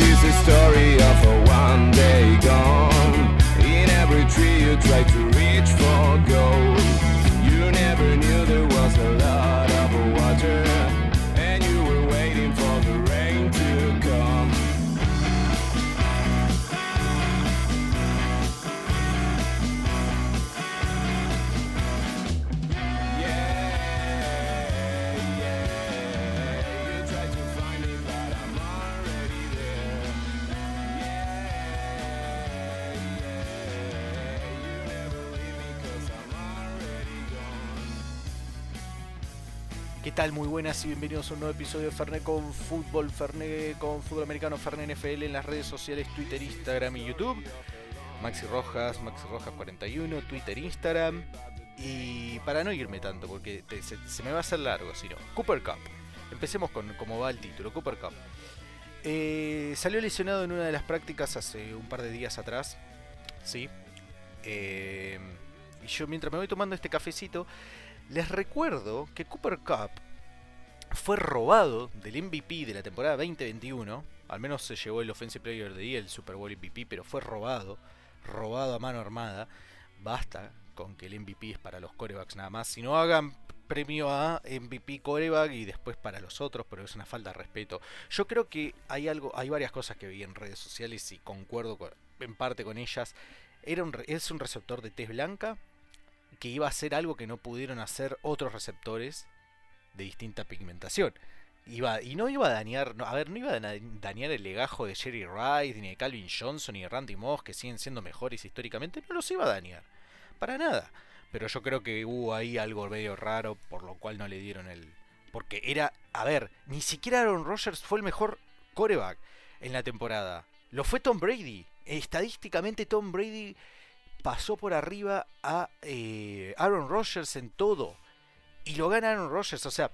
is the story of a one day gone. In every tree you try to reach for gold. Tal? Muy buenas y bienvenidos a un nuevo episodio de Fernet con Fútbol, Fernet con Fútbol Americano, Fernet NFL en las redes sociales Twitter, Instagram y YouTube. Maxi Rojas, Maxi Rojas 41, Twitter, Instagram. Y para no irme tanto, porque se, me va a hacer largo, si no. Cooper Cup. Empecemos con cómo va el título, Cooper Cup. Eh, salió lesionado en una de las prácticas hace un par de días atrás. Sí. Eh, y yo mientras me voy tomando este cafecito, les recuerdo que Cooper Cup fue robado del MVP de la temporada 2021. Al menos se llevó el Offensive Player the Year, el Super Bowl MVP, pero fue robado. Robado a mano armada. Basta con que el MVP es para los corebacks nada más. Si no hagan premio a MVP coreback y después para los otros, pero es una falta de respeto. Yo creo que hay algo, hay varias cosas que vi en redes sociales y concuerdo con- en parte con ellas. Era un, es un receptor de tez blanca que iba a hacer algo que no pudieron hacer otros receptores de distinta pigmentación. Y no iba a dañar, no, a ver, no iba a da- dañar el legajo de Jerry Rice, ni de Calvin Johnson, ni de Randy Moss, que siguen siendo mejores históricamente, no los iba a dañar. Para nada. Pero yo creo que hubo ahí algo medio raro, por lo cual no le dieron el... Porque era, a ver, ni siquiera Aaron Rodgers fue el mejor coreback en la temporada. Lo fue Tom Brady. Estadísticamente Tom Brady pasó por arriba a eh, Aaron Rodgers en todo. Y lo gana Aaron Rodgers. O sea,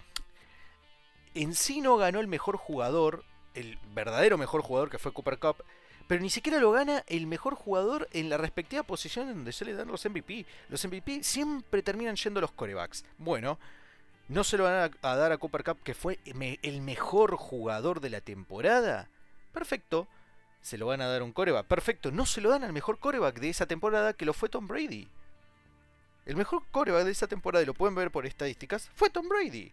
en sí no ganó el mejor jugador, el verdadero mejor jugador que fue Cooper Cup. Pero ni siquiera lo gana el mejor jugador en la respectiva posición donde se le dan los MVP. Los MVP siempre terminan yendo los corebacks. Bueno, no se lo van a, dar a Cooper Cup, que fue el mejor jugador de la temporada. Perfecto. Se lo van a dar un coreback. Perfecto. No se lo dan al mejor coreback de esa temporada que lo fue Tom Brady. El mejor coreback de esa temporada, y lo pueden ver por estadísticas, fue Tom Brady.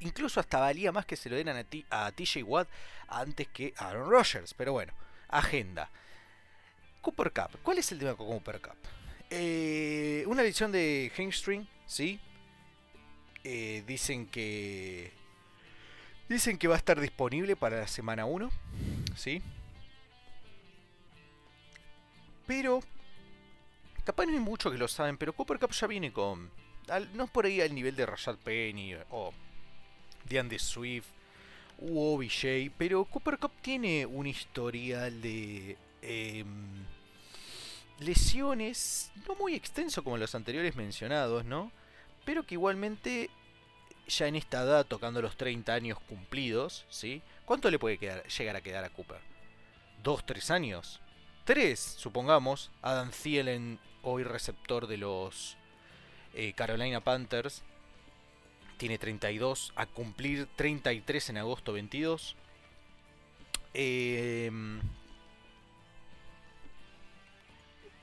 Incluso hasta valía más que se lo dieran a TJ Watt antes que a Aaron Rodgers. Pero bueno, agenda. Cooper Cup. ¿Cuál es el tema con Cooper Cup? Eh, una lesión de hamstring, ¿sí? Eh, dicen que... Dicen que va a estar disponible para la semana 1, ¿sí? Pero... Capaz no hay muchos que lo saben, pero Cooper Cup ya viene con... no por ahí al nivel de Rashad Penny o DeAndre Swift u OBJ, pero Cooper Cup tiene un historial de em, lesiones no muy extenso como los anteriores mencionados, ¿no? Pero que igualmente ya en esta edad, tocando los 30 años cumplidos, ¿sí? ¿Cuánto le puede llegar a quedar a Cooper? ¿Dos, tres años? Tres, supongamos. Adam Thielen, hoy receptor de los eh, Carolina Panthers, tiene 32, a cumplir 33 en agosto 22. Eh,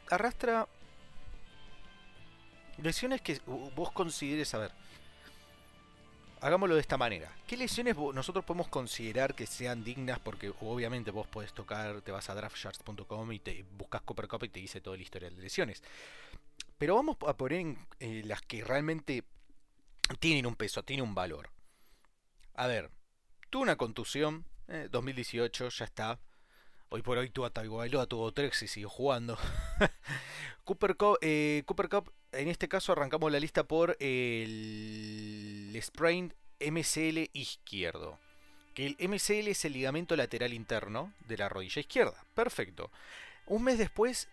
arrastra lesiones que vos consideres, a ver, hagámoslo de esta manera. ¿Qué lesiones nosotros podemos considerar que sean dignas? Porque obviamente vos podés tocar, te vas a draftsharts.com y te buscas Cooper Cup y te dice toda la historia de lesiones. Pero vamos a poner en, eh, las que realmente tienen un peso, tienen un valor. A ver, tuvo una contusión, eh, 2018, ya está. Hoy por hoy tuvo Tagovailoa, tuvo Trex y siguió jugando. Cooper, Cup, eh, Cooper Cup, en este caso arrancamos la lista por el sprain MCL izquierdo. Que el MCL es el ligamento lateral interno de la rodilla izquierda. Perfecto. Un mes después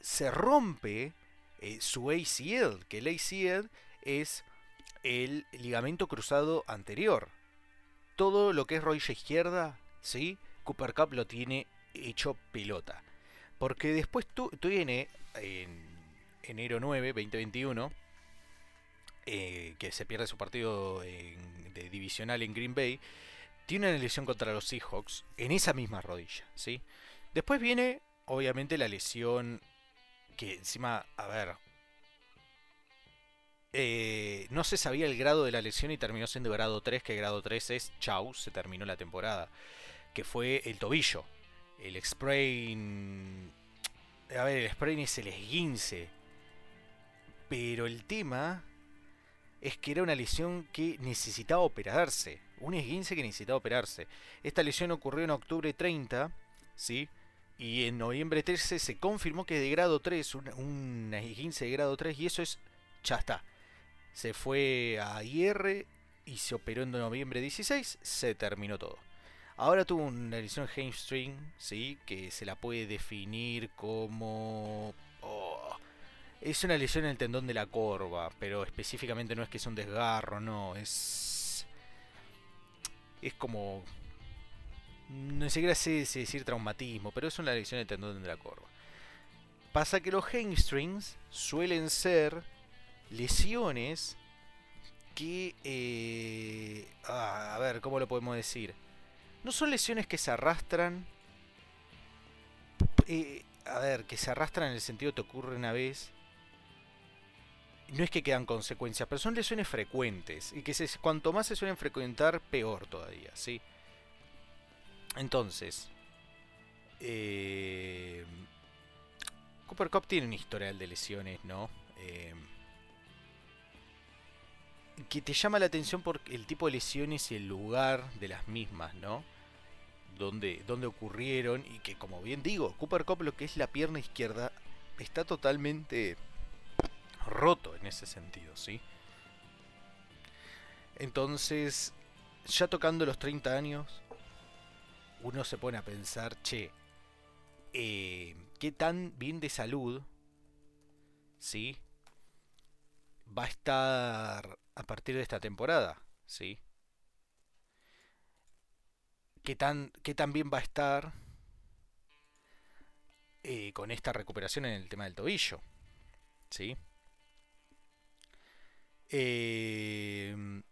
se rompe eh, su ACL, que el ACL es el ligamento cruzado anterior. Todo lo que es rodilla izquierda, ¿sí? Cooper Cup lo tiene hecho pelota. Porque después tu, tiene, en enero 9, 2021, eh, que se pierde su partido de divisional en Green Bay, tiene una lesión contra los Seahawks en esa misma rodilla, ¿sí? Después viene, obviamente, la lesión que encima, a ver, eh, no se sabía el grado de la lesión y terminó siendo grado 3, que grado 3 es chau, se terminó la temporada, que fue el tobillo. El sprain... A ver, el sprain es el esguince. Pero el tema es que era una lesión que necesitaba operarse. Un esguince que necesitaba operarse. Esta lesión ocurrió en octubre 30, ¿sí? Y en noviembre 13 se confirmó que de grado 3, un, un esguince de grado 3, y eso es, ya está. Se fue a IR y se operó en noviembre 16, se terminó todo. Ahora tuvo una lesión hamstring, ¿sí? Que se la puede definir como... es una lesión en el tendón de la corva, pero específicamente no es que es un desgarro, no, es... Es como... No siquiera sé si decir traumatismo, pero es una lesión en el tendón de la corva. Pasa que los hamstrings suelen ser lesiones que... eh, ah, a ver, ¿cómo lo podemos decir? No son lesiones que se arrastran... eh, a ver, que se arrastran en el sentido te ocurre una vez. No es que quedan consecuencias, pero son lesiones frecuentes. Y que cuanto más se suelen frecuentar, peor todavía, ¿sí? Entonces... Eh, Cooper Cup tiene un historial de lesiones, ¿no? Eh, que te llama la atención por el tipo de lesiones y el lugar de las mismas, ¿no? Donde, donde ocurrieron y que como bien digo, Cooper Cup lo que es la pierna izquierda está totalmente roto en ese sentido, ¿sí? Entonces, ya tocando los 30 años, uno se pone a pensar, che, eh, ¿qué tan bien de salud, ¿sí? Va a estar a partir de esta temporada, ¿sí? ¿Qué tan, qué tan bien va a estar eh, con esta recuperación en el tema del tobillo? ¿Sí? Eh,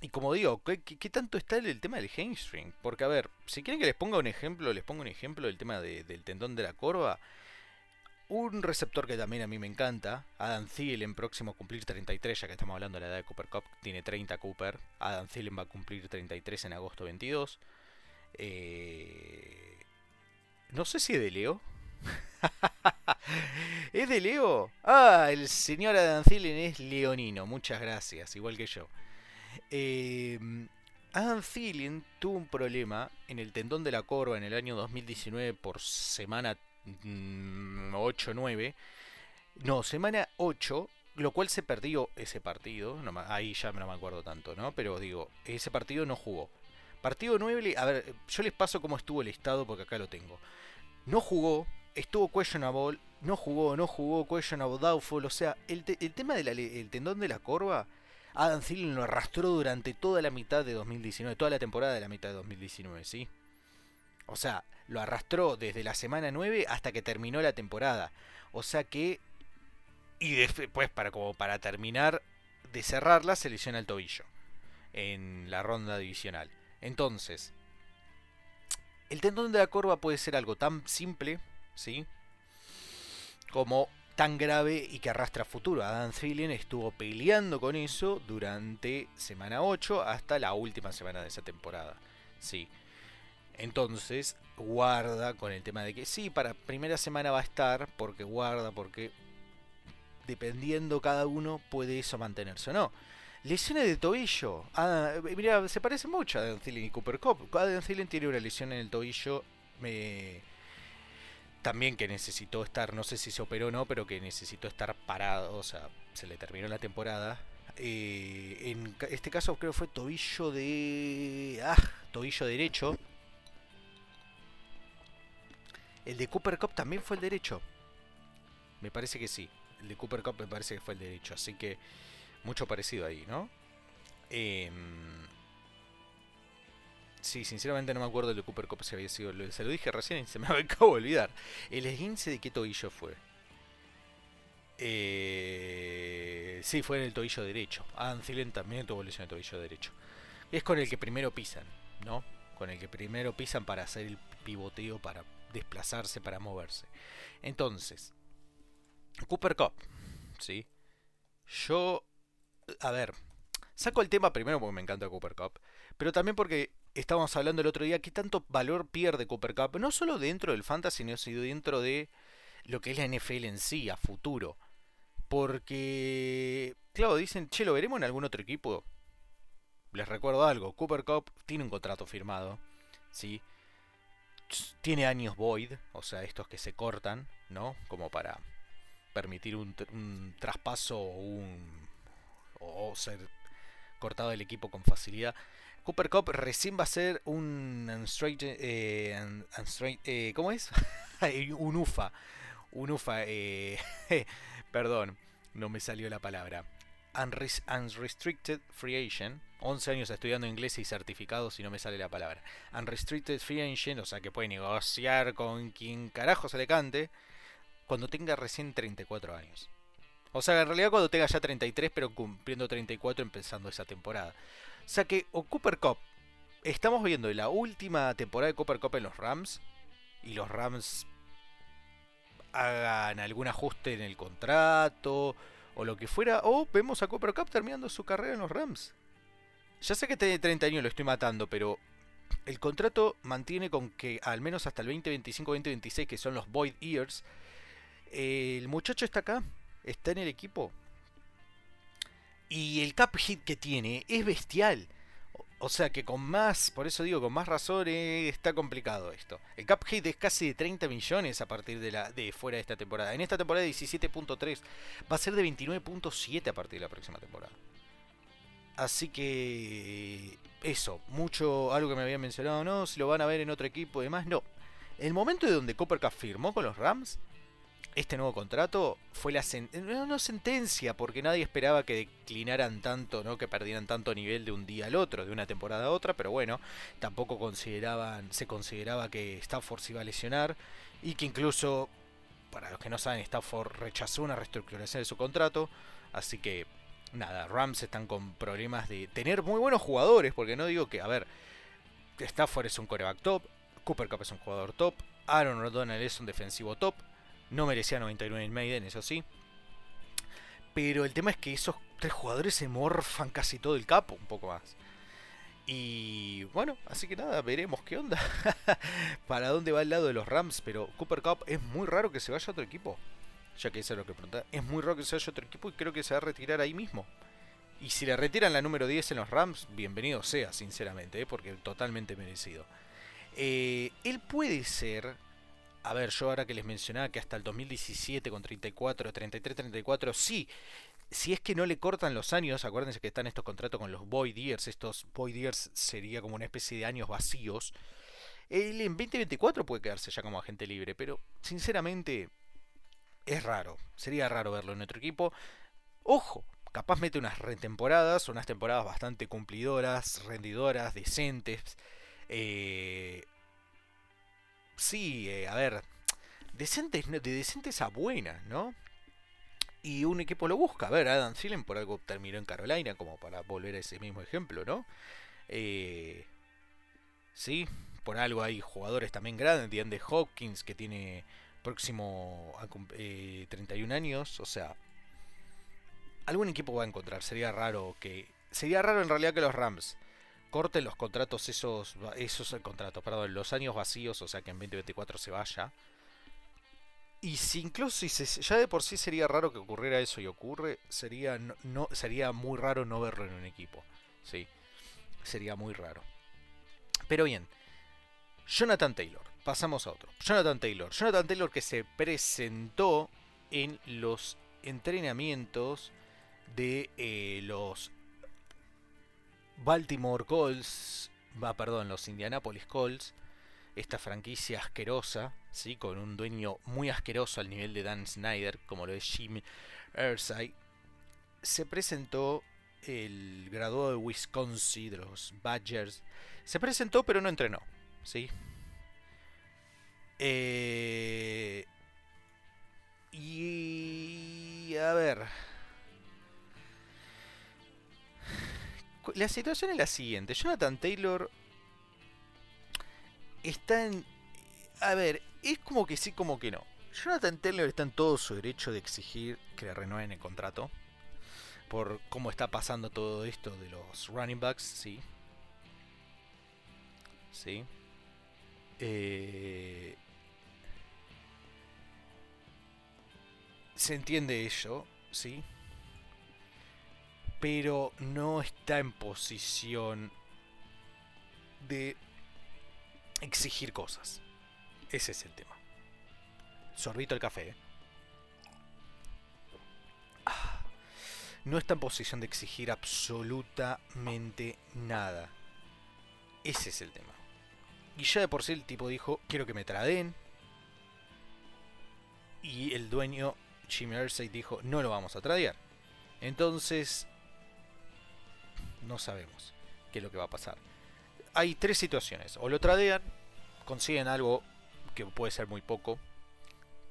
y como digo, ¿qué, tanto está el, tema del hamstring? Porque, a ver, si quieren que les ponga un ejemplo, les pongo un ejemplo del tema de, del tendón de la corva. Un receptor que también a mí me encanta, Adam Thielen, próximo a cumplir 33, ya que estamos hablando de la edad de Cooper Cup, tiene 30 Cooper. Adam Thielen va a cumplir 33 en agosto 22. Eh... No sé si es de Leo. ¿Es de Leo? Ah, el señor Adam Thielen es leonino, muchas gracias, igual que yo. Eh, Adam Thielen tuvo un problema en el tendón de la corva en el año 2019 por semana 8, 9. No, semana 8, lo cual se perdió ese partido. Ahí ya no me acuerdo tanto, ¿no? Pero digo, ese partido no jugó. Partido 9, a ver, yo les paso cómo estuvo el estado porque acá lo tengo. No jugó, estuvo questionable, no jugó, no jugó, questionable, doubtful. O sea, el, el tema del de tendón de la corva, Adam Thielen lo arrastró durante toda la mitad de 2019, toda la temporada de la mitad de 2019, ¿sí? O sea, lo arrastró desde la semana 9 hasta que terminó la temporada. O sea que. Y después, para, como para terminar de cerrarla, se lesiona el tobillo. En la ronda divisional. Entonces. El tendón de la corva puede ser algo tan simple, ¿sí? Como tan grave y que arrastra futuro. Adam Thielen estuvo peleando con eso durante semana 8 hasta la última semana de esa temporada. Sí. Entonces, guarda con el tema de que sí, para primera semana va a estar, porque guarda, porque dependiendo cada uno puede eso mantenerse o no. Lesiones de tobillo. Ah, mira, se parece mucho a Adam Thielen y Cooper Cup. Adam Thielen tiene una lesión en el tobillo. Eh, también que necesitó estar, no sé si se operó o no, pero que necesitó estar parado. O sea, se le terminó la temporada. Eh, en este caso creo que fue tobillo de... Ah, tobillo derecho el de Cooper Cup también fue el derecho. Me parece que sí. El de Cooper Cup me parece que fue el derecho. Así que mucho parecido ahí, ¿no? Eh, sí, sinceramente no me acuerdo de Cooper Cup si había sido. Se lo dije recién y se me acabo de olvidar. El esguince de qué tobillo fue. Eh, sí, fue en el tobillo derecho. Adam Thielen también tuvo lesión de tobillo derecho. Es con el que primero pisan. ¿no? Con el que primero pisan para hacer el pivoteo, para desplazarse, para moverse. Entonces, Cooper Cup, ¿sí? Yo, a ver, saco el tema primero porque me encanta Cooper Cup, pero también porque estábamos hablando el otro día qué tanto valor pierde Cooper Cup, no solo dentro del fantasy, sino dentro de lo que es la NFL en sí, a futuro. Porque, claro, dicen, che, ¿lo veremos en algún otro equipo? Les recuerdo algo, Cooper Cup tiene un contrato firmado, ¿sí? Tiene años void, o sea, estos que se cortan, ¿no? Como para permitir un, traspaso o, un, o ser cortado del equipo con facilidad. Cooper Cup recién va a ser un eh, eh, ¿cómo es? un UFA. Un UFA, eh, perdón, no me salió la palabra. Unrestricted Free Agent. 11 años estudiando inglés y certificado si no me sale la palabra. Unrestricted Free Agent, o sea que puede negociar con quien carajo se le cante cuando tenga recién 34 años. O sea, en realidad cuando tenga ya 33, pero cumpliendo 34 empezando esa temporada. O sea que, o Cooper Cup, estamos viendo la última temporada de Cooper Cup en los Rams, y los Rams hagan algún ajuste en el contrato, o lo que fuera, o vemos a Cooper Cup terminando su carrera en los Rams. Ya sé que tiene 30 años, lo estoy matando, pero el contrato mantiene con que al menos hasta el 2025-2026, que son los Void Years, el muchacho está acá, está en el equipo. Y el cap hit que tiene es bestial. O sea que con más, por eso digo, con más razón está complicado esto. El cap hit es casi de 30 millones a partir de la de fuera de esta temporada. En esta temporada 17.3 va a ser de 29.7 a partir de la próxima temporada. Así que eso, mucho algo que me habían mencionado, no, si lo van a ver en otro equipo y demás, no. El momento de donde Copper Cup firmó con los Rams este nuevo contrato fue la no, sentencia, porque nadie esperaba que declinaran tanto, ¿no? que perdieran tanto nivel de un día al otro, de una temporada a otra, pero bueno, tampoco consideraban, se consideraba que Stafford se iba a lesionar y que incluso, para los que no saben, Stafford rechazó una reestructuración de su contrato, así que nada, Rams están con problemas de tener muy buenos jugadores, porque no digo que, a ver, Stafford es un coreback top, Cooper Cup es un jugador top, Aaron O'Donnell es un defensivo top, no merecía 99 en Maiden, eso sí. Pero el tema es que esos tres jugadores se morfan casi todo el capo, un poco más. Y bueno, así que nada, veremos qué onda. Para dónde va el lado de los Rams. Pero Cooper Cup es muy raro que se vaya a otro equipo. Ya que eso es lo que pregunta. Es muy raro que se vaya a otro equipo y creo que se va a retirar ahí mismo. Y si le retiran la número 10 en los Rams, bienvenido sea, sinceramente, ¿eh? porque totalmente merecido. Eh, él puede ser a ver, yo ahora que les mencionaba que hasta el 2017 con 34, 33, 34, sí, si es que no le cortan los años, acuérdense que están estos contratos con los Void Years, estos Void Years sería como una especie de años vacíos. Él en 2024 puede quedarse ya como agente libre, pero sinceramente es raro, sería raro verlo en otro equipo. Ojo, capaz mete unas retemporadas, unas temporadas bastante cumplidoras, rendidoras, decentes. Eh, sí, eh, a ver, decentes, de decentes a buenas, ¿no? Y un equipo lo busca. A ver, Adam Thielen por algo terminó en Carolina, como para volver a ese mismo ejemplo, ¿no? Eh, sí, por algo hay jugadores también grandes, de Hopkins, que tiene próximo a eh, 31 años, o sea, algún equipo va a encontrar. Sería raro que. Sería raro en realidad que los Rams corten los contratos, esos, esos contratos, perdón, los años vacíos, o sea que en 2024 se vaya. Y si incluso si ya de por sí sería raro que ocurriera eso y ocurre, sería no, sería muy raro no verlo en un equipo. Sí. Sería muy raro. Pero bien. Jonathan Taylor. Pasamos a otro. Jonathan Taylor. Jonathan Taylor que se presentó en los entrenamientos de eh, los Baltimore Colts, va, perdón, los Indianapolis Colts, esta franquicia asquerosa, ¿sí? con un dueño muy asqueroso al nivel de Dan Snyder, como lo es Jim Irsay, se presentó el graduado de Wisconsin, de los Badgers. Se presentó pero no entrenó, ¿sí? Eh, y a ver, la situación es la siguiente. Jonathan Taylor está en... A ver, es como que sí, como que no. Jonathan Taylor está en todo su derecho de exigir que le renueven el contrato. Por cómo está pasando todo esto de los running backs, sí. Sí. Eh, se entiende ello, sí. Pero no está en posición de exigir cosas. Ese es el tema. Sorbito el café. ¿eh? Ah, no está en posición de exigir absolutamente nada. Ese es el tema. Y ya de por sí el tipo dijo, quiero que me traden. Y el dueño, Jimmy dijo, no lo vamos a tradear. Entonces, no sabemos qué es lo que va a pasar. Hay tres situaciones. O lo tradean, consiguen algo que puede ser muy poco,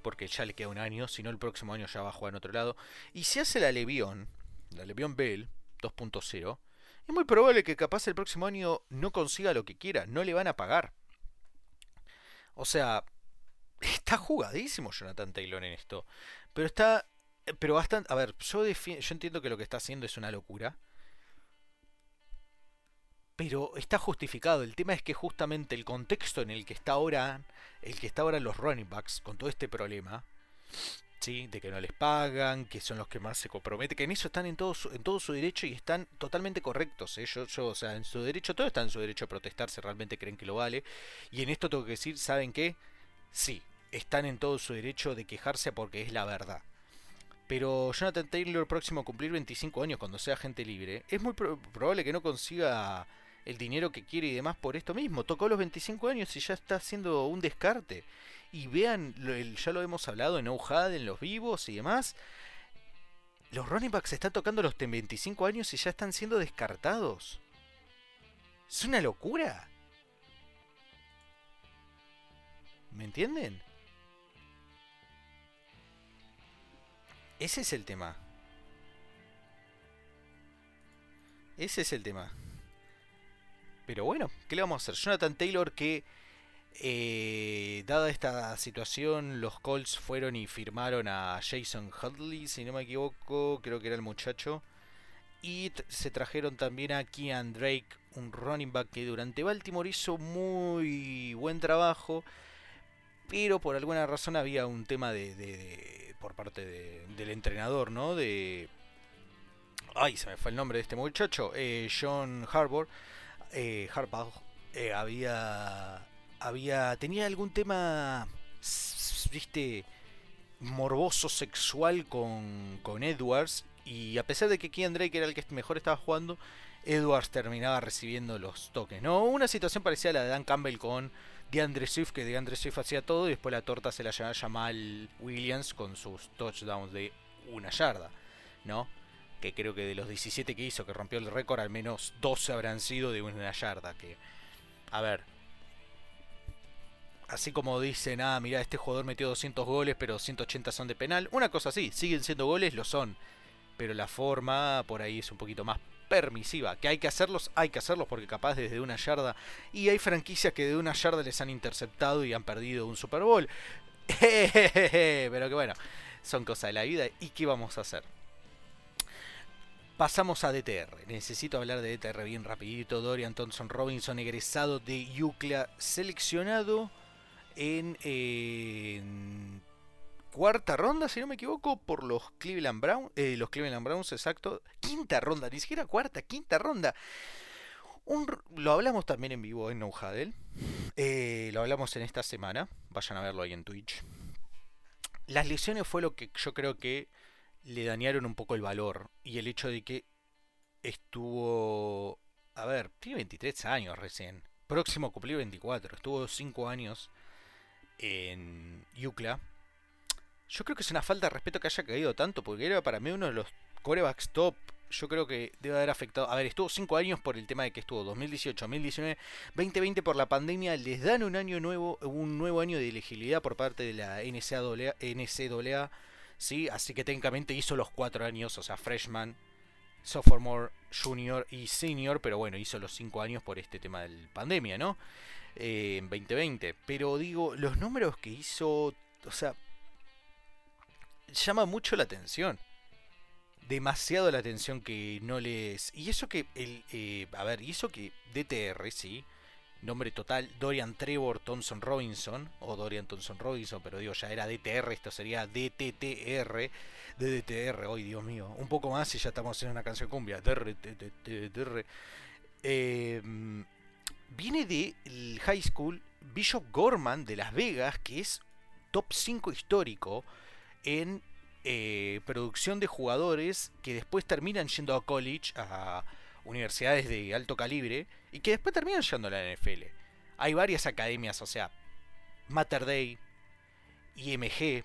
porque ya le queda un año, si no el próximo año ya va a jugar en otro lado. Y si hace la Levión, la Levión Bell 2.0, es muy probable que capaz el próximo año no consiga lo que quiera, no le van a pagar. O sea, está jugadísimo Jonathan Taylor en esto. Pero está. Pero bastante. A ver, yo, yo entiendo que lo que está haciendo es una locura. Pero está justificado. El tema es que justamente el contexto en el que está ahora. El que está ahora los running backs. Con todo este problema. ¿sí? de que no les pagan, que son los que más se comprometen, que en eso están en todo su, en todo su derecho y están totalmente correctos. ¿eh? Yo, o sea, en su derecho, todo está en su derecho a protestar si realmente creen que lo vale. Y en esto tengo que decir, ¿saben qué? Sí, están en todo su derecho de quejarse porque es la verdad. Pero Jonathan Taylor, próximo a cumplir 25 años cuando sea gente libre, es muy probable que no consiga el dinero que quiere y demás por esto mismo. Tocó los 25 años y ya está haciendo un descarte y vean, ya lo hemos hablado en Ouhad, en los vivos y demás. Los running backs están tocando los 25 años y ya están siendo descartados. Es una locura. ¿Me entienden? Ese es el tema. Ese es el tema. Pero bueno, ¿qué le vamos a hacer? Jonathan Taylor que eh, dada esta situación, los Colts fueron y firmaron a Jason Hudley, si no me equivoco, creo que era el muchacho. Y se trajeron también a Kean Drake, un running back que durante Baltimore hizo muy buen trabajo, pero por alguna razón había un tema de, por parte del entrenador, ¿no? De ay, se me fue el nombre de este muchacho, eh, John Harbour, eh, Harbaugh, eh, había había tenía algún tema, viste, morboso sexual con, con Edwards y a pesar de que Kean Drake era el que mejor estaba jugando, Edwards terminaba recibiendo los toques. No, una situación parecida a la de Dan Campbell con DeAndre Swift, que DeAndre Swift hacía todo y después la torta se la llevaba Jamal Williams con sus touchdowns de una yarda, ¿no? Que creo que de los 17 que hizo, que rompió el récord, al menos 12 habrán sido de una yarda. Que, a ver, así como dicen, ah, mira, este jugador metió 200 goles, pero 180 son de penal. Una cosa así, siguen siendo goles, lo son. Pero la forma por ahí es un poquito más permisiva. Que hay que hacerlos, hay que hacerlos porque capaz desde una yarda. Y hay franquicias que de una yarda les han interceptado y han perdido un Super Bowl. pero que bueno, son cosas de la vida. ¿Y qué vamos a hacer? Pasamos a DTR. Necesito hablar de DTR bien rapidito. Dorian Thompson Robinson, egresado de UCLA, seleccionado en, cuarta ronda, si no me equivoco, por los Cleveland Browns. Eh, los Cleveland Browns, exacto. Quinta ronda, ni siquiera cuarta, quinta ronda. lo hablamos también en vivo en No eh, lo hablamos en esta semana. Vayan a verlo ahí en Twitch. Las lesiones fue lo que yo creo que le dañaron un poco el valor. Y el hecho de que estuvo. A ver, tiene 23 años recién. Próximo a cumplir 24. Estuvo 5 años en Yucla. Yo creo que es una falta de respeto que haya caído tanto, porque era para mí uno de los corebacks top. Yo creo que debe haber afectado. A ver, estuvo 5 años por el tema de que estuvo 2018, 2019, 2020 por la pandemia. Les dan un año nuevo, un nuevo año de elegibilidad por parte de la NCAA. NCAA ¿sí? Así que técnicamente hizo los 4 años, o sea, freshman, sophomore, junior y senior. Pero bueno, hizo los 5 años por este tema de la pandemia, ¿no? eh, en 2020. Pero digo, los números que hizo, o sea, llama mucho la atención. Demasiado la atención que no les... Y eso que, el, eh, a ver, y eso que DTR, sí, nombre total, Dorian Trevor Thompson Robinson, o Dorian Thompson Robinson, pero digo, ya era DTR, esto sería DTTR, DTR, hoy Dios mío, un poco más y ya estamos en una canción cumbia, DTTR. Eh, viene del high school Bishop Gorman de Las Vegas, que es top 5 histórico en eh, producción de jugadores que después terminan yendo a college, a universidades de alto calibre, y que después terminan yendo a la NFL. Hay varias academias, o sea, Mater Day, IMG,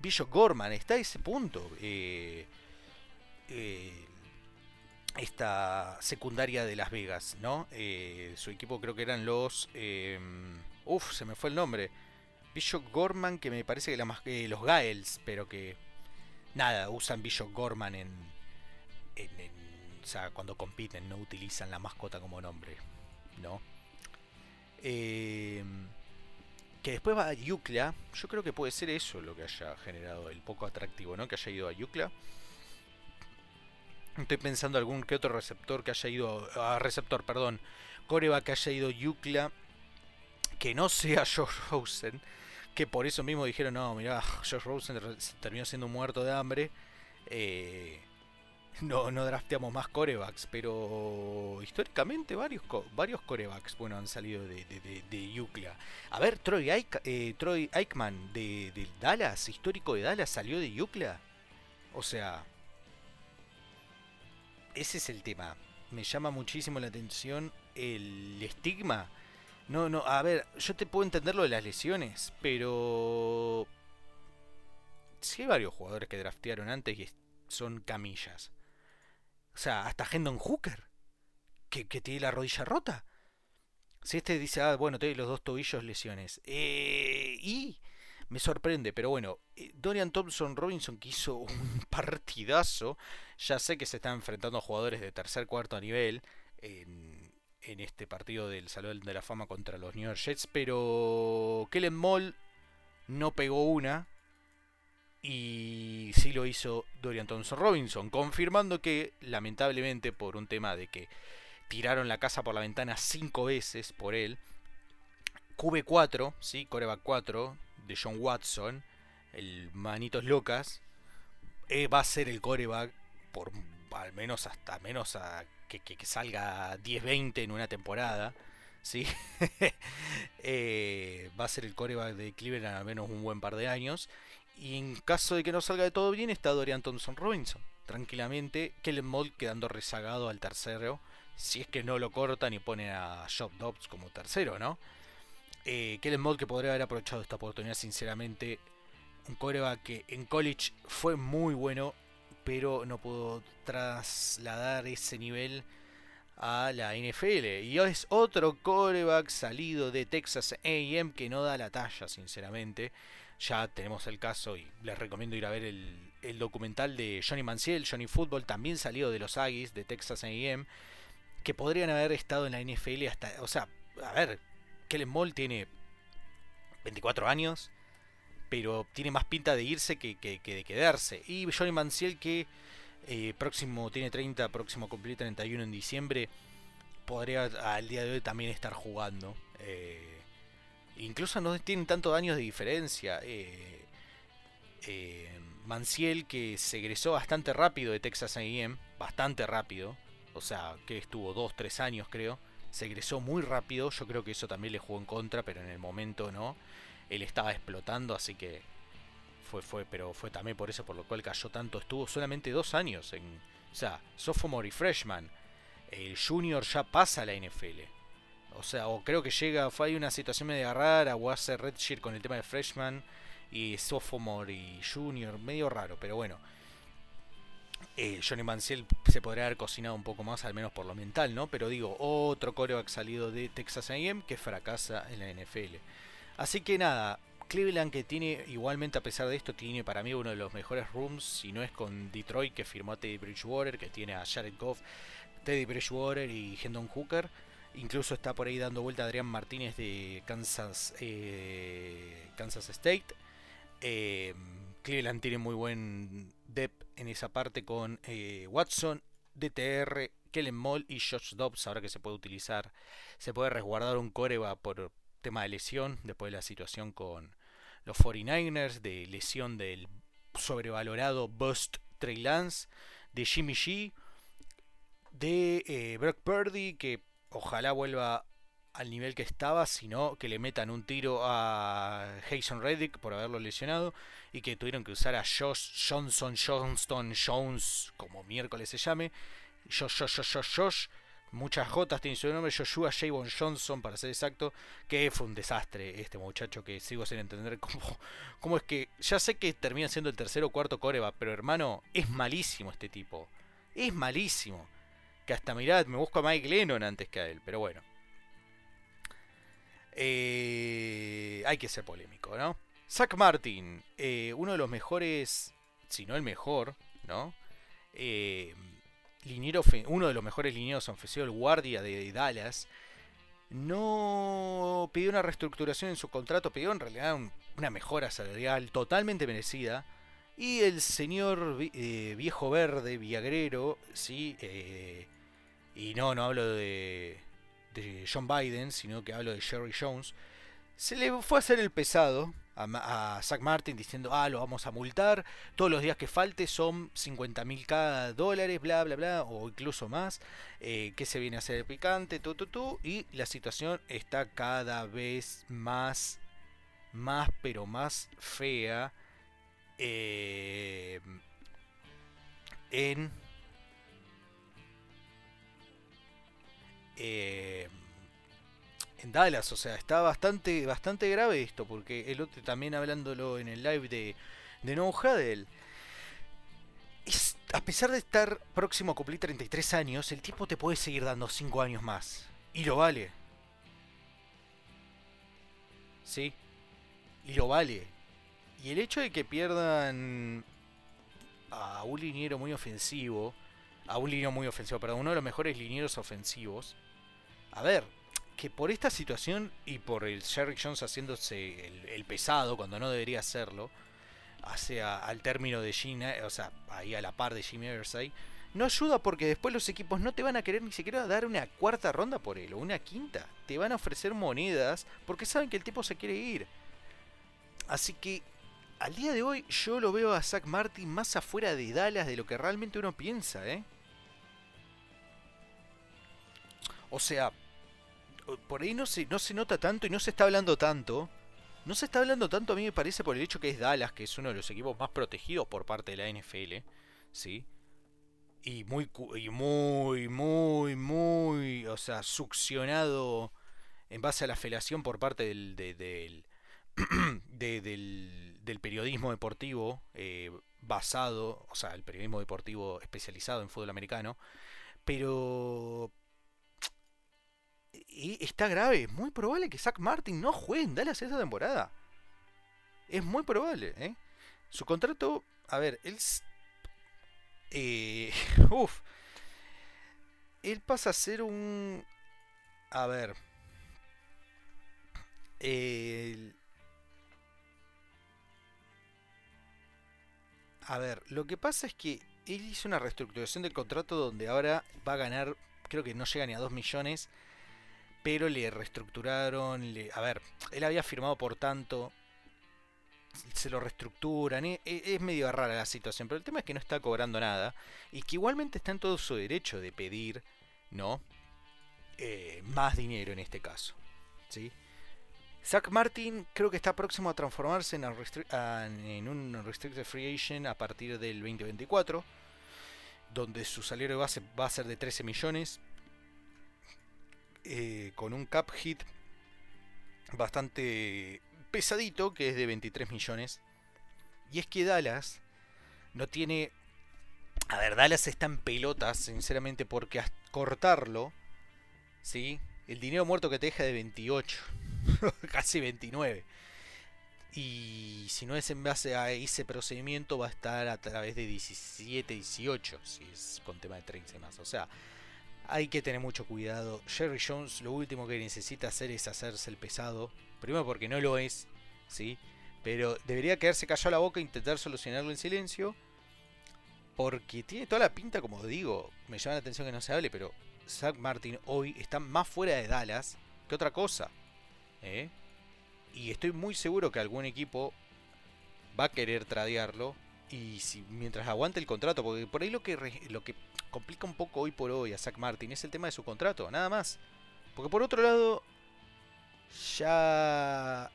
Bishop Gorman, está a ese punto. Eh, eh, esta secundaria de Las Vegas, ¿no? Eh, su equipo creo que eran los... Uf, se me fue el nombre. Bishop Gorman, que me parece que la más, los Gaels, pero que nada, usan Bishop Gorman en, o sea, cuando compiten, no utilizan la mascota como nombre, ¿no? Eh, que después va a yo creo que puede ser eso lo que haya generado el poco atractivo, ¿no? Que haya ido a Yucla. Estoy pensando algún que otro receptor que haya ido a receptor, perdón, Coreba que haya ido a Yucla, que no sea Josh Rosen, que por eso mismo dijeron, no, mira, Josh Rosen terminó siendo muerto de hambre. Eh, no, no drafteamos más corebacks, pero históricamente varios, varios corebacks bueno, han salido de, de. A ver, Troy, eh, Troy Aikman de, Dallas, histórico de Dallas, salió de Yucla. O sea, ese es el tema. Me llama muchísimo la atención el estigma. No, no, a ver, yo te puedo entender lo de las lesiones, pero... Sí hay varios jugadores que draftearon antes y son camillas. O sea, hasta Hendon Hooker, que, tiene la rodilla rota. Si este dice, ah, bueno, tiene los dos tobillos lesiones. Eh, y me sorprende, pero bueno, eh, Dorian Thompson Robinson que hizo un partidazo. Ya sé que se está enfrentando a jugadores de tercer, cuarto nivel en, en este partido del Salón de la Fama contra los New York Jets, pero Kellen Moll no pegó una y sí lo hizo Dorian Thompson Robinson, confirmando que, lamentablemente, por un tema de que tiraron la casa por la ventana cinco veces por él, QB4, ¿sí? coreback 4 de John Watson, el Manitos Locas, eh, va a ser el coreback por al menos hasta menos a que, que, salga 10-20 en una temporada. ¿sí? Eh, va a ser el coreback de Cleveland al menos un buen par de años. Y en caso de que no salga de todo bien, está Dorian Thompson Robinson. Tranquilamente, Kellen Mold quedando rezagado al tercero. Si es que no lo cortan y ponen a Job Dobbs como tercero, ¿no? Eh, Kellen Mold que podría haber aprovechado esta oportunidad, sinceramente. Un coreback que en college fue muy bueno, pero no pudo trasladar ese nivel a la NFL. Y es otro coreback salido de Texas AM que no da la talla, sinceramente ya tenemos el caso y les recomiendo ir a ver el, documental de Johnny Manziel, Johnny Football, también salido de los Aggies de Texas AM, que podrían haber estado en la NFL hasta, o sea, a ver, Kellen Moll tiene 24 años, pero tiene más pinta de irse que, de quedarse. Y Johnny Manziel que eh, próximo tiene 30, próximo cumplir 31 en diciembre, podría al día de hoy también estar jugando. Eh, incluso no tienen tantos años de diferencia. Eh, eh, Manciel, que se egresó bastante rápido de Texas AM, bastante rápido, o sea, que estuvo 2-3 años creo, se egresó muy rápido, yo creo que eso también le jugó en contra, pero en el momento no, él estaba explotando, así que fue, fue, pero fue también por eso por lo cual cayó tanto, estuvo solamente dos años en, o sea, sophomore y freshman, el junior ya pasa a la NFL, o sea, o creo que llega, fue ahí una situación medio rara, o hace Redshirt con el tema de Freshman y Sophomore y Junior, medio raro, pero bueno. Eh, Johnny Manciel se podría haber cocinado un poco más, al menos por lo mental, ¿no? Pero digo, otro coreback salido de Texas AM que fracasa en la NFL. Así que nada, Cleveland que tiene, igualmente a pesar de esto, tiene para mí uno de los mejores rooms, si no es con Detroit que firmó a Teddy Bridgewater, que tiene a Jared Goff, Teddy Bridgewater y Hendon Hooker. Incluso está por ahí dando vuelta Adrián Martínez de Kansas, eh, Kansas State. Eh, Cleveland tiene muy buen depth en esa parte con eh, Watson, DTR, Kellen Moll y Josh Dobbs. Ahora que se puede utilizar, se puede resguardar un coreba por tema de lesión después de la situación con los 49ers, de lesión del sobrevalorado Bust Trey Lance, de Jimmy G, de Brock Purdy, que ojalá vuelva al nivel que estaba, sino que le metan un tiro a Jason Reddick por haberlo lesionado y que tuvieron que usar a Josh Johnson, Johnston, Jones, como miércoles se llame, Josh, Josh, Josh, Josh, muchas Jotas tiene su nombre, Joshua Javon Johnson, para ser exacto, que fue un desastre este muchacho que sigo sin entender cómo, cómo es que, ya sé que termina siendo el tercero o cuarto coreba, pero hermano, es malísimo este tipo, es malísimo, que hasta mirad, me busco a Mike Lennon antes que a él, pero bueno. Eh, hay que ser polémico, ¿no? Zach Martin, eh, uno de los mejores, si no el mejor, ¿no? Eh, uno de los mejores linieros ofensivos, el guardia de Dallas, no pidió una reestructuración en su contrato, pidió en realidad una mejora salarial totalmente merecida. Y el señor eh, viejo verde, Viagrero, sí, eh, y no, no hablo de, John Biden, sino que hablo de Jerry Jones, se le fue a hacer el pesado a, Zach Martin diciendo, ah, lo vamos a multar, todos los días que falte son 50 mil cada dólares, bla, bla, bla, o incluso más, eh, que se viene a hacer el picante, tú, tú, y la situación está cada vez más, más, pero más fea eh, en... Eh, en Dallas. O sea, está bastante, bastante grave esto, porque el otro también hablándolo en el live de, de No Huddle. Es, a pesar de estar próximo a cumplir 33 años, el tipo te puede seguir dando 5 años más. Y lo vale. ¿Sí? Y lo vale. Y el hecho de que pierdan a un liniero muy ofensivo, a un liniero muy ofensivo, perdón, uno de los mejores linieros ofensivos. A ver, que por esta situación y por el Sherry Jones haciéndose el, pesado cuando no debería hacerlo, hacia al término de Gina, o sea, ahí a la par de Jimmy Everside, no ayuda porque después los equipos no te van a querer ni siquiera dar una cuarta ronda por él o una quinta. Te van a ofrecer monedas porque saben que el tipo se quiere ir. Así que al día de hoy yo lo veo a Zach Martin más afuera de Dallas de lo que realmente uno piensa, ¿eh? O sea, por ahí no se, no se nota tanto y no se está hablando tanto. No se está hablando tanto, a mí me parece, por el hecho que es Dallas, que es uno de los equipos más protegidos por parte de la NFL. ¿Sí? Y muy, y muy, muy, muy, o sea, succionado en base a la felación por parte del, del, del, periodismo deportivo eh, basado, o sea, el periodismo deportivo especializado en fútbol americano. Pero y está grave. Es muy probable que Zach Martin no juegue en Dallas esta temporada. Es muy probable, ¿eh? Su contrato, a ver, él... Eh, uf. Él pasa a ser un... A ver. A ver, lo que pasa es que él hizo una reestructuración del contrato donde ahora va a ganar, creo que no llega ni a 2 millones pero le reestructuraron. a ver, él había firmado por tanto, se lo reestructuran. E, es, medio rara la situación, pero el tema es que no está cobrando nada y que igualmente está en todo su derecho de pedir, ¿no? Eh, más dinero en este caso, ¿sí? Zach Martin creo que está próximo a transformarse en, un Restricted Free Agent a partir del 2024, donde su salario base va a ser de 13 millones eh, con un cap hit bastante pesadito, que es de 23 millones. Y es que Dallas no tiene... A ver, Dallas está en pelotas, sinceramente, porque cortarlo, ¿sí? El dinero muerto que te deja de 28, casi 29. Y si no es en base a ese procedimiento, va a estar a través de 17, 18, si es con tema de 13 más. O sea, Hay que tener mucho cuidado. Jerry Jones lo último que necesita hacer es hacerse el pesado. Primero porque no lo es, ¿sí? Pero debería quedarse callado la boca e intentar solucionarlo en silencio. Porque tiene toda la pinta, como digo, me llama la atención que no se hable, pero Zach Martin hoy está más fuera de Dallas que otra cosa. ¿eh? Y estoy muy seguro que algún equipo va a querer tradearlo. Y si mientras aguante el contrato, porque por ahí lo que, lo que complica un poco hoy por hoy a Zach Martin es el tema de su contrato, nada más. Porque por otro lado, ya.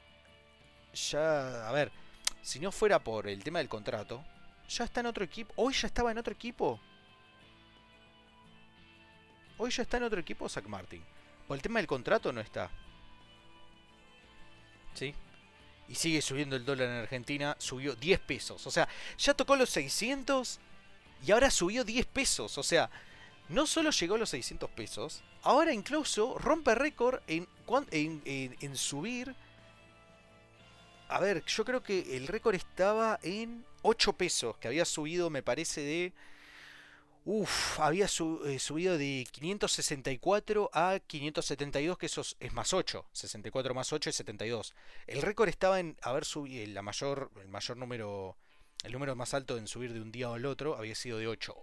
Ya. A ver, si no fuera por el tema del contrato, ya está en otro equipo. Hoy ya estaba en otro equipo. Hoy ya está en otro equipo Zach Martin. Por el tema del contrato no está. ¿Sí? Y sigue subiendo el dólar en Argentina. Subió 10 pesos. O sea, ya tocó los 600 y ahora subió 10 pesos. O sea, no solo llegó a los 600 pesos, ahora incluso rompe récord en, en, en, subir. A ver, yo creo que el récord estaba en 8 pesos, que había subido, me parece, de Uf, había eh, subido de 564 a 572, que eso es más 8. 64 más 8 es 72. El récord estaba en haber subido, la mayor, el mayor número, el número más alto en subir de un día al otro había sido de 8.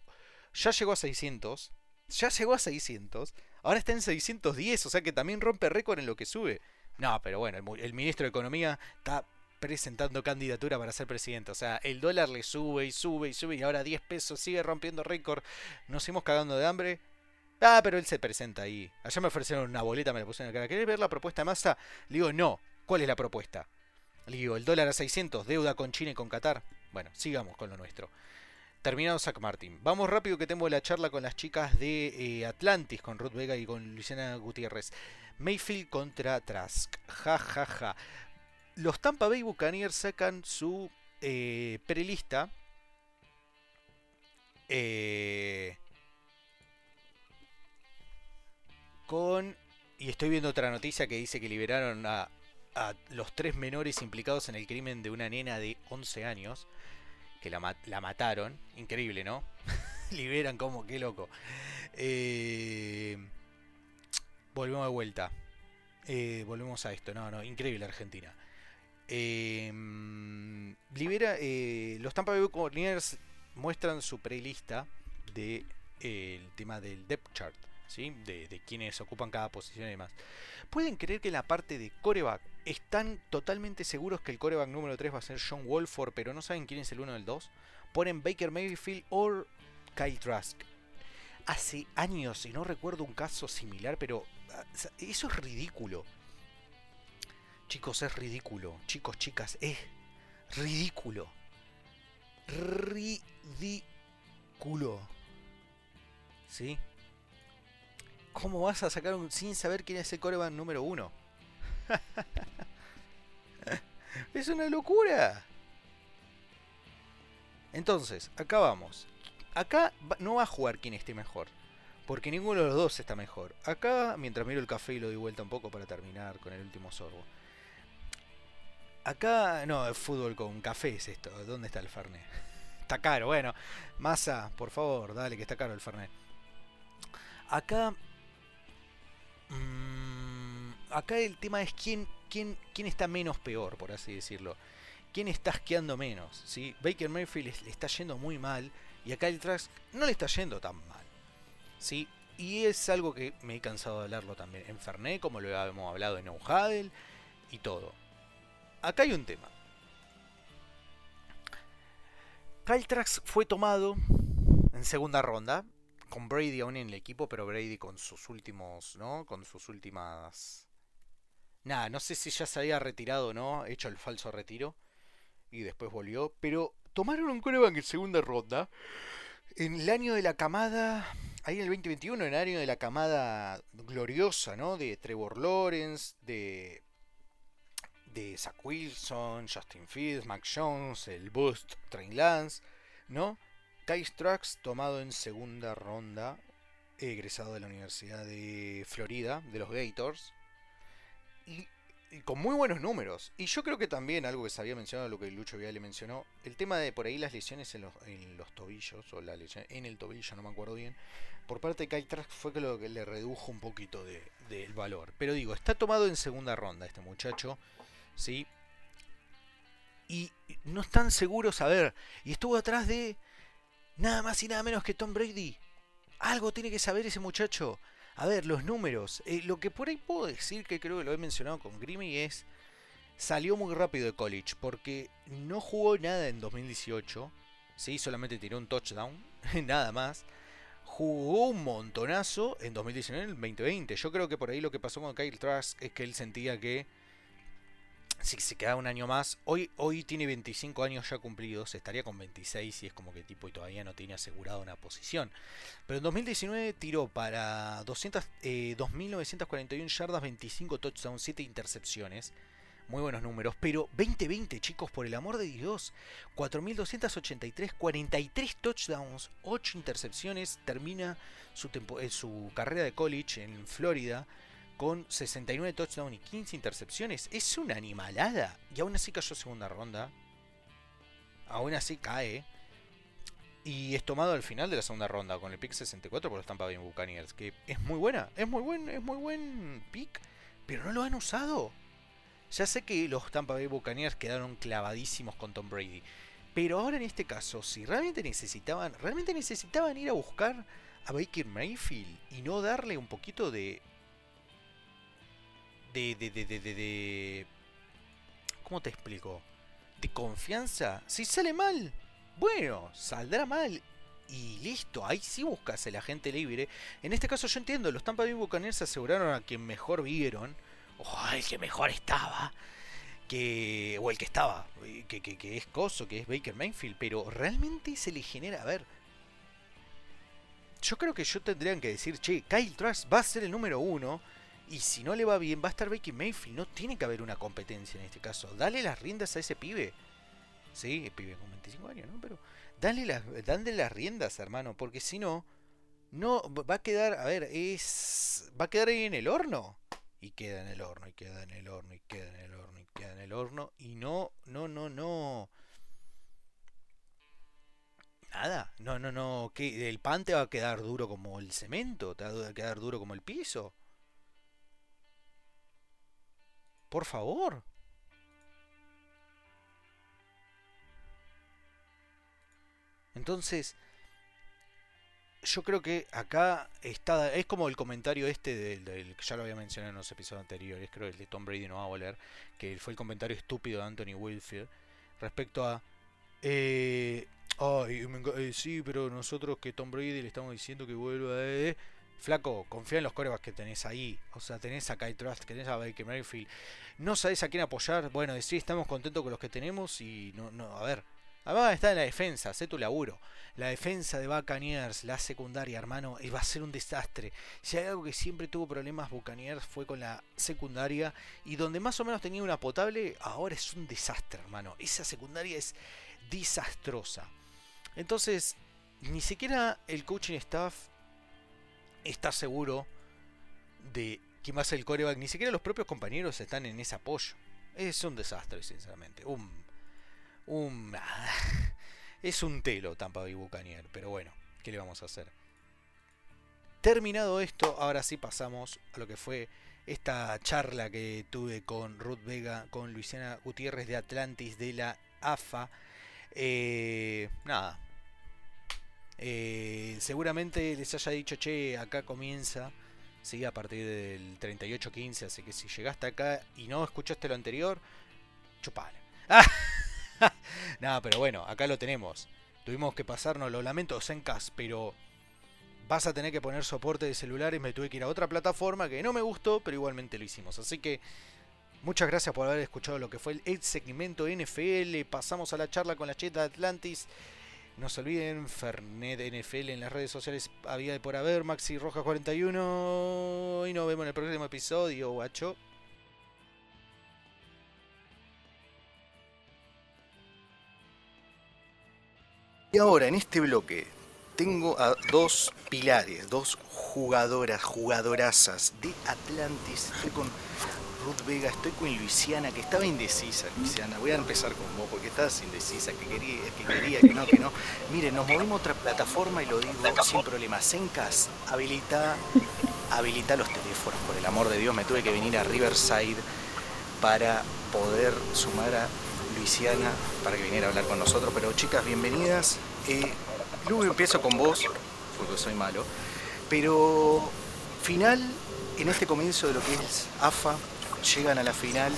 Ya llegó a 600. Ya llegó a 600. Ahora está en 610, o sea que también rompe récord en lo que sube. No, pero bueno, el ministro de Economía está presentando candidatura para ser presidente. O sea, el dólar le sube y sube y sube y ahora 10 pesos sigue rompiendo récord. Nos seguimos cagando de hambre. Ah, pero él se presenta ahí. Allá me ofrecieron una boleta, me la pusieron en la cara. ¿Querés ver la propuesta de masa? Le digo, no. ¿Cuál es la propuesta? Le digo, el dólar a 600, deuda con China y con Qatar. Bueno, sigamos con lo nuestro. Terminado Zach Martin. Vamos rápido que tengo la charla con las chicas de eh, Atlantis, con Ruth Vega y con Luciana Gutiérrez. Mayfield contra Trask. Ja, ja, ja los Tampa Bay Buccaneers sacan su eh, prelista. Eh, con. Y estoy viendo otra noticia que dice que liberaron a, a, los tres menores implicados en el crimen de una nena de 11 años. Que la, mataron. Increíble, ¿no? Liberan como, qué loco. Eh, volvemos de vuelta. Volvemos a esto. No, no, increíble Argentina. Em, libera, eh, los Tampa Bay Buccaneers muestran su prelista de eh, el tema del depth chart, ¿sí? de, quienes ocupan cada posición y demás. ¿Pueden creer que en la parte de coreback están totalmente seguros que el coreback número 3 va a ser John Wolford, pero no saben quién es el 1 del 2? Ponen Baker Mayfield o Kyle Trask. Hace años, y no recuerdo un caso similar, pero ah, eso es ridículo. Chicos, es ridículo. Chicos, chicas, es ridículo. Ridículo. ¿Sí? ¿Cómo vas a sacar un sin saber quién es el coreback número uno? es una locura. Entonces, acá vamos. Acá no va a jugar quien esté mejor. Porque ninguno de los dos está mejor. Acá, mientras miro el café y lo doy vuelta un poco para terminar con el último sorbo. Acá, no, fútbol con café es esto. ¿Dónde está el Fernet? Está caro, bueno. Masa, por favor, dale que está caro el Fernet. Acá. Mmm, acá el tema es quién, quién, quién está menos peor, por así decirlo. ¿Quién está asqueando menos? ¿sí? Baker Mayfield le está yendo muy mal. Y acá el Trask no le está yendo tan mal. ¿sí? Y es algo que me he cansado de hablarlo también en Fernet, como lo habíamos hablado en No y todo acá hay un tema. Kyle Trax fue tomado en segunda ronda, con Brady aún en el equipo, pero Brady con sus últimos, ¿no? Con sus últimas... Nada, no sé si ya se había retirado o no, hecho el falso retiro, y después volvió, pero tomaron un coreback en segunda ronda, en el año de la camada, ahí en el 2021, en el año de la camada gloriosa, ¿no? De Trevor Lawrence, de de Zach Wilson, Justin Fields, Mac Jones, el Boost, Train Lance, ¿no? Trucks tomado en segunda ronda, egresado de la Universidad de Florida, de los Gators. Y con muy buenos números. Y yo creo que también algo que se había mencionado, lo que Lucho le mencionó, el tema de por ahí las lesiones en los, en los tobillos, o la lesión en el tobillo, no me acuerdo bien, por parte de Kyle fue que lo que le redujo un poquito del de, valor. Pero digo, está tomado en segunda ronda este muchacho, ¿sí? Y no están seguros, a ver, y estuvo atrás de nada más y nada menos que Tom Brady. Algo tiene que saber ese muchacho. A ver, los números. Eh, lo que por ahí puedo decir, que creo que lo he mencionado con Grimmy, es. Salió muy rápido de college porque no jugó nada en 2018. Sí, solamente tiró un touchdown, nada más. Jugó un montonazo en 2019 en el 2020. Yo creo que por ahí lo que pasó con Kyle Trask es que él sentía que si se queda un año más, hoy, hoy tiene 25 años ya cumplidos, estaría con 26 y es como que tipo y todavía no tiene asegurado una posición. Pero en 2019 tiró para 200, 2.941 eh, yardas, 25 touchdowns, 7 intercepciones. Muy buenos números, pero 2020 chicos, por el amor de Dios, 4.283, 43 touchdowns, 8 intercepciones, termina su, eh, su carrera de college en Florida con 69 touchdowns y 15 intercepciones. Es una animalada. Y aún así cayó segunda ronda. Aún así cae. Y es tomado al final de la segunda ronda con el pick 64 por los Tampa Bay Buccaneers. Que es muy buena. Es muy buen, es muy buen pick. Pero no lo han usado. Ya sé que los Tampa Bay Buccaneers quedaron clavadísimos con Tom Brady. Pero ahora en este caso, si realmente necesitaban, realmente necesitaban ir a buscar a Baker Mayfield y no darle un poquito de de, de, de, de, de, ¿Cómo te explico? De confianza. Si sale mal, bueno, saldrá mal. Y listo, ahí sí buscas el agente libre. En este caso yo entiendo, los Tampa Bay Buccaneers aseguraron a quien mejor vieron. O el que mejor estaba. Que, o el que estaba, que, que, que es Coso, que es Baker Mayfield, pero realmente se le genera, a ver, yo creo que yo tendrían que decir, che, Kyle Trask va a ser el número uno, y si no le va bien, va a estar Baker Mayfield. No tiene que haber una competencia en este caso. Dale las riendas a ese pibe. Sí, pibe con 25 años, ¿no? Pero dale las, dale las riendas, hermano. Porque si no, no va a quedar, a ver, es. Va a quedar ahí en el horno. Y queda en el horno, y queda en el horno, y queda en el horno, y queda en el horno. Y no, no, no, no. Nada, no, no, no. que El pan te va a quedar duro como el cemento, te va a quedar duro como el piso. Por favor. Entonces, yo creo que acá está, es como el comentario este del, que ya lo había mencionado en los episodios anteriores, creo el de Tom Brady no va a volver, que fue el comentario estúpido de Anthony Wilfield respecto a, eh, eh, sí, pero nosotros que Tom Brady le estamos diciendo que vuelva, eh, Flaco, confía en los corebacks que tenés ahí. O sea, tenés a Kai Trust, tenés a Baker Mayfield. No sabés a quién apoyar. Bueno, sí, estamos contentos con los que tenemos y no, no, a ver. Además está en la defensa, sé tu laburo. La defensa de Buccaneers, la secundaria, hermano, va a ser un desastre. Si hay algo que siempre tuvo problemas Buccaneers fue con la secundaria y donde más o menos tenía una potable, ahora es un desastre, hermano. Esa secundaria es desastrosa. Entonces, ni siquiera el coaching staff está seguro de quién va a ser el coreback. Ni siquiera los propios compañeros están en ese apoyo. Es un desastre, sinceramente. Un. Un. Es un telo Tampa Bay Buccaneer. Pero bueno, ¿qué le vamos a hacer? Terminado esto, ahora sí pasamos a lo que fue esta charla que tuve con Ruth Vega, con Luisiana Gutiérrez de Atlantis de la AFA. Eh, nada, eh, seguramente les haya dicho, che, acá comienza, ¿sí? a partir del 38-15, así que si llegaste acá y no escuchaste lo anterior, chupale. Nada, pero bueno, acá lo tenemos. Tuvimos que pasarnos, lo lamento, Zencast, pero vas a tener que poner soporte de celulares. Me tuve que ir a otra plataforma que no me gustó, pero igualmente lo hicimos. Así que muchas gracias por haber escuchado lo que fue el segmento NFL. Pasamos a la charla con la cheta Atlantis. No se olviden, Fernet NFL en las redes sociales había de por haber, Maxi Roja 41. Y nos vemos en el próximo episodio, guacho. Y ahora, en este bloque, tengo a dos pilares, dos jugadoras, jugadorazas de Atlantis. Con Ruth Vega, estoy con Luisiana, que estaba indecisa, Luisiana. Voy a empezar con vos, porque estabas indecisa, que quería, que quería, que no, que no. Miren, nos movimos a otra plataforma y lo digo sin problema. Zencas, habilita, habilita los teléfonos, por el amor de Dios. Me tuve que venir a Riverside para poder sumar a Luisiana para que viniera a hablar con nosotros. Pero chicas, bienvenidas. Eh, luego empiezo con vos, porque soy malo. Pero final, en este comienzo de lo que es AFA, llegan a la final.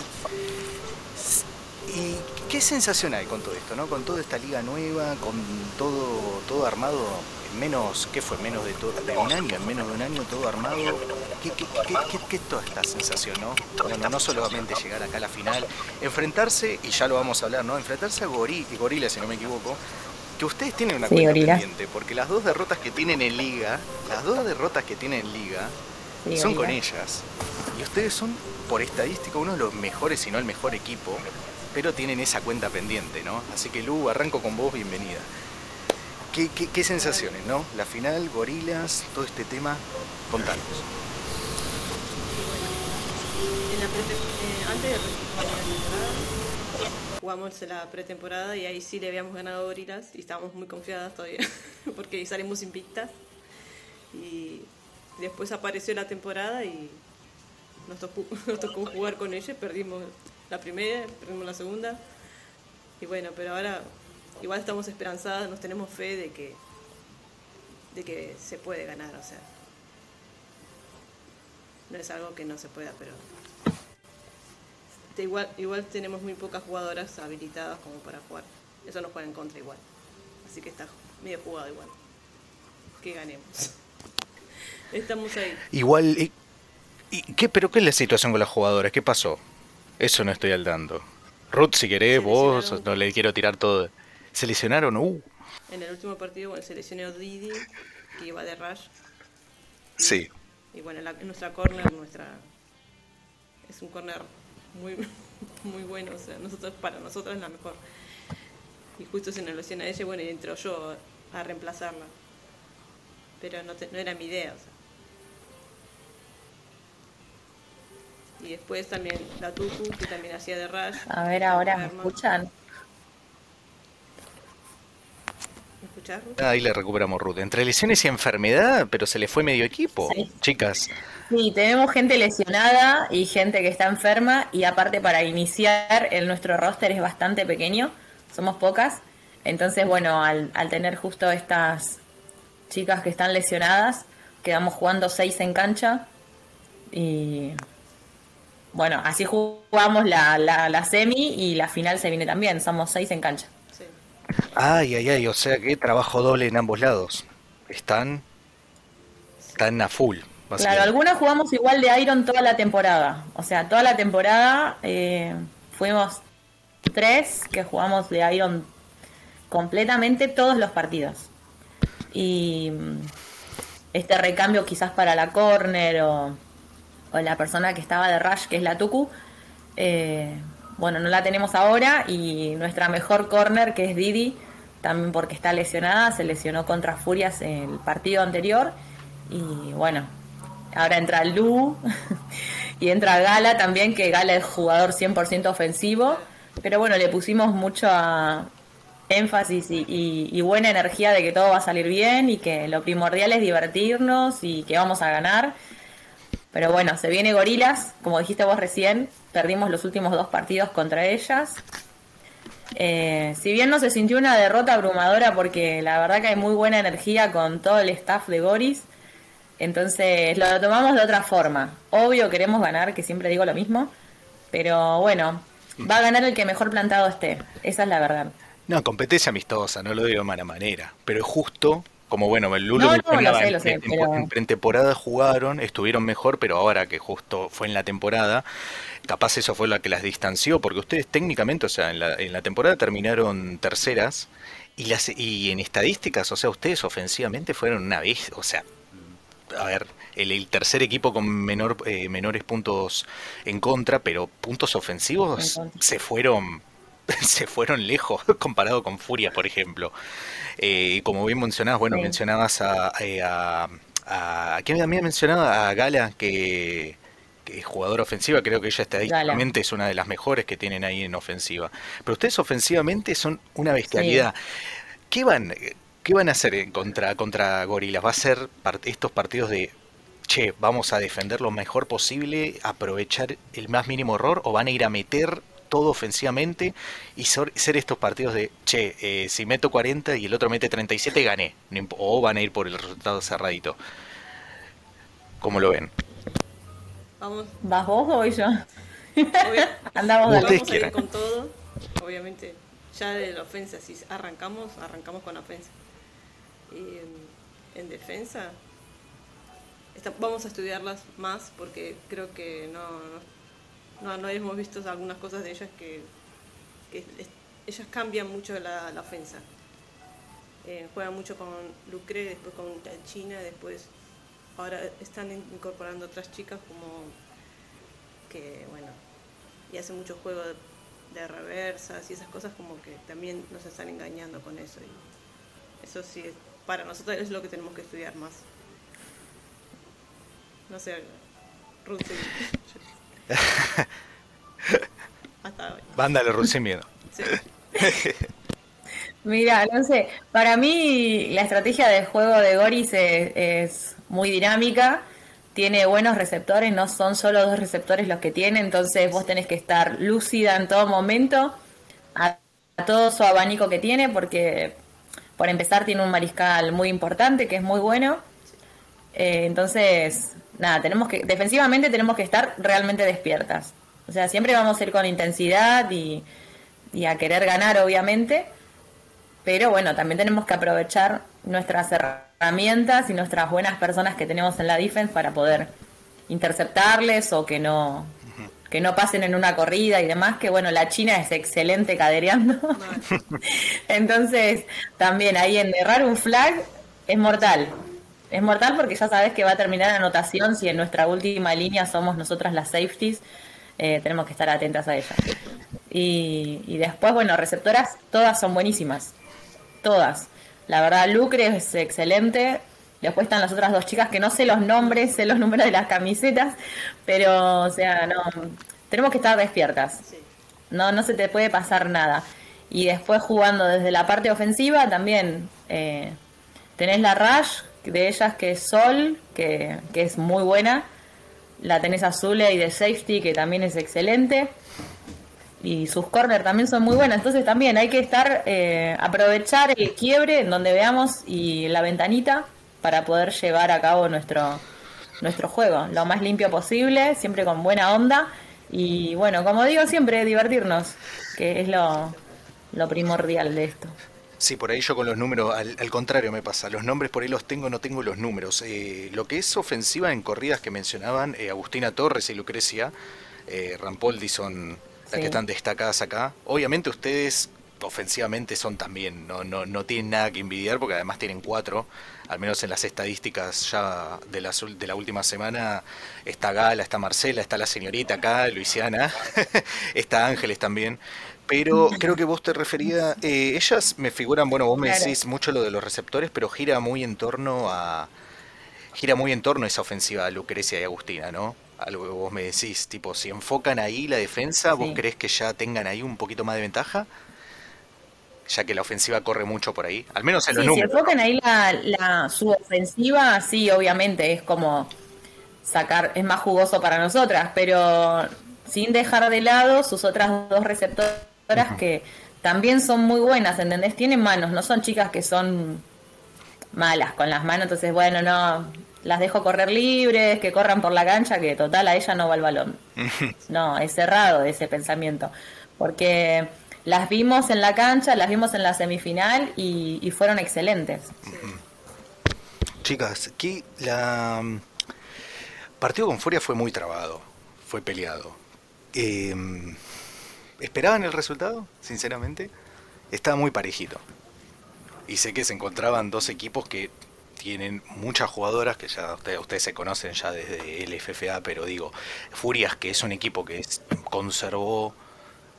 ¿Y qué sensación hay con todo esto, no? Con toda esta liga nueva, con todo, todo armado en menos, ¿qué fue? Menos de, todo, de un año, en menos de un año todo armado. ¿Qué, qué, qué, qué es toda esta sensación, no? No, no? solamente llegar acá a la final, enfrentarse, y ya lo vamos a hablar, ¿no? Enfrentarse a Gorila, Gorila, si no me equivoco, que ustedes tienen una cuenta pendiente, porque las dos derrotas que tienen en liga, las dos derrotas que tienen en liga, son con ellas. Y ustedes son, por estadística, uno de los mejores, si no el mejor equipo, pero tienen esa cuenta pendiente, ¿no? Así que Lu, arranco con vos, bienvenida. ¿Qué, qué, sensaciones, no? La final, gorilas, todo este tema, contanos. La eh, antes de jugamos la pretemporada y ahí sí le habíamos ganado Gorilas y estábamos muy confiadas todavía porque salimos invictas. Y después apareció la temporada y nos tocó, nos tocó jugar con ella, perdimos la primera, perdimos la segunda. Y bueno, pero ahora igual estamos esperanzadas, nos tenemos fe de que, de que se puede ganar, o sea. No es algo que no se pueda, pero igual, igual tenemos muy pocas jugadoras habilitadas como para jugar. Eso nos juega en contra igual. Así que está medio jugado igual. Que ganemos. Estamos ahí. Igual, ¿y, qué, ¿pero qué es la situación con las jugadoras? ¿Qué pasó? Eso no estoy al dando. Ruth, si querés, vos, no le quiero tirar todo. ¿Se lesionaron? Uh. En el último partido, bueno, se lesionó Didi, que iba de Rush. sí. Y bueno, en nuestra corner, nuestra. Es un corner muy, muy bueno, o sea, nosotros, para nosotros es la mejor. Y justo se nos lesiona ella, bueno, y entró yo a reemplazarla. Pero no, no era mi idea, o sea. Y después también la Tuku, que también hacía de Rush. A ver, ahora me escuchan. Ahí le recuperamos Ruth. Entre lesiones y enfermedad, pero se le fue medio equipo, chicas. Sí, tenemos gente lesionada y gente que está enferma y aparte para iniciar el nuestro roster es bastante pequeño, somos pocas. Entonces, bueno, al, al tener justo estas chicas que están lesionadas, quedamos jugando seis en cancha y bueno, así jugamos la, la, la semi y la final se viene también, somos seis en cancha. Ay, ay, ay, o sea que trabajo doble en ambos lados. Están, están a full. Claro, algunas jugamos igual de Iron toda la temporada. O sea, toda la temporada eh, fuimos tres que jugamos de Iron completamente todos los partidos. Y mm, este recambio quizás para la corner o, la persona que estaba de Rush, que es la Tuku, eh, bueno, no la tenemos ahora y nuestra mejor corner, que es Didi, también porque está lesionada, se lesionó contra Furias en el partido anterior. Y bueno, ahora entra Lu y entra Gala también, que Gala es jugador 100% ofensivo, pero bueno, le pusimos mucho énfasis y, buena energía de que todo va a salir bien y que lo primordial es divertirnos y que vamos a ganar. Pero bueno, se viene Gorilas, como dijiste vos recién, perdimos los últimos dos partidos contra ellas. Eh, si bien no se sintió una derrota abrumadora porque la verdad que hay muy buena energía con todo el staff de Goris, entonces lo tomamos de otra forma. Obvio queremos ganar, que siempre digo lo mismo, pero bueno, va a ganar el que mejor plantado esté, esa es la verdad. No, competencia amistosa, no lo digo de mala manera, pero es justo como bueno, el Lulo en, pretemporada jugaron, estuvieron mejor, pero ahora que justo fue en la temporada, capaz eso fue lo que las distanció, porque ustedes técnicamente, o sea, en la, en la temporada terminaron terceras y, las, y en estadísticas, o sea, ustedes ofensivamente fueron una vez, o sea, a ver, el, tercer equipo con menor, eh, menores puntos en contra, pero puntos ofensivos se fueron se fueron lejos comparado con Furia, por ejemplo. Eh, como bien mencionabas, bueno, mencionabas a, eh, a, a, ¿Quién había mencionado? A Gala, que, que es jugadora ofensiva, creo que ella estadísticamente es una de las mejores que tienen ahí en ofensiva. Pero ustedes ofensivamente son una bestialidad. ¿Qué van, qué van a hacer contra, contra Gorilas? ¿Va a ser estos partidos de che, vamos a defender lo mejor posible, aprovechar el más mínimo error, o van a ir a meter todo ofensivamente y ser estos partidos de, che, eh, si meto 40 y el otro mete 37, gané. O van a ir por el resultado cerradito. ¿Cómo lo ven? Vamos. ¿Vas vos o voy yo? Andamos vamos a ir con todo. Obviamente, ya de la ofensa, si arrancamos, arrancamos con la ofensa. Y en, defensa, vamos a estudiarlas más porque creo que no, no, no, hemos visto algunas cosas de ellas que, ellas cambian mucho la, ofensa. Eh, juegan mucho con Lucre, después con China, después ahora están incorporando otras chicas como que, bueno, y hacen mucho juego de, reversas y esas cosas como que también nos están engañando con eso. Eso sí, para nosotros es lo que tenemos que estudiar más. No sé, Ruth. Hasta hoy. Vándale, Ruth, sin miedo. Sí. Mira, no sé, para mí la estrategia de juego de Goris es, muy dinámica, tiene buenos receptores, no son solo dos receptores los que tiene, entonces vos tenés que estar lúcida en todo momento a, todo su abanico que tiene, porque por empezar tiene un mariscal muy importante, que es muy bueno. Eh, entonces, nada, tenemos que, defensivamente tenemos que estar realmente despiertas. O sea, siempre vamos a ir con intensidad y, y a querer ganar, obviamente pero bueno, también tenemos que aprovechar nuestras herramientas y nuestras buenas personas que tenemos en la defense para poder interceptarles o que no que no pasen en una corrida y demás, que bueno, la China es excelente cadereando. Entonces, también ahí en errar un flag es mortal. Es mortal porque ya sabes que va a terminar la anotación si en nuestra última línea somos nosotras las safeties. Eh, tenemos que estar atentas a ellas. Y, y después, bueno, receptoras, todas son buenísimas todas. La verdad, Lucre es excelente. Después están las otras dos chicas que no sé los nombres, sé los números de las camisetas, pero, o sea, no, tenemos que estar despiertas. No, no se te puede pasar nada. Y después jugando desde la parte ofensiva también eh, tenés la Rush de ellas que es Sol, que, que es muy buena. La tenés Azule y de Safety, que también es excelente y sus corners también son muy buenas. Entonces también hay que estar, eh, aprovechar el quiebre en donde veamos y la ventanita para poder llevar a cabo nuestro, nuestro juego. Lo más limpio posible, siempre con buena onda. Y bueno, como digo siempre, divertirnos, que es lo, lo primordial de esto. Sí, por ahí yo con los números, al, contrario me pasa, los nombres por ahí los tengo, no tengo los números. Eh, lo que es ofensiva en corridas que mencionaban eh, Agustina Torres y Lucrecia, eh, Rampoldi son las que están destacadas acá. Obviamente ustedes ofensivamente son también, no, no, no tienen nada que envidiar porque además tienen cuatro, al menos en las estadísticas ya de la, de la última semana, está Gala, está Marcela, está la señorita acá, Luisiana, está Ángeles también. Pero creo que vos te referías, eh, ellas me figuran, bueno, vos me decís mucho lo de los receptores, pero gira muy en torno a, gira muy en torno a esa ofensiva Lucrecia y Agustina, ¿no? algo que vos me decís, tipo, si enfocan ahí la defensa, ¿vos crees que ya tengan ahí un poquito más de ventaja? Ya que la ofensiva corre mucho por ahí, al menos en los números. Si enfocan ahí la, su ofensiva, sí, obviamente es como sacar, es más jugoso para nosotras, pero sin dejar de lado sus otras dos que también son muy buenas, ¿entendés? Tienen manos, no son chicas que son malas con las manos, entonces bueno, no, las dejo correr libres, que corran por la cancha, que total a ella no va el balón. No, es cerrado ese pensamiento, porque las vimos en la cancha, las vimos en la semifinal y, fueron excelentes. Chicas, aquí la mm, partido con Furia fue muy trabado, fue peleado. Em, ¿Esperaban el resultado, sinceramente? Estaba muy parejito. Y sé que se encontraban dos equipos que tienen muchas jugadoras que ya ustedes, se conocen ya desde el FFA, pero digo, Furias, que es un equipo que conservó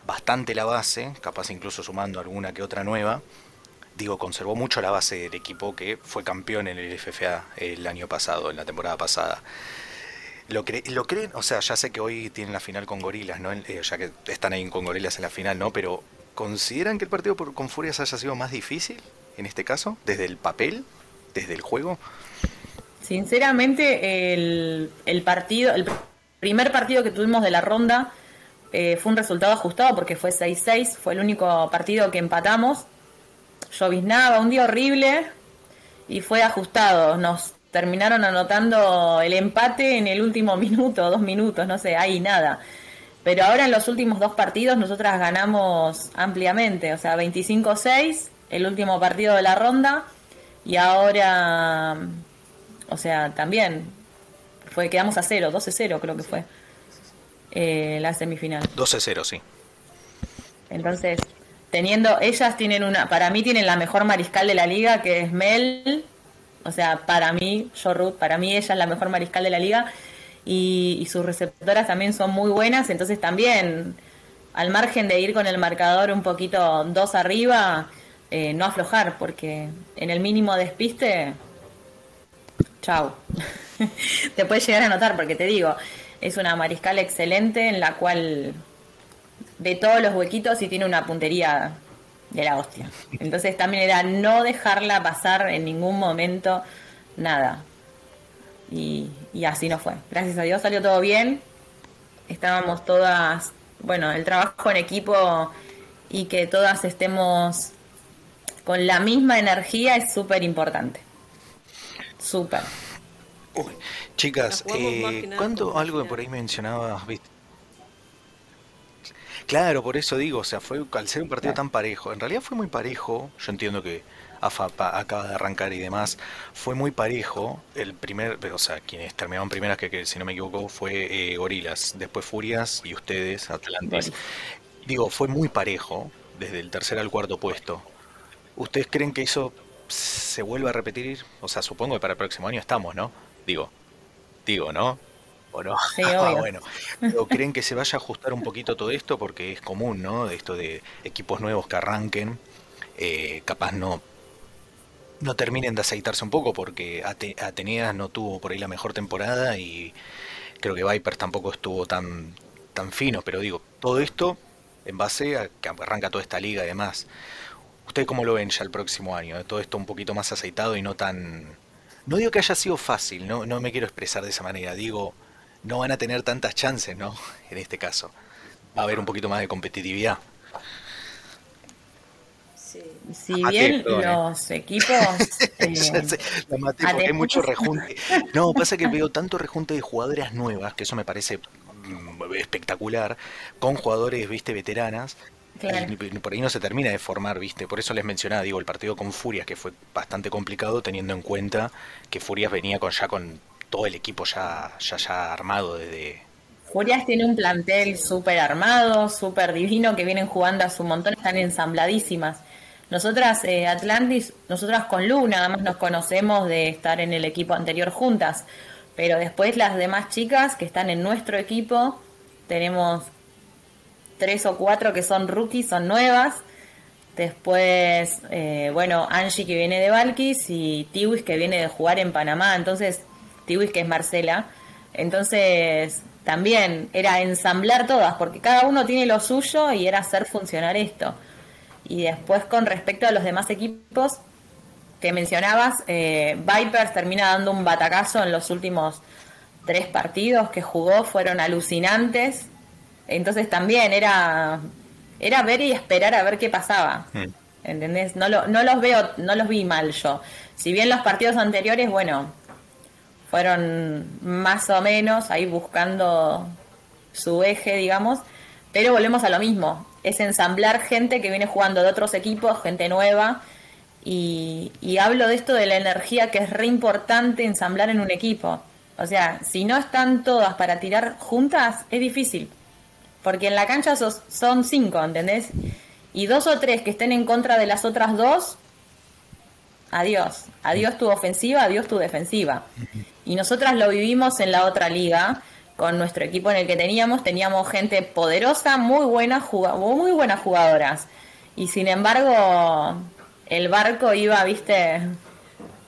bastante la base, capaz incluso sumando alguna que otra nueva, digo, conservó mucho la base del equipo que fue campeón en el FFA el año pasado, en la temporada pasada. ¿Lo, ¿Lo creen? O sea, ya sé que hoy tienen la final con Gorilas, ¿no? Eh, ya que están ahí con Gorilas en la final, ¿no? Pero ¿consideran que el partido con Furias haya sido más difícil en este caso? ¿Desde el papel? ¿Desde el juego? Sinceramente, el, el partido, el primer partido que tuvimos de la ronda eh, fue un resultado ajustado porque fue 6-6, fue el único partido que empatamos. Lloviznaba, un día horrible y fue ajustado. Nos terminaron anotando el empate en el último minuto, dos minutos, no sé, ahí nada. Pero ahora en los últimos dos partidos nosotras ganamos ampliamente, o sea, 25-6, el último partido de la ronda, y ahora, o sea, también fue quedamos a cero, 12-0 creo que fue eh, la semifinal. 12-0, sí. Entonces, teniendo, ellas tienen una, para mí tienen la mejor mariscal de la liga, que es Mel, o sea, para mí, yo Ruth, para mí ella es la mejor mariscal de la liga y, sus receptoras también son muy buenas, entonces también al margen de ir con el marcador un poquito dos arriba, eh, no aflojar, porque en el mínimo despiste, chao. te puedes llegar a notar, porque te digo, es una mariscal excelente en la cual de todos los huequitos y tiene una puntería de la hostia. Entonces también era no dejarla pasar en ningún momento nada. Y, así no fue. Gracias a Dios salió todo bien. Estábamos todas, bueno, el trabajo en equipo y que todas estemos con la misma energía es súper importante. Súper. Chicas, eh, ¿cuándo algo por ahí mencionabas, viste? Claro, por eso digo, o sea, fue al ser un partido tan parejo, en realidad fue muy parejo, yo entiendo que AFA acaba de arrancar y demás, fue muy parejo, el primer, o sea, quienes terminaron primeras, que, si no me equivoco fue eh, Gorilas, después Furias y ustedes, Atlantis. Digo, fue muy parejo, desde el tercer al cuarto puesto. ¿Ustedes creen que eso se vuelva a repetir? O sea, supongo que para el próximo año estamos, ¿no? Digo, digo, ¿no? ¿O no? Sí, ah, bueno. creen que se vaya a ajustar un poquito todo esto? Porque es común, ¿no? De esto de equipos nuevos que arranquen, eh, capaz no no terminen de aceitarse un poco porque Ateneas no tuvo por ahí la mejor temporada y creo que Vipers tampoco estuvo tan, tan fino, pero digo, todo esto en base a que arranca toda esta liga y demás. ¿Ustedes cómo lo ven ya el próximo año? Todo esto un poquito más aceitado y no tan... No digo que haya sido fácil, no, no me quiero expresar de esa manera, digo no van a tener tantas chances, ¿no? En este caso. Va a haber un poquito más de competitividad. Si bien los equipos. Eh, la maté porque hay mucho rejunte. No, pasa que veo tanto rejunte de jugadoras nuevas, que eso me parece mm, espectacular, con jugadores, viste, veteranas. Y por ahí no se termina de formar, ¿viste? Por eso les mencionaba, digo, el partido con Furias, que fue bastante complicado, teniendo en cuenta que Furias venía con ya con todo el equipo ya, ya, ya armado desde... Furias tiene un plantel súper armado, súper divino, que vienen jugando a su montón, están ensambladísimas. Nosotras, eh, Atlantis, nosotras con Lu nada más nos conocemos de estar en el equipo anterior juntas, pero después las demás chicas que están en nuestro equipo, tenemos tres o cuatro que son rookies, son nuevas. Después, eh, bueno, Angie que viene de Valkis y Tiwis que viene de jugar en Panamá. Entonces, Tiwis, que es Marcela. Entonces, también era ensamblar todas, porque cada uno tiene lo suyo y era hacer funcionar esto. Y después, con respecto a los demás equipos que mencionabas, eh, Vipers termina dando un batacazo en los últimos tres partidos que jugó, fueron alucinantes. Entonces también era, era ver y esperar a ver qué pasaba. Mm. ¿Entendés? No, lo, no los veo, no los vi mal yo. Si bien los partidos anteriores, bueno, fueron más o menos ahí buscando su eje, digamos, pero volvemos a lo mismo, es ensamblar gente que viene jugando de otros equipos, gente nueva, y, hablo de esto de la energía que es re importante ensamblar en un equipo. O sea, si no están todas para tirar juntas, es difícil. Porque en la cancha son cinco, ¿entendés? Y dos o tres que estén en contra de las otras dos, adiós. Adiós tu ofensiva, adiós tu defensiva. Y nosotras lo vivimos en la otra liga, con nuestro equipo en el que teníamos, teníamos gente poderosa, muy buena, muy buenas jugadoras. Y sin embargo, el barco iba, viste,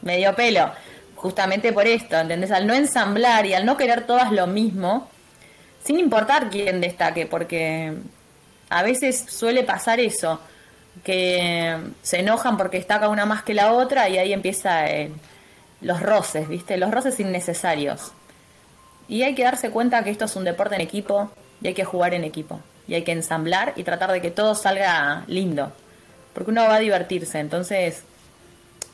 medio pelo. justamente por esto, ¿entendés? Al no ensamblar y al no querer todas lo mismo, sin importar quién destaque, porque a veces suele pasar eso, que se enojan porque destaca una más que la otra y ahí empieza los roces, ¿viste? Los roces innecesarios. Y hay que darse cuenta que esto es un deporte en equipo y hay que jugar en equipo. Y hay que ensamblar y tratar de que todo salga lindo. Porque uno va a divertirse, entonces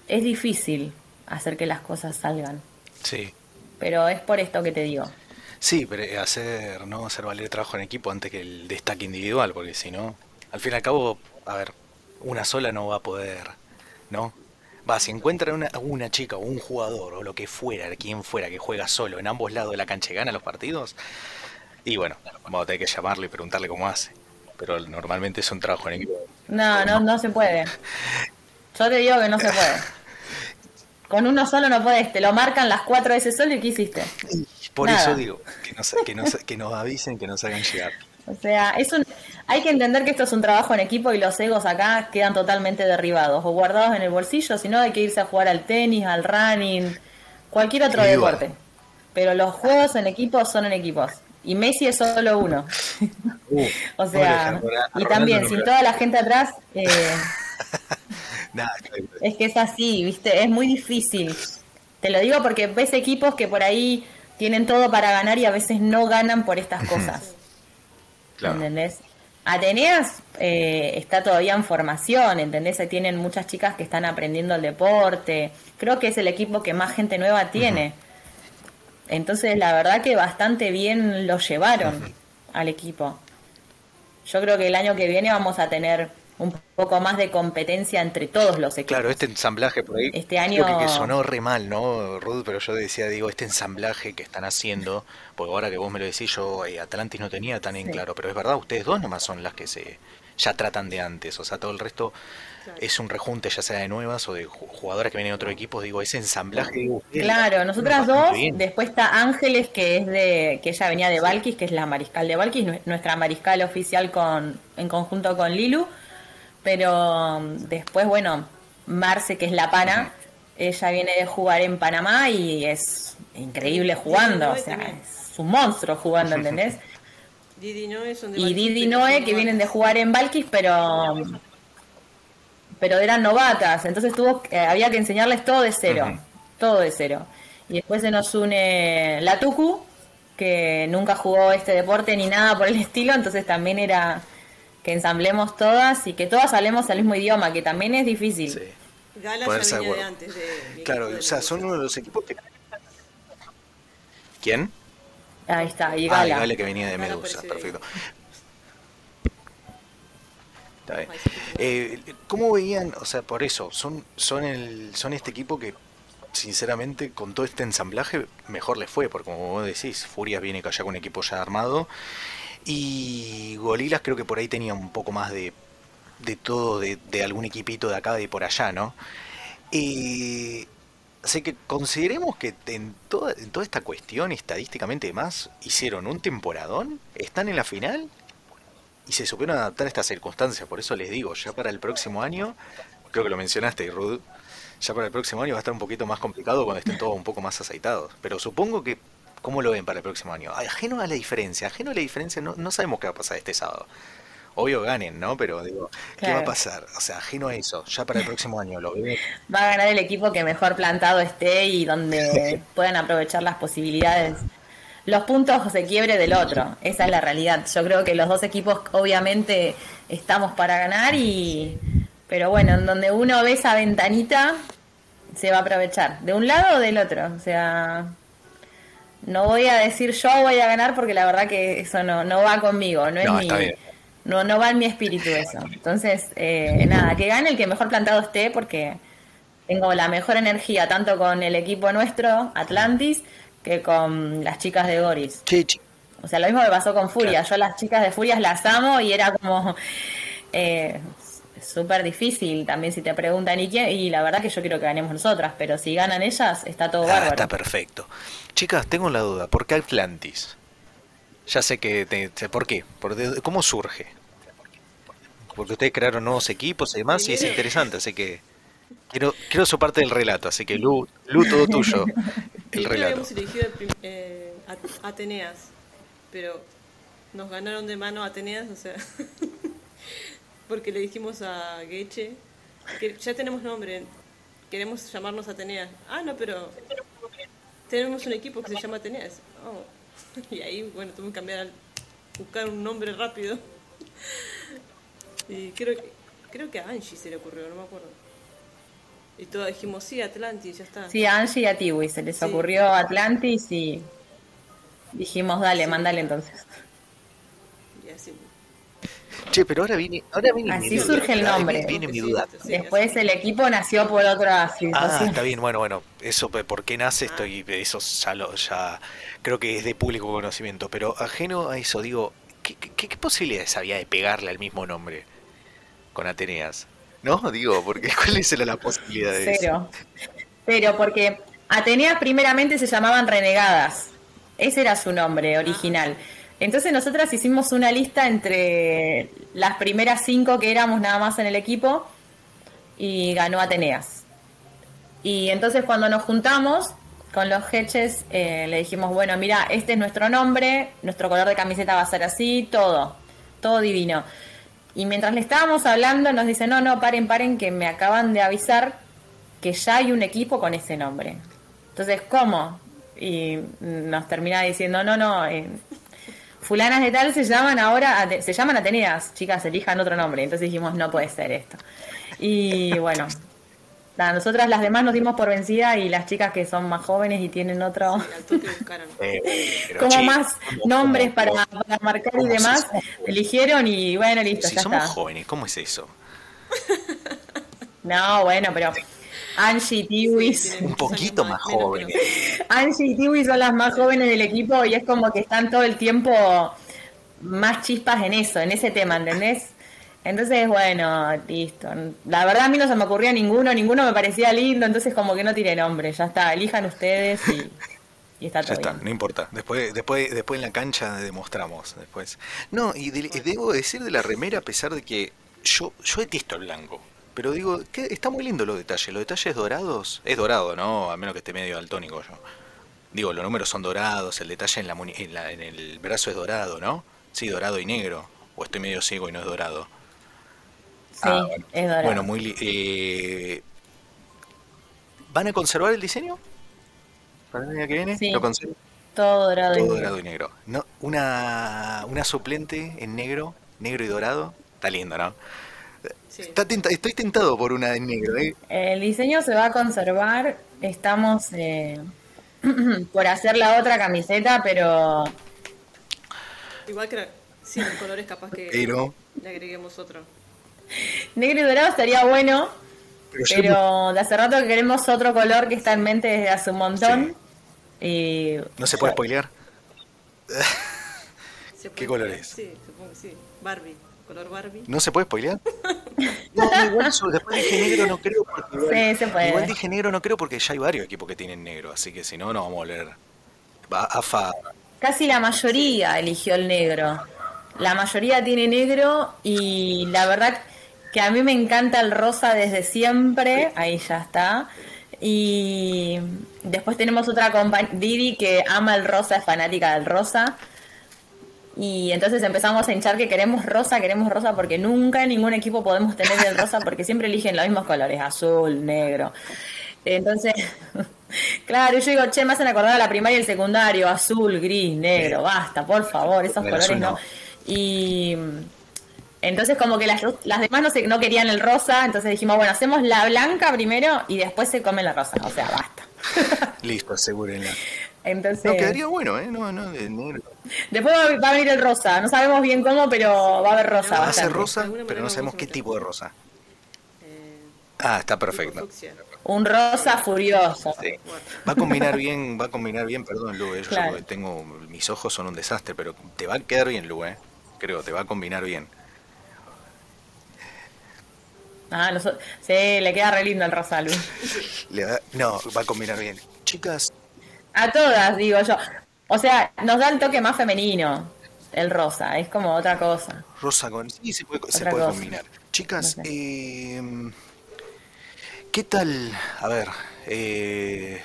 es difícil hacer que las cosas salgan. Sí. Pero es por esto que te digo. Sí, pero hacer, ¿no? hacer valer el trabajo en equipo antes que el destaque individual, porque si no, al fin y al cabo, a ver, una sola no va a poder, ¿no? Va, si encuentran una, una chica o un jugador o lo que fuera, quien fuera que juega solo en ambos lados de la cancha y gana los partidos, y bueno, vamos a tener que llamarle y preguntarle cómo hace. Pero normalmente es un trabajo en equipo. No, no, no se puede. Yo te digo que no se puede. Con uno solo no puedes, te lo marcan las cuatro veces solo y ¿qué hiciste? Por eso digo, que nos, que, nos, que nos avisen, que nos hagan llegar. O sea, es un, hay que entender que esto es un trabajo en equipo y los egos acá quedan totalmente derribados o guardados en el bolsillo, si no hay que irse a jugar al tenis, al running, cualquier otro deporte. Pero los juegos en equipo son en equipos. Y Messi es solo uno. Uh, o sea, y también sin toda la gente atrás, eh, es que es así, ¿viste? Es muy difícil. Te lo digo porque ves equipos que por ahí tienen todo para ganar y a veces no ganan por estas cosas. ¿Entendés? Ateneas eh, está todavía en formación, ¿entendés? Tienen muchas chicas que están aprendiendo el deporte. Creo que es el equipo que más gente nueva tiene. Entonces, la verdad que bastante bien lo llevaron al equipo. Yo creo que el año que viene vamos a tener un poco más de competencia entre todos los equipos. Claro, este ensamblaje por ahí. Este año. que, sonó re mal, ¿no, Ruth? Pero yo decía, digo, este ensamblaje que están haciendo, porque ahora que vos me lo decís, yo eh, Atlantis no tenía tan en claro, pero es verdad, ustedes dos nomás son las que se ya tratan de antes, o sea, todo el resto es un rejunte ya sea de nuevas o de jugadoras que vienen de otros equipos, digo, ese ensamblaje. Claro, nosotras dos, después está Ángeles, que es de, que ella venía de Valkis, que es la mariscal de Valkis, nuestra mariscal oficial con, en conjunto con Lilu pero um, después, bueno, Marce, que es la pana, ella viene de jugar en Panamá y es increíble jugando, o sea, es un monstruo jugando, ¿entendés? Didi Noé son de y Didi Noé que vienen de jugar en Valkis, pero pero eran novatas, entonces tuvo eh, había que enseñarles todo de cero, todo de cero. Y después se nos une la Tucu, que nunca jugó este deporte ni nada por el estilo, entonces también era que ensamblemos todas y que todas hablemos el mismo idioma, que también es difícil. Sí. Gala ya venía de antes de Claro, o sea, son uno de los equipos que... ¿Quién? Ahí está, y ah, Gala. Ah, Gala que venía de Medusa, perfecto. Eh, ¿Cómo veían, o sea, por eso, son, son, el, son este equipo que sinceramente con todo este ensamblaje mejor les fue, porque como vos decís, Furias viene ya con un equipo ya armado y Golilas creo que por ahí tenía un poco más de, de todo, de, algún equipito de acá, de por allá, ¿no? Eh, así que consideremos que en toda, en toda esta cuestión, estadísticamente más, hicieron un temporadón, están en la final y se supieron adaptar a estas circunstancias. Por eso les digo, ya para el próximo año, creo que lo mencionaste, Rud, ya para el próximo año va a estar un poquito más complicado cuando estén todos un poco más aceitados. Pero supongo que ¿Cómo lo ven para el próximo año? Ajeno a la diferencia, ajeno a la diferencia, no, no sabemos qué va a pasar este sábado. Obvio ganen, ¿no? Pero digo, ¿qué va a pasar? O sea, ajeno a eso, ya para el próximo año lo ven. Va a ganar el equipo que mejor plantado esté y donde puedan aprovechar las posibilidades los puntos de quiebre del otro. Esa es la realidad. Yo creo que los dos equipos obviamente estamos para ganar y pero bueno, en donde uno ve esa ventanita se va a aprovechar, de un lado o del otro, o sea, no voy a decir yo voy a ganar porque la verdad que eso no, no va conmigo, no, es mi, no, no va en mi espíritu eso. Entonces, eh, nada, que gane el que mejor plantado esté porque tengo la mejor energía tanto con el equipo nuestro, Atlantis, que con las chicas de Goris. O sea, lo mismo me pasó con Furia. Yo las chicas de Furias las amo y era como... Eh, súper difícil también si te preguntan y quién, y la verdad que yo quiero que ganemos nosotras, pero si ganan ellas está todo ah, bárbaro. Está perfecto. Chicas, tengo la duda, ¿por qué Atlantis? Ya sé que te, ¿por qué? ¿Por ¿Cómo surge? Porque ustedes crearon nuevos equipos y demás y es interesante, así que Quiero, quiero su parte del relato, así que Lu, Lu todo tuyo. El relato. habíamos elegido eh, Ateneas, pero nos ganaron de mano Ateneas, o sea, porque le dijimos a Geche que ya tenemos nombre, queremos llamarnos Ateneas. Ah, no, pero tenemos un equipo que se llama Ateneas. Oh. Y ahí, bueno, tuvimos que cambiar, al- buscar un nombre rápido. Y creo, que- creo que a Angie se le ocurrió, no me acuerdo. Y todos dijimos, sí, Atlantis, ya está. Sí, a Angie y a Tiwi se les Sí. ocurrió Atlantis y dijimos, dale, mandale entonces. Y así. Che, pero ahora viene, ahora viene Así mi duda. surge el Ahora nombre. Viene, viene mi duda. Después el equipo nació por otra Ah, situación. está bien, bueno, bueno, eso por qué nace esto y eso ya lo, ya creo que es de público conocimiento, pero ajeno a eso, digo, ¿qué, qué, qué posibilidades había de pegarle al mismo nombre con Ateneas? ¿No? Digo, porque ¿cuál es la, la posibilidad de eso? Cero. Cero, porque Ateneas primeramente se llamaban Renegadas. Ese era su nombre original. Entonces nosotras hicimos una lista entre las primeras cinco que éramos nada más en el equipo y ganó Ateneas. Y entonces cuando nos juntamos con los jeches eh, le dijimos, bueno, mira, este es nuestro nombre, nuestro color de camiseta va a ser así, todo, todo divino. Y mientras le estábamos hablando nos dice, no, no, paren, paren, que me acaban de avisar que ya hay un equipo con ese nombre. Entonces, ¿cómo? Y nos termina diciendo, no, no, eh, fulanas de tal se llaman ahora, se llaman Ateneas, chicas, elijan otro nombre. Entonces dijimos, no puede ser esto. Y bueno, nada, nosotras las demás nos dimos por vencida y las chicas que son más jóvenes y tienen otro. Eh, como más ¿cómo- nombres para, para marcar y demás, eligieron y bueno, listo, Si ya somos está. jóvenes, ¿cómo es eso? No, bueno, pero Angie y Tiwis. Un poquito más menos que jóvenes. nosotros. Angie y Tiwi son las más jóvenes del equipo y es como que están todo el tiempo más chispas en eso, en ese tema, ¿entendés? Entonces, bueno, listo. La verdad a mí no se me ocurría ninguno, ninguno me parecía lindo, entonces como que no tiré nombre, ya está, elijan ustedes y, y está Ya todo está, bien. no importa. Después, después, después en la cancha demostramos. Después. No, y de- y debo decir de la remera, a pesar de que yo, yo detesto el blanco. Pero digo, que está muy lindo los detalles. Los detalles dorados, es dorado, ¿no? A menos que esté medio daltónico yo. Digo, los números son dorados, el detalle en, la, muni- en, la- en el brazo es dorado, ¿no? Sí, dorado y negro. O estoy medio ciego y no es dorado. Sí, Ah, bueno. es dorado. Bueno, muy... li- eh, ¿Van a conservar el diseño? ¿Para el año que viene? Sí. ¿Lo conservan? todo dorado. y Todo negro. dorado y negro. No, una, una suplente en negro, negro y dorado. Está lindo, ¿no? Sí. Está tenta- estoy tentado por una en negro, ¿eh? El diseño se va a conservar, estamos eh, por hacer la otra camiseta, pero Igual que sí, los colores capaz que Pero, le agreguemos otro. negro y dorado estaría bueno, pero yo Pero de hace rato que queremos otro color que está en mente desde hace un montón. Y no se puede spoilear. ¿Se ¿Qué puede color poner? es? Sí, supongo que sí. Barbie, color Barbie. ¿No se puede spoilear? No, igual eso, después dije negro no creo porque igual, Sí, se puede. igual dije negro no creo porque ya hay varios equipos que tienen negro, así que si no, no vamos a oler. Va AFA. casi la mayoría eligió el negro. La mayoría tiene negro y la verdad que a mí me encanta el rosa desde siempre. Ahí ya está. Y después tenemos otra compañera, Didi, que ama el rosa, es fanática del rosa. Y entonces empezamos a hinchar que queremos rosa, queremos rosa, porque nunca en ningún equipo podemos tener el rosa, porque siempre eligen los mismos colores, azul, negro. Entonces, claro, yo digo, che, me hacen acordar a la primaria y el secundario, azul, gris, negro, basta, por favor, esos colores no. no. Y entonces como que las, las demás no, se, no querían el rosa, entonces dijimos, bueno, hacemos la blanca primero y después se come la rosa, o sea, basta. Listo, asegúrenla. Entonces, No, quedaría bueno, ¿eh? No, no, de negro. después va, a venir el rosa, no sabemos bien cómo, pero va a haber rosa. Va a ser rosa, pero no sabemos qué tipo de rosa. Eh, Ah, está perfecto. Un rosa furioso. Sí. Va a combinar bien, va a combinar bien, perdón, Lu, eh, yo Claro. tengo, mis ojos son un desastre, pero te va a quedar bien, Lu, eh. Creo, te va a combinar bien. Ah, noso- sí, le queda re lindo el rosa, Lu. Le va- no, va a combinar bien. Chicas, A todas, digo yo. O sea, nos da el toque más femenino, el rosa, es como otra cosa. rosa con... Sí, se puede, se puede combinar. Chicas, No sé. eh, ¿Qué tal? A ver, eh,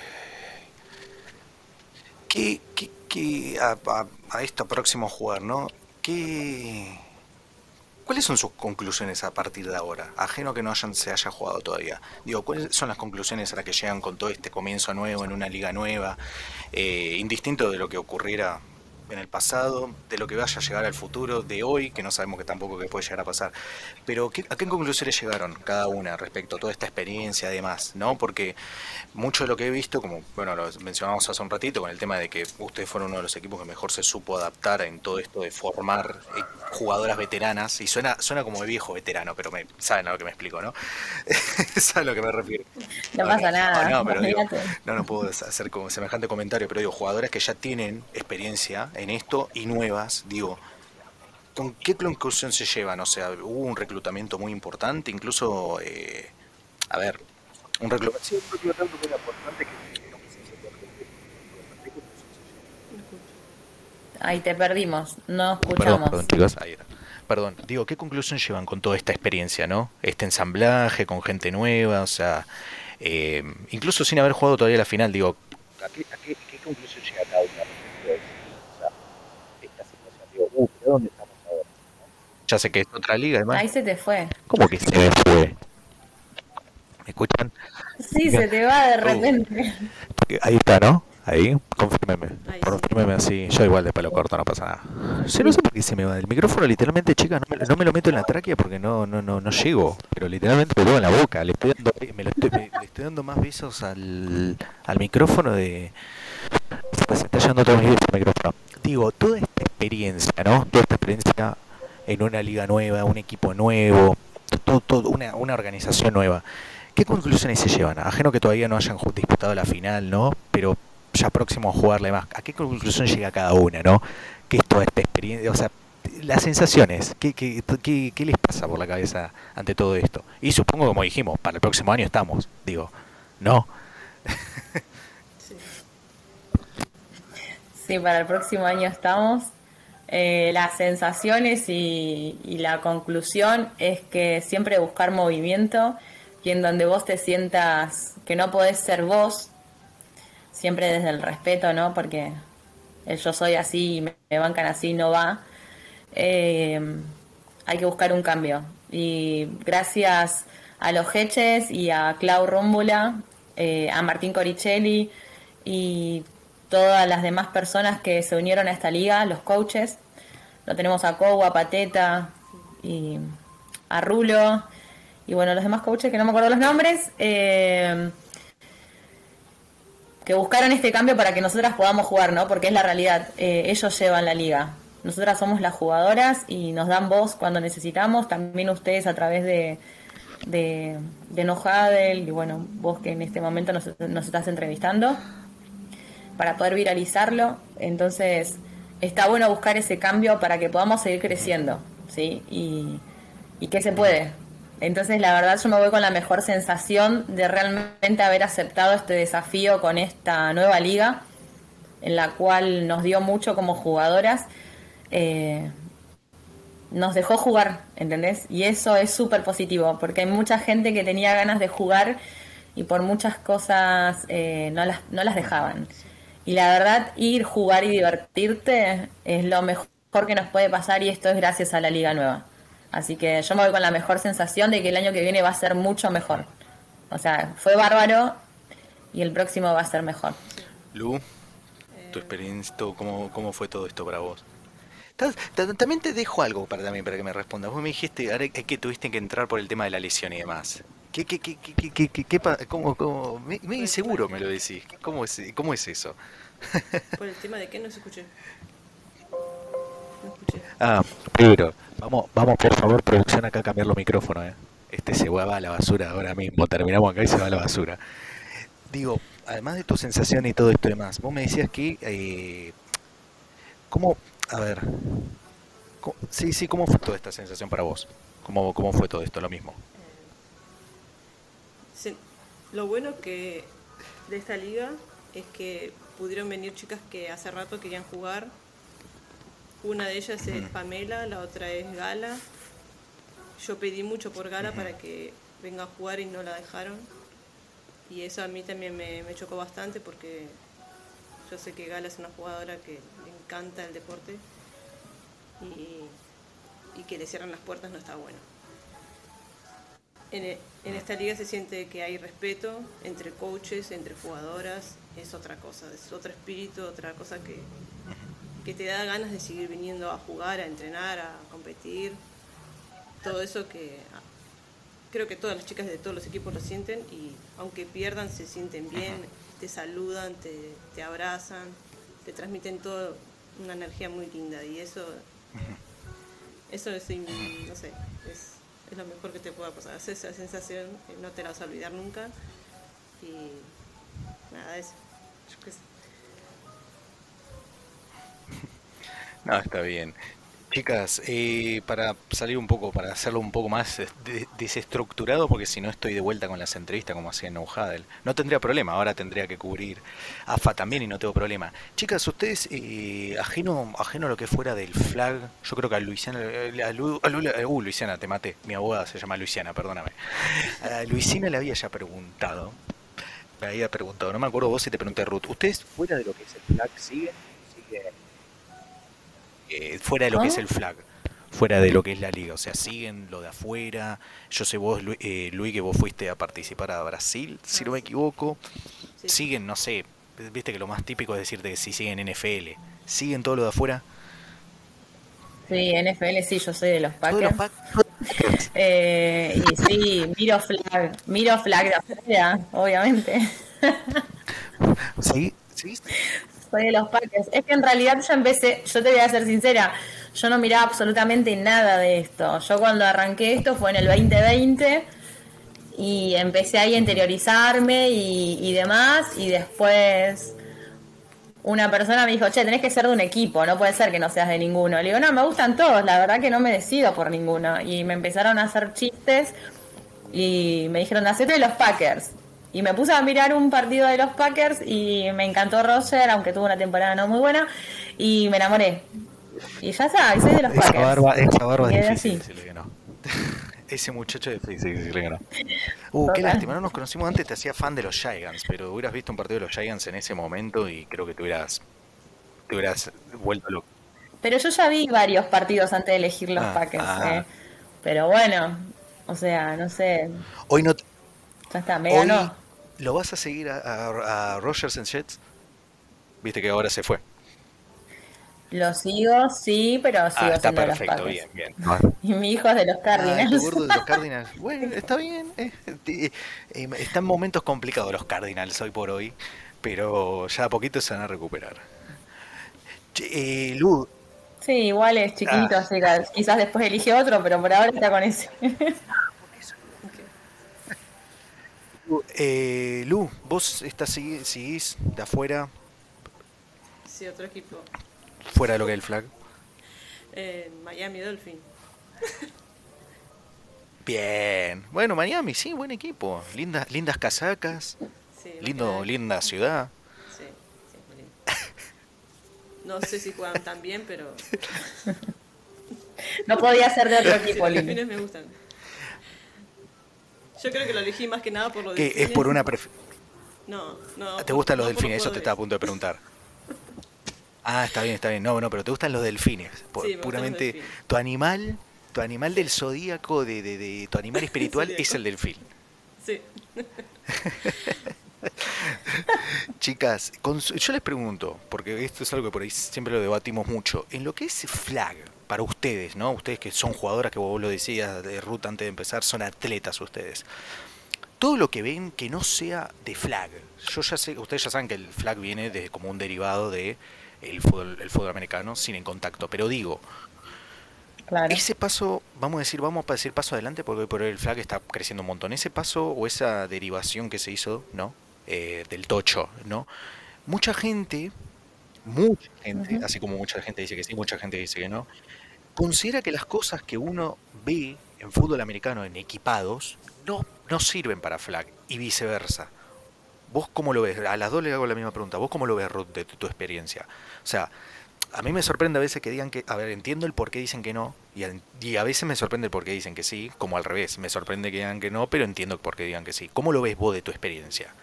¿qué, qué, qué- a, a- a esto próximo jugar, ¿no? ¿Qué, ¿Cuáles son sus conclusiones a partir de ahora? Ajeno que no hayan, se haya jugado todavía. Digo, ¿cuáles son las conclusiones a las que llegan con todo este comienzo nuevo en una liga nueva? Eh, indistinto de lo que ocurriera en el pasado, de lo que vaya a llegar al futuro, de hoy, que no sabemos que tampoco que puede llegar a pasar. Pero ¿qué- ¿a qué conclusiones llegaron cada una respecto a toda esta experiencia además? ¿no? Porque mucho de lo que he visto, como bueno lo mencionamos hace un ratito, con el tema de que ustedes fueron uno de los equipos que mejor se supo adaptar en todo esto de formar eh, jugadoras veteranas, y suena, suena como de viejo veterano, pero me, saben a lo que me explico, ¿no? saben a lo que me refiero. No pasa nada, No, pero digo, no, no puedo hacer como semejante comentario, pero digo, jugadoras que ya tienen experiencia en esto y nuevas, digo, ¿con qué conclusión se llevan? O sea, hubo un reclutamiento muy importante, incluso, eh, a ver, un reclutamiento, muy importante Ahí te perdimos, no Perdón, escuchamos. perdón, chicos. Ahí era. Perdón, digo, ¿qué conclusión llevan con toda esta experiencia, no? Este ensamblaje con gente nueva, o sea, eh, incluso sin haber jugado todavía la final, digo, ¿a qué, a qué- qué conclusión llega cada una respecto a eso? O sea, esta uh. Ya sé que es otra liga, además. Ahí se te fue. ¿Cómo que se me fue? ¿Me escuchan? Sí, se te va de Uh. repente. Porque Ahí está, ¿no? Ahí, confírmeme. Ahí sí. Confírmeme así. Yo igual de pelo corto, no pasa nada. Sí, no sé por qué se me va. El micrófono literalmente, chicas, no me, no me lo meto en la tráquea porque no, no, no, no llego. Pero literalmente me lo en la boca. Le estoy dando, me lo estoy, me- le estoy dando más besos al, al micrófono de... Se está yendo todo mi al micrófono. Digo, toda esta experiencia, ¿no? Toda esta experiencia en una liga nueva, un equipo nuevo, todo, una, una organización nueva. ¿Qué conclusiones se llevan? Ajeno que todavía no hayan disputado la final, ¿no? Pero ya próximo a jugarle más. ¿A qué conclusión llega cada una, no? ¿Qué es toda esta experiencia? O sea, las sensaciones, ¿qué, qué, qué, qué les pasa por la cabeza ante todo esto? Y supongo, como dijimos, para el próximo año estamos, digo, ¿no? Sí. Sí, para el próximo año estamos. Eh, las sensaciones y, la conclusión es que siempre buscar movimiento y en donde vos te sientas que no podés ser vos, siempre desde el respeto, ¿no? Porque el yo soy así y me, bancan así no va. Eh, hay que buscar un cambio. Y gracias a los Heches y a Clau Rómbula, eh, a Martín Coricelli y todas las demás personas que se unieron a esta liga, los coaches. Lo tenemos a Cobo, a Pateta y a Rulo. Y bueno, los demás coaches que no me acuerdo los nombres. eh, que buscaron este cambio para que nosotras podamos jugar, ¿no? Porque es la realidad. eh, ellos llevan la liga. Nosotras somos las jugadoras y nos dan voz cuando necesitamos. También ustedes a través de, de, de No Huddle y bueno, vos que en este momento nos estás entrevistando para poder viralizarlo. Entonces, está bueno buscar ese cambio para que podamos seguir creciendo, ¿sí? Y, y que se puede. Entonces, la verdad, yo me voy con la mejor sensación de realmente haber aceptado este desafío con esta nueva liga, en la cual nos dio mucho como jugadoras. Eh, nos dejó jugar, ¿entendés? Y eso es súper positivo, porque hay mucha gente que tenía ganas de jugar y por muchas cosas eh, no, las, no las dejaban. Y la verdad, ir, jugar y divertirte es lo mejor que nos puede pasar y esto es gracias a la Liga Nueva. Así que yo me voy con la mejor sensación de que el año que viene va a ser mucho mejor. O sea, fue bárbaro y el próximo va a ser mejor. Lu, tu experiencia, ¿cómo, ¿cómo fue todo esto para vos? Ta- ta- También te dejo algo para también para que me respondas. Vos me dijiste ahora que tuviste que entrar por el tema de la lesión y demás. ¿Qué, qué, qué, qué, qué, qué, qué- qué pa- cómo, cómo? Me, me inseguro me lo decís. ¿Cómo es, ¿Cómo es eso? Por el tema de que no se escuché. No escuché. Ah, pero vamos, vamos por favor, producción acá a cambiar los micrófonos, eh. Este se va a la basura ahora mismo. Terminamos acá y se va a la basura. Digo, además de tu sensación y todo esto demás, vos me decías que eh, ¿cómo? A ver. ¿cómo- sí, sí, ¿cómo fue toda esta sensación para vos? ¿Cómo, cómo fue todo esto? Lo mismo. Lo bueno que de esta liga es que pudieron venir chicas que hace rato querían jugar. Una de ellas es Pamela, la otra es Gala. Yo pedí mucho por Gala para que venga a jugar y no la dejaron. y eso a mí también me, me chocó bastante porque yo sé que Gala es una jugadora que le encanta el deporte y, y que le cierran las puertas no está bueno. En, e- en esta liga se siente que hay respeto entre coaches, entre jugadoras, es otra cosa, es otro espíritu, otra cosa que, que te da ganas de seguir viniendo a jugar, a entrenar, a competir. Todo eso que ah, creo que todas las chicas de todos los equipos lo sienten y aunque pierdan se sienten bien, te saludan, te, te abrazan, te transmiten todo una energía muy linda y eso eso es, no sé, es, es lo mejor que te pueda pasar. Es esa sensación que no te la vas a olvidar nunca y nada, eso. Yo qué sé. No, está bien. Chicas, eh, para salir un poco, para hacerlo un poco más de- desestructurado, porque si no estoy de vuelta con las entrevistas como hacía en No Huddle. No tendría problema, ahora tendría que cubrir AFA también y no tengo problema. Chicas, ustedes, eh, ajeno, ajeno a lo que fuera del flag, yo creo que a Luisiana, eh, a Lu- a Lu- eh, uh, Luisiana, te maté, mi abogada se llama Luisiana, perdóname. A Luisina le había ya preguntado, me había preguntado, no me acuerdo vos si te pregunté Ruth, ¿ustedes fuera de lo que es el flag siguen eh, fuera de lo que es el flag, fuera de lo que es la liga, o sea, siguen lo de afuera. Yo sé vos, Lu- eh, Luis, que vos fuiste a participar a Brasil, si Ah, no me sí. equivoco. Sí. Siguen, no sé, viste que lo más típico es decirte que si siguen NFL. ¿Siguen todo lo de afuera? Sí, NFL sí, yo soy de los Todo lo Packers. Pac- Eh, y sí, miro flag, miro flag de afuera, obviamente. ¿Sí? ¿Sí? Soy de los Packers. Es que en realidad yo empecé, yo te voy a ser sincera, yo no miraba absolutamente nada de esto. Yo cuando arranqué esto fue en el 2020 y empecé ahí a interiorizarme y, y demás y después una persona me dijo, che, tenés que ser de un equipo, no puede ser que no seas de ninguno. Le digo, no, me gustan todos, la verdad que no me decido por ninguno. Y me empezaron a hacer chistes y me dijeron, hacete de los Packers. Y me puse a mirar un partido de los Packers y me encantó Roger, aunque tuvo una temporada no muy buena, y me enamoré. Y ya está, soy de los Esa Packers. barba, esa barba es difícil decirle que no. Ese muchacho es difícil decirle que no. Uh, qué lástima, no nos conocimos antes, te hacía fan de los Giants, pero hubieras visto un partido de los Giants en ese momento y creo que te hubieras, te hubieras vuelto loco. Pero yo ya vi varios partidos antes de elegir los Ah, Packers. ah. eh. Pero bueno, o sea, no sé, Hoy no, ya está, me hoy ganó. lo vas a seguir a, a, a Rogers en Jets. Viste que ahora se fue. Lo sigo, sí, pero sigo Ah, está siendo de los perfecto, bien, bien. Y mi hijo es de los Ah, Cardinals. tu gordo de los Cardinals. Bueno, está bien. eh, eh, eh, están momentos complicados los Cardinals hoy por hoy, pero ya a poquito se van a recuperar. Eh, Lu, Sí, igual es chiquito, Ah. así que quizás después elige otro, pero por ahora está con ese. eh, Lu, vos estás seguís de afuera, Sí, otro equipo. fuera de lo que es el flag. Eh, Miami Dolphin. Bien. Bueno, Miami, sí, buen equipo. Lindas, lindas casacas, Sí, lindo, linda ciudad. Sí, sí, lindo. No sé si juegan tan bien, pero No podía ser de otro sí, equipo, los delfines me gustan. Yo creo que lo elegí más que nada por los Que delfines. es por una pref- No, no. ¿Te gustan los no delfines? Eso te estaba a punto de preguntar. Ah, está bien, está bien. No, no, pero te gustan los delfines. Por- Sí, me gustan los puramente delfines. tu animal, tu animal del zodíaco, de, de, de- tu animal espiritual es el delfín. Sí. Chicas, yo les pregunto, porque esto es algo que por ahí siempre lo debatimos mucho, en lo que es flag para ustedes, ¿no? Ustedes que son jugadoras, que vos lo decías de Ruth antes de empezar, son atletas ustedes. Todo lo que ven que no sea de flag. Yo ya sé, ustedes ya saben que el flag viene de, como un derivado de el fútbol, el fútbol americano sin en contacto, pero digo, Claro. ese paso, vamos a decir, vamos a decir paso adelante porque hoy por hoy el flag está creciendo un montón. Ese paso o esa derivación que se hizo, ¿no? Eh, del tocho, ¿no? Mucha gente, mucha gente, así como mucha gente dice que sí, mucha gente dice que no, considera que las cosas que uno ve en fútbol americano en equipados no, no sirven para flag y viceversa. ¿Vos cómo lo ves? A las dos le hago la misma pregunta. ¿Vos cómo lo ves, Ruth, de tu, experiencia? O sea, a mí me sorprende a veces que digan que, a ver, entiendo el por qué dicen que no, y a, veces me sorprende el por qué dicen que sí, como al revés, me sorprende que digan que no, pero entiendo por qué digan que sí. ¿Cómo lo ves vos de tu experiencia?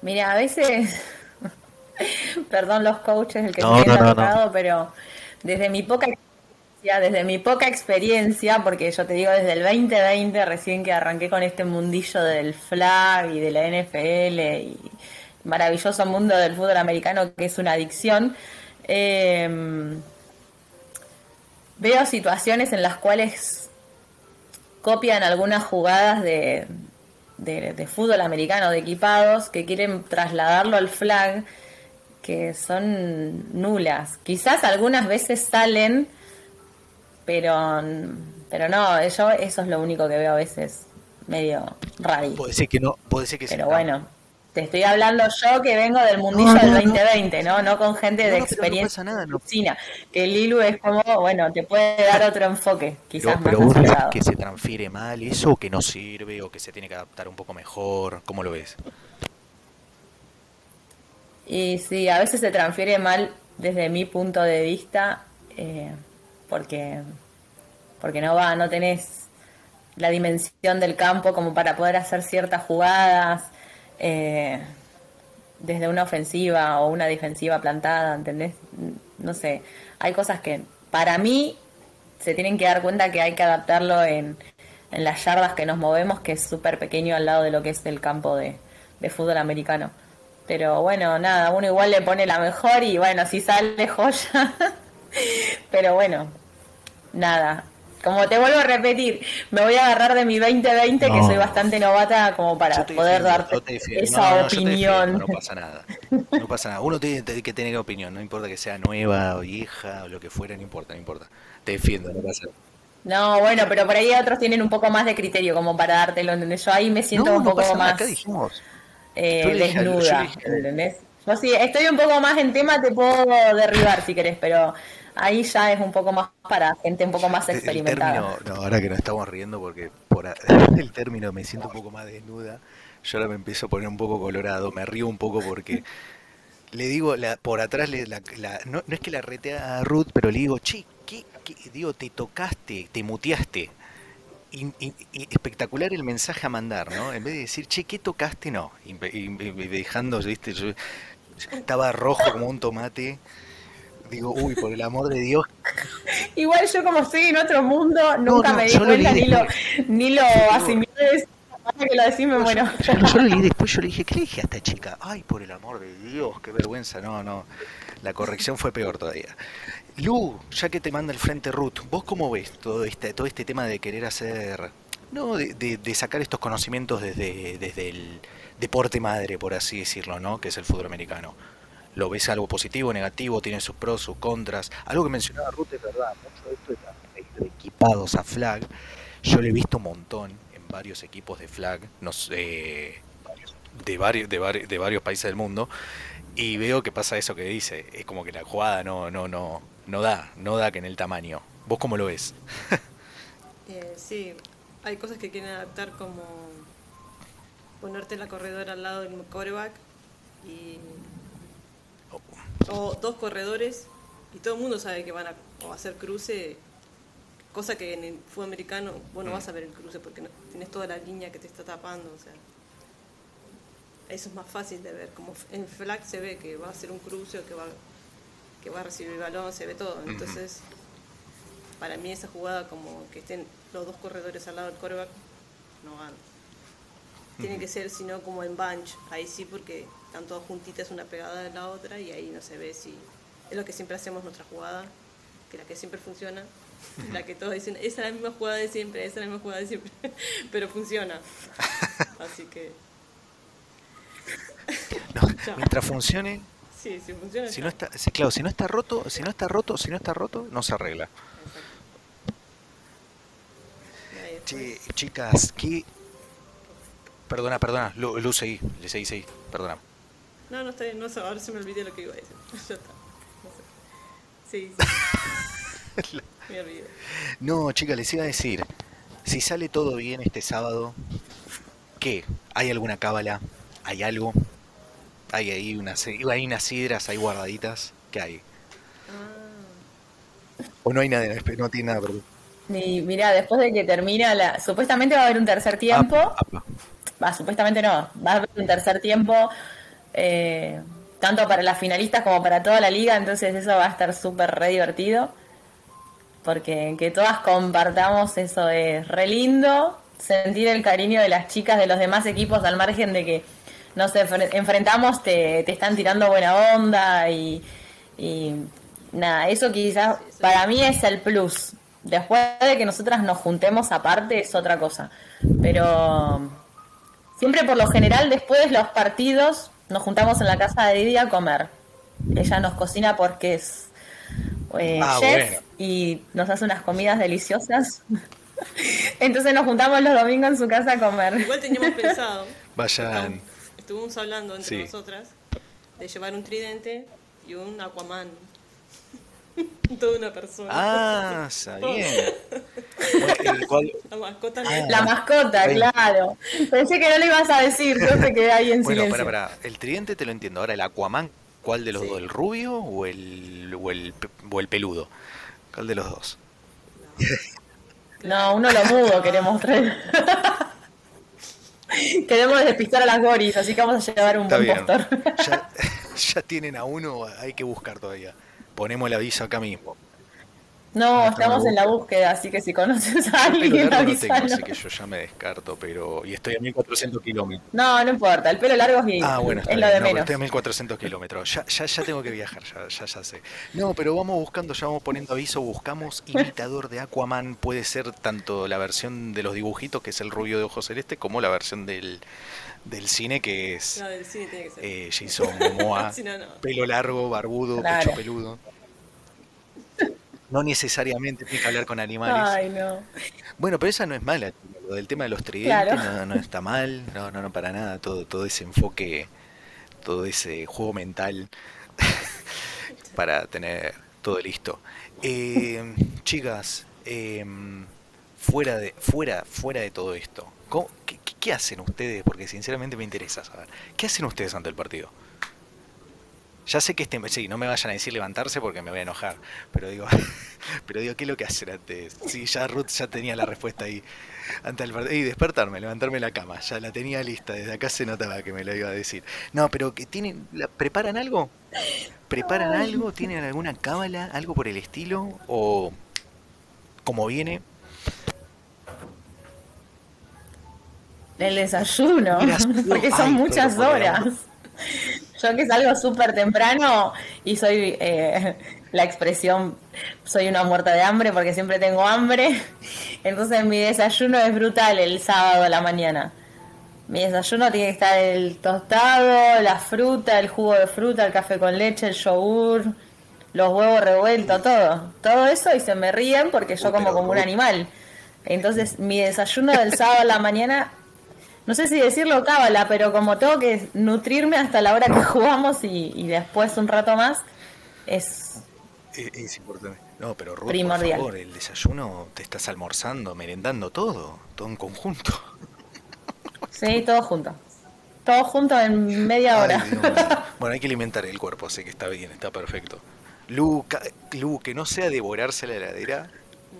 Mira, a veces, perdón los coaches, el que No, me no, no, pero desde mi poca experiencia, desde mi poca experiencia, porque yo te digo desde el 2020, recién que arranqué con este mundillo del flag y de la NFL y maravilloso mundo del fútbol americano que es una adicción, eh, veo situaciones en las cuales copian algunas jugadas de, de, de fútbol americano, de equipados, que quieren trasladarlo al flag, que son nulas. Quizás algunas veces salen, pero, pero no, yo eso es lo único que veo a veces medio raro. Puede ser que no, puede ser que Pero sí. bueno, te estoy hablando yo que vengo del mundillo No, no, del no. 2020, ¿no? No con gente No, de no, pero no experiencia pasa nada, no. cocina. Que Lilu es como, bueno, te puede dar otro enfoque, quizás Pero, pero más acertado. que se transfiere mal eso o que no sirve o que se tiene que adaptar un poco mejor, ¿cómo lo ves? Y sí, a veces se transfiere mal desde mi punto de vista, eh, porque, porque no va, no tenés la dimensión del campo como para poder hacer ciertas jugadas eh, desde una ofensiva o una defensiva plantada, ¿entendés? No sé, hay cosas que para mí se tienen que dar cuenta que hay que adaptarlo en, en las yardas que nos movemos, que es súper pequeño al lado de lo que es el campo de, de fútbol americano. Pero bueno, nada, uno igual le pone la mejor y bueno, si sale joya. Pero bueno, nada. Como te vuelvo a repetir, me voy a agarrar de mi 2020, que No. soy bastante novata como para poder defiendo, darte esa No, no, opinión. defiendo, no pasa nada. No pasa nada. Uno tiene que tener opinión, no importa que sea nueva o vieja o lo que fuera, no importa, no importa. Te defiendo, no pasa nada. No, bueno, pero por ahí otros tienen un poco más de criterio como para dártelo, ¿entendés? Yo ahí me siento No, un no poco pasa nada, más acá dijimos. Eh, dije yo desnuda, ¿entendés? Yo sí, estoy un poco más en tema, te puedo derribar si querés, pero ahí ya es un poco más para gente un poco más El experimentada. término, no, ahora que nos estamos riendo porque por el término me siento un poco más desnuda, yo ahora me empiezo a poner un poco colorado, me río un poco porque le digo, la, por atrás, le, la, la- no, no es que la rete a Ruth, pero le digo, che, ¿qué, qué?". digo, te tocaste, te muteaste. Espectacular el mensaje a mandar, ¿no? En vez de decir, che, ¿qué tocaste? No. Y, y- y dejando, ¿viste? Yo estaba rojo como un tomate. Digo, uy, por el amor de Dios, Igual yo como estoy en otro mundo, nunca no, me di cuenta ni lo, ni lo asimilé que lo decís, me muero. Yo, yo lo leí después, yo le dije, ¿qué le dije a esta chica? Ay, por el amor de Dios, qué vergüenza. No, no, la corrección fue peor todavía. Lu, ya que te manda el frente Ruth, ¿vos cómo ves todo este, todo este tema de querer hacer, no, de, de- de sacar estos conocimientos desde, desde el deporte madre, por así decirlo, ¿no? Que es el fútbol americano. ¿Lo ves algo positivo, negativo? ¿Tiene sus pros, sus contras? Algo que mencionaba Ruth es verdad, mucho de esto de equipados a flag. Yo lo he visto un montón en varios equipos de flag, no sé, de varios, de, vari- de varios países del mundo, y veo que pasa eso que dice, es como que la jugada no, no, no, no da, no da que en el tamaño. ¿Vos cómo lo ves? Eh, sí, hay cosas que quieren adaptar como ponerte la corredora al lado del coreback y o dos corredores y todo el mundo sabe que van a o hacer cruce, cosa que en el fútbol americano vos no vas a ver el cruce porque no, tienes toda la línea que te está tapando, o sea, eso es más fácil de ver, como en flag se ve que va a hacer un cruce o que va que va a recibir el balón, se ve todo, entonces para mí esa jugada como que estén los dos corredores al lado del coreback no van. Tiene que ser, sino como en bunch, ahí sí porque están todas juntitas una pegada de la otra y ahí no se ve si es lo que siempre hacemos nuestra jugada, que la que siempre funciona, la que todos dicen, esa es la misma jugada de siempre, esa es la misma jugada de siempre, pero funciona. Así que No, mientras funcione, sí, si funciona. si ya. no está, si- claro, si no está roto, si no está roto, si no está roto, no se arregla. Che, chicas, ¿qué? Perdona, perdona, Lu, Lu, seguí, le seguí, seguí, perdona. No, no está bien, no sé, ahora se me olvidé lo que iba a decir. ya está. No sé. Sí, sí. me olvidé. No, chicas, les iba a decir, si sale todo bien este sábado, ¿qué? ¿Hay alguna cábala? ¿Hay algo? Hay ahí unas, hay unas sidras ahí guardaditas. ¿Qué hay? Ah, O no hay nada, no tiene nada, perdón. Y mira, después de que termina la. Supuestamente va a haber un tercer tiempo. Apa, apa. Va, supuestamente no. Va a haber un tercer tiempo. eh, tanto para las finalistas como para toda la liga. Entonces eso va a estar súper re divertido. Porque que todas compartamos eso es re lindo. Sentir el cariño de las chicas de los demás equipos al margen de que nos enfre- enfrentamos, te, te están tirando buena onda y, y nada, eso quizás para mí es el plus. Después de que nosotras nos juntemos aparte es otra cosa. Pero siempre por lo general después de los partidos nos juntamos en la casa de Didi a comer. Ella nos cocina porque es eh, Ah, chef bueno. y nos hace unas comidas deliciosas. Entonces nos juntamos los domingos en su casa a comer. igual teníamos pensado. Vayan. Estuvimos hablando entre Sí. nosotras de llevar un tridente y un Aquaman. Toda una persona. Ah, está bien. Bueno, cual- La mascota. La mascota, Ahí. claro. Pensé que no lo ibas a decir, yo me quedé ahí en Bueno, silencio. para, para. El tridente te lo entiendo. Ahora, el Aquaman, ¿cuál de los Sí. dos? ¿El rubio o el, o, el, o el peludo? ¿Cuál de los dos? No, uno lo mudo queremos traer. queremos despistar a las goris, así que vamos a llevar un Está buen bien. postor. Ya, ya tienen a uno, hay que buscar todavía. Ponemos el aviso acá mismo. No, Ah, estamos en la búsqueda, así que si conoces a alguien, largo no tengo, avísanos. así que yo ya me descarto, pero. Y estoy a 1400 kilómetros. No, no importa, el pelo largo es, Ah, bueno, está es bien. lo de no, menos. estoy a 1400 kilómetros. Ya, ya, ya tengo que viajar, ya, ya, ya sé. No, pero vamos buscando, ya vamos poniendo aviso. Buscamos imitador de Aquaman. Puede ser tanto la versión de los dibujitos, que es el rubio de ojos celeste, como la versión del, del cine, que es La del cine tiene que ser. eh, Jason Momoa. Si no, no. Pelo largo, barbudo, Claro. pecho peludo. No necesariamente tiene que hablar con animales. Ay, no. Bueno, pero esa no es mala. Lo del tema de los tridentes Claro. no, no está mal. No, no, no, para nada. Todo, todo ese enfoque, todo ese juego mental para tener todo listo. Eh, chicas, eh, fuera de, fuera, fuera de todo esto, ¿cómo- qué, qué- qué hacen ustedes? Porque sinceramente me interesa saber. ¿Qué hacen ustedes ante el partido? Ya sé que este, sí, no me vayan a decir levantarse porque me voy a enojar, pero digo, pero digo, ¿qué es lo que hacen antes? Sí, ya Ruth ya tenía la respuesta ahí ante el partido. Y despertarme, levantarme la cama, ya la tenía lista, desde acá se notaba que me lo iba a decir. No, pero que tienen, ¿preparan algo? ¿Preparan algo? ¿Tienen alguna cábala? ¿Algo por el estilo? ¿O como viene? El desayuno, porque son Ay, muchas horas. Yo que salgo súper temprano y soy eh, la expresión, soy una muerta de hambre porque siempre tengo hambre. Entonces mi desayuno es brutal el sábado a la mañana. Mi desayuno tiene que estar el tostado, la fruta, el jugo de fruta, el café con leche, el yogur, los huevos revueltos, todo. Todo eso y se me ríen porque yo como como un animal. Entonces mi desayuno del sábado a la mañana no sé si decirlo cábala, pero como tengo que nutrirme hasta la hora que jugamos y, y después un rato más, es Es, es importante. No, pero Ruth, Primordial. por favor, el desayuno te estás almorzando, merendando todo, todo en conjunto. sí, todo junto. Todo junto en media Ay, hora. Bueno, hay que alimentar el cuerpo, así que está bien, está perfecto. Lu, ca- Lu, que no sea devorarse la heladera,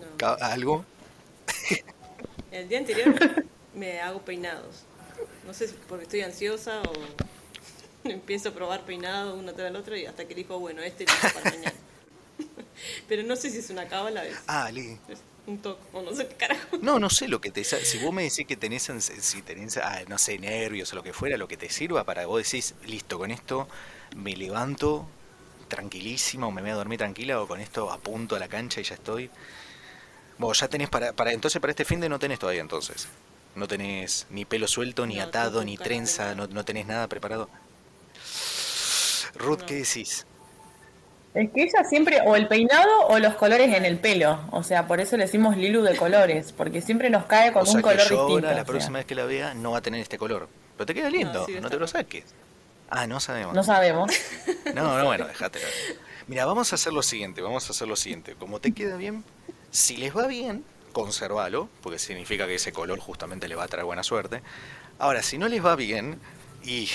No. ca- algo. El día anterior me hago peinados. No sé si porque estoy ansiosa o empiezo a probar peinados uno tras el otro y hasta que dijo, bueno, este listo para mañana. Pero no sé si es una cábala, es, Ah, Li. es un toque, o no sé qué carajo. No, no sé lo que te Si vos me decís que tenés, si tenés, ah, no sé, nervios o lo que fuera, lo que te sirva para vos decís, listo, con esto me levanto tranquilísimo, me voy a dormir tranquila o con esto apunto a la cancha y ya estoy. Vos ya tenés para, para entonces para este fin de no tenés todavía entonces. No tenés ni pelo suelto, ni No, atado, ni trenza, no, no tenés nada preparado. Ruth, No. ¿qué decís? Es que ella siempre, o el peinado o los colores en el pelo. O sea, por eso le decimos Lilu de colores, porque siempre nos cae con o sea un que color yo distinto. ahora, o la sea, próxima vez que la vea, no va a tener este color. Pero te queda lindo, sí, no, está te lo saques. Ah, no sabemos. no sabemos. No, no, bueno, déjate. Mira, vamos a hacer lo siguiente, vamos a hacer lo siguiente. Como te queda bien, si les va bien, conservalo, porque significa que ese color justamente le va a traer buena suerte. Ahora, si no les va bien, y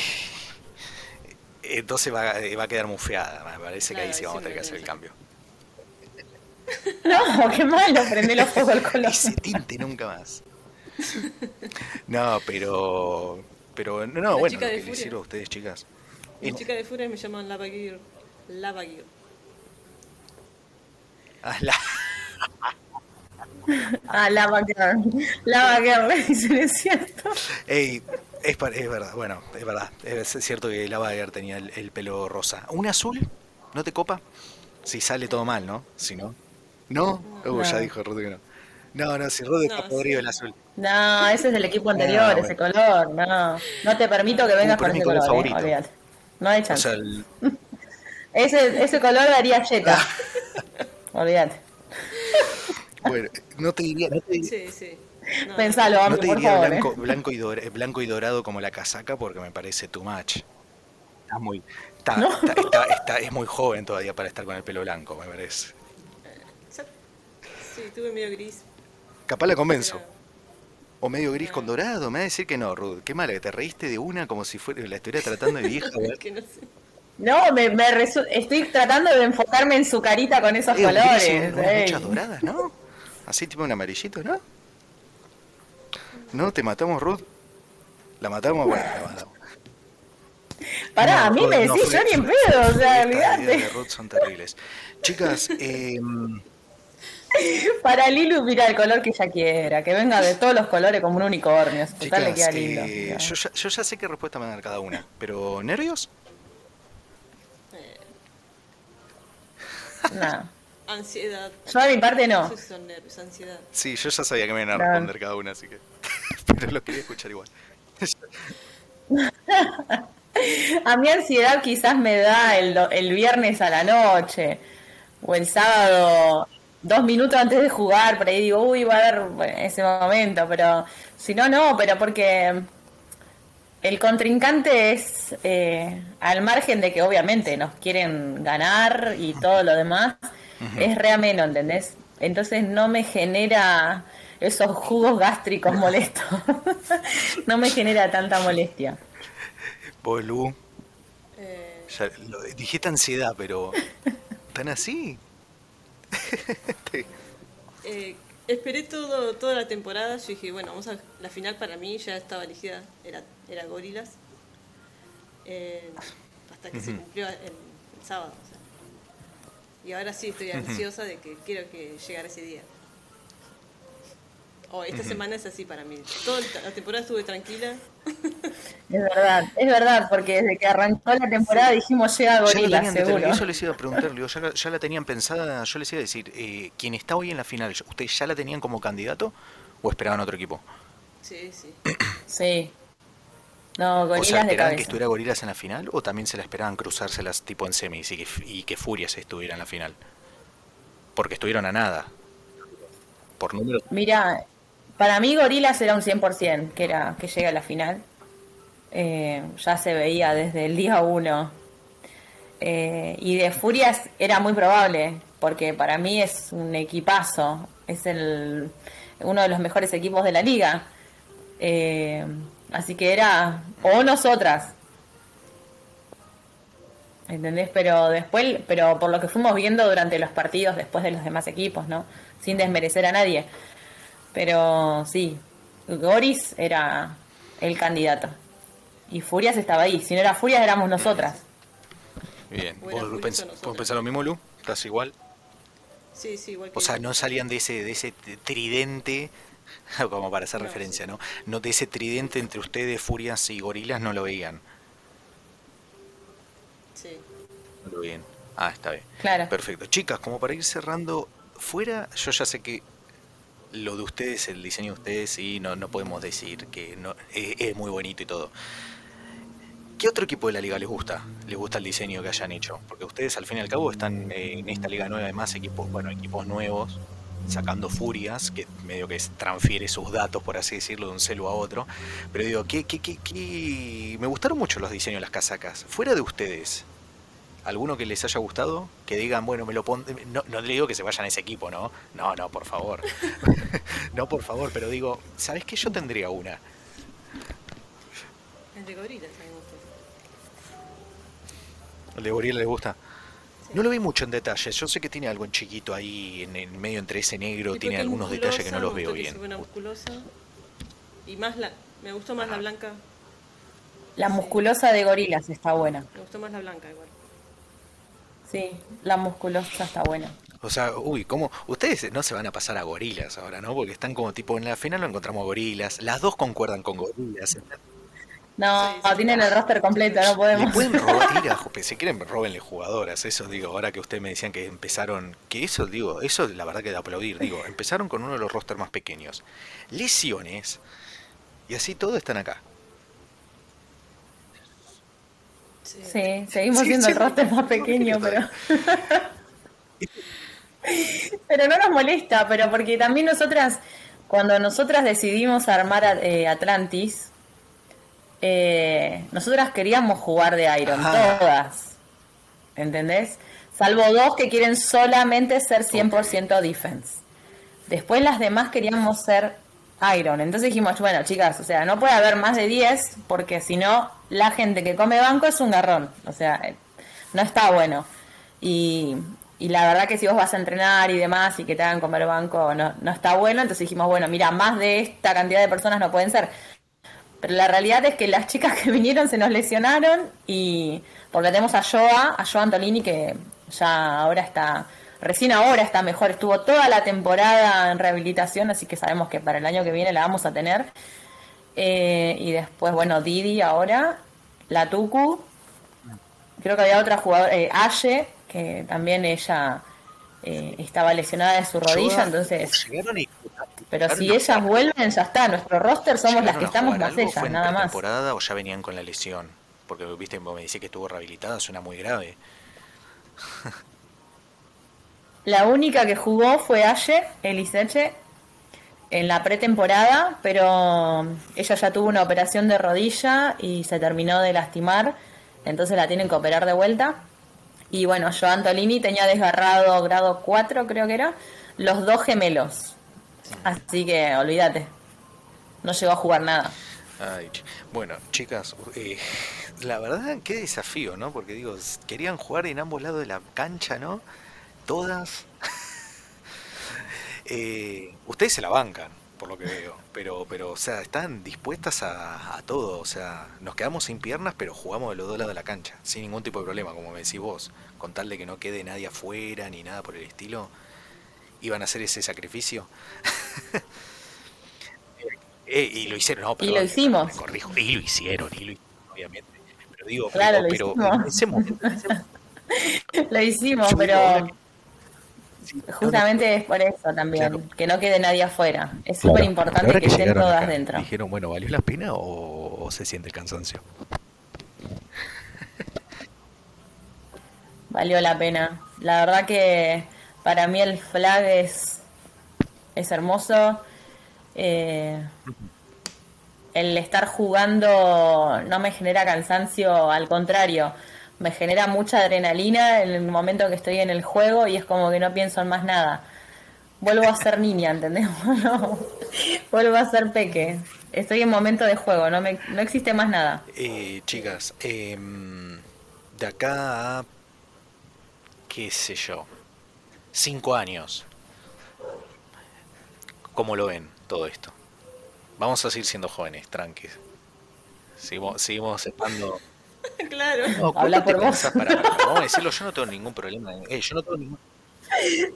Entonces va, eh, va a quedar mufeada. Me parece que ahí sí vamos a tener que hacer el cambio. No, qué malo, prende los fuego el color. Ese tinte nunca más. No, pero. Pero no, no La bueno, chica lo de que les sirva a ustedes, chicas. Las chicas de Furia me llaman Lava Gear. Lava Gear. Ah, la- Ah, Lava Girl. Lava Girl, le dicen, es cierto. Ey, es, verdad, bueno, es verdad. Es cierto que la Bayer tenía el, el pelo rosa. ¿Un azul? ¿No te copa? Si sale todo mal, ¿no? Si no. ¿No? Uh, ya No. dijo Ruth que no. No, no, si Ruth está No, podrido sí. el azul. No, ese es del equipo anterior, Ah, ese color. No, no te permito que vengas Uh, con ese color eh, favorito. olvídate. No hay O chance. sea, el- Ese, ese color daría cheta. olvídate. Bueno, no te diría, no te diría- Sí, sí. No, Pensalo, no Ampi, te por diría favor. blanco, eh. blanco, y dor- blanco y dorado como la casaca porque me parece too much. Está muy, está, No. está- está- está- es muy joven todavía para estar con el pelo blanco, me parece. Sí, tuve medio gris. Capaz la convenzo. O medio gris con dorado, me va a decir que no, Ruth. Qué mala, que te reíste de una como si fuera, la estuviera tratando de vieja. que no sé. No, me, me resu- estoy tratando de enfocarme en su carita con esos Eh, gris colores. muchas doradas, ¿no? Así tipo un amarillito, ¿no? No, te matamos, Ruth. La matamos, bueno, la matamos. Pará, No, a mí me no, decís yo ni en pedo, o sea, ideas de. Ruth son terribles. Chicas, eh, Para Lilu, mira el color que ella quiera, que venga de todos los colores como un unicornio. Le chicas queda lindo. eh, yo, ya, yo ya sé qué respuesta me van a dar cada una, pero ¿nervios? No. Ansiedad. Yo de mi parte no. Son nervios, ansiedad. Sí, yo ya sabía que me iban a Claro. responder cada una, así que... pero lo quería escuchar igual. A mi ansiedad quizás me da el, do- el viernes a la noche o el sábado, dos minutos antes de jugar, por ahí digo, uy, va a haber ese momento, pero si no, no, pero porque el contrincante es eh, al margen de que obviamente nos quieren ganar y todo lo demás, es re ameno, ¿entendés? Entonces no me genera esos jugos gástricos molestos, no me genera tanta molestia. Vos, Lu, Eh, ya lo- dijiste ansiedad, pero... ¿Tan así? Sí. eh, esperé todo, toda la temporada. Yo dije, bueno, vamos a. La final para mí ya estaba elegida. Era, era Gorilas. Eh, hasta que se cumplió el, el sábado. o sea. Y ahora sí estoy ansiosa de que quiero que llegara ese día. Oh, esta semana es así para mí. Toda la temporada estuve tranquila. Es verdad, es verdad, porque desde que arrancó la temporada dijimos llega Ya la Gorila, de- seguro. Eso les iba a preguntar, digo, ya, la- ya la tenían pensada, yo les iba a decir, eh, ¿quién está hoy en la final, ustedes ya la tenían como candidato o esperaban otro equipo? Sí, sí. Sí. No, o sea, gorilas de ¿esperaban que estuviera Gorilas en la final o también se la esperaban cruzárselas tipo en semis y que, y que Furias estuviera en la final? Porque estuvieron a nada. Por números. Mira, para mí Gorilas era un 100%, que era que llega a la final. Eh, ya se veía desde el día uno. Eh, y de Furias era muy probable, porque para mí es un equipazo, es el uno de los mejores equipos de la liga. Eh, así que era o nosotras. ¿Entendés? Pero después, pero por lo que fuimos viendo durante los partidos después de los demás equipos, ¿no? Sin desmerecer a nadie. Pero sí, Goris era el candidato. Y Furias estaba ahí. Si no era Furias, éramos nosotras. Bien. ¿Vos pens- vos pensás lo mismo, Lu? ¿Estás igual? Sí, sí, igual que. O sea, no salían de ese, de ese tridente, como para hacer No, referencia. ¿no? No de ese tridente entre ustedes, Furias y Gorilas, no lo veían. Sí. No lo veían. Ah, está bien. Claro. Perfecto. Chicas, como para ir cerrando, fuera, yo ya sé que lo de ustedes, el diseño de ustedes, sí, no, no podemos decir que no, es, es muy bonito y todo. ¿Qué otro equipo de la liga les gusta? ¿Les gusta el diseño que hayan hecho? Porque ustedes al fin y al cabo están eh, en esta liga nueva, además equipos, bueno, equipos nuevos, sacando furias, que medio que transfiere sus datos, por así decirlo, de un celu a otro. Pero digo, ¿qué, qué, qué, qué? me gustaron mucho los diseños de las casacas. Fuera de ustedes, ¿Alguno que les haya gustado? Que digan, bueno, me lo pon... No, no le digo que se vayan a ese equipo, ¿no? No, no, por favor. no, por favor, pero digo, ¿sabes qué? Yo tendría una. El de gorilas, me. El de gorila le gusta. No lo vi mucho en detalle. Yo sé que tiene algo en chiquito ahí, en, en medio entre ese negro. Tiene algunos detalles que no los veo bien. una musculosa. Y más la, me gustó más la blanca. La musculosa de gorilas está buena. Me gustó más la blanca igual. Sí, la musculosa está buena. O sea, uy, ¿cómo? Ustedes no se van a pasar a gorilas ahora, ¿no? Porque están como tipo, en la final lo encontramos gorilas. Las dos concuerdan con gorilas. No, Sí, sí. tienen el roster completo, no Le podemos. pueden robar, ir a ju- si quieren, robenle jugadoras. Eso digo, ahora que ustedes me decían que empezaron, que eso digo, eso la verdad que de aplaudir. Digo, empezaron con uno de los rosters más pequeños. Lesiones, y así todo están acá. Sí. Sí, seguimos Sí, siendo sí. el roster más pequeño, pero. pero no nos molesta, pero porque también nosotras, cuando nosotras decidimos armar eh, Atlantis, eh, nosotras queríamos jugar de Iron, todas. ¿Entendés? Salvo dos que quieren solamente ser 100% defense. Después las demás queríamos ser Iron. Entonces dijimos, bueno, chicas, o sea, no puede haber más de 10 porque si no, la gente que come banco es un garrón. O sea, eh, no está bueno. Y, y la verdad que si vos vas a entrenar y demás y que te hagan comer banco, no, no está bueno. Entonces dijimos, bueno, mira, más de esta cantidad de personas no pueden ser. Pero la realidad es que las chicas que vinieron se nos lesionaron y porque tenemos a Joa, a Joa Antolini que ya ahora está, recién ahora está mejor, estuvo toda la temporada en rehabilitación, así que sabemos que para el año que viene la vamos a tener. Eh, y después, bueno, Didi ahora, la Tucu, creo que había otra jugadora, eh, Aye, que también ella eh, estaba lesionada de su rodilla, entonces... llegaron y- Pero si ellas vuelven, ya está. Nuestro roster somos las ¿llegaron que estamos más ellas, ¿Fue en nada más. pretemporada o ya venían con la lesión? Porque viste, vos me decís que estuvo rehabilitada, suena muy grave. La única que jugó fue Aye, Eliseche, en la pretemporada, pero ella ya tuvo una operación de rodilla y se terminó de lastimar, entonces la tienen que operar de vuelta. Y bueno, yo Antolini tenía desgarrado grado 4, creo que era, los dos gemelos. Así que olvídate, no llegó a jugar nada. Bueno, chicas, eh, la verdad, qué desafío, ¿no? Porque digo, querían jugar en ambos lados de la cancha, ¿no? Todas. Eh, ustedes se la bancan, por lo que veo, pero, pero, o sea, están dispuestas a, a todo, o sea, nos quedamos sin piernas, pero jugamos de los dos lados de la cancha, sin ningún tipo de problema, como me decís vos, con tal de que no quede nadie afuera ni nada por el estilo, iban a hacer ese sacrificio. Eh, y lo hicieron, no, Y perdón, lo hicimos. me corrijo, y lo hicieron, y lo hicieron, obviamente. Pero digo, Claro, pero, lo pero hicimos. en ese momento, en ese- Lo hicimos, pero sí, no, no, justamente es por eso también, Claro. que no quede nadie afuera. Es Claro, súper importante que estén todas acá, dentro. Dijeron, bueno, ¿valió la pena o, o se siente el cansancio? Valió la pena. La verdad que para mí el flag es, es hermoso. Eh, el estar jugando no me genera cansancio, al contrario, me genera mucha adrenalina en el momento que estoy en el juego y es como que no pienso en más nada. Vuelvo a ser niña, ¿entendés? Vuelvo a ser peque. Estoy en momento de juego, no, me, no existe más nada. Eh, chicas, em, de acá a, qué sé yo, cinco años, ¿cómo lo ven todo esto? Vamos a seguir siendo jóvenes, tranquis. Seguimos, seguimos estando... claro. No, Habla ¿cuánto te por vos. para- para- Vamos a decirlo, yo no tengo ningún problema. eh, yo no tengo ningún...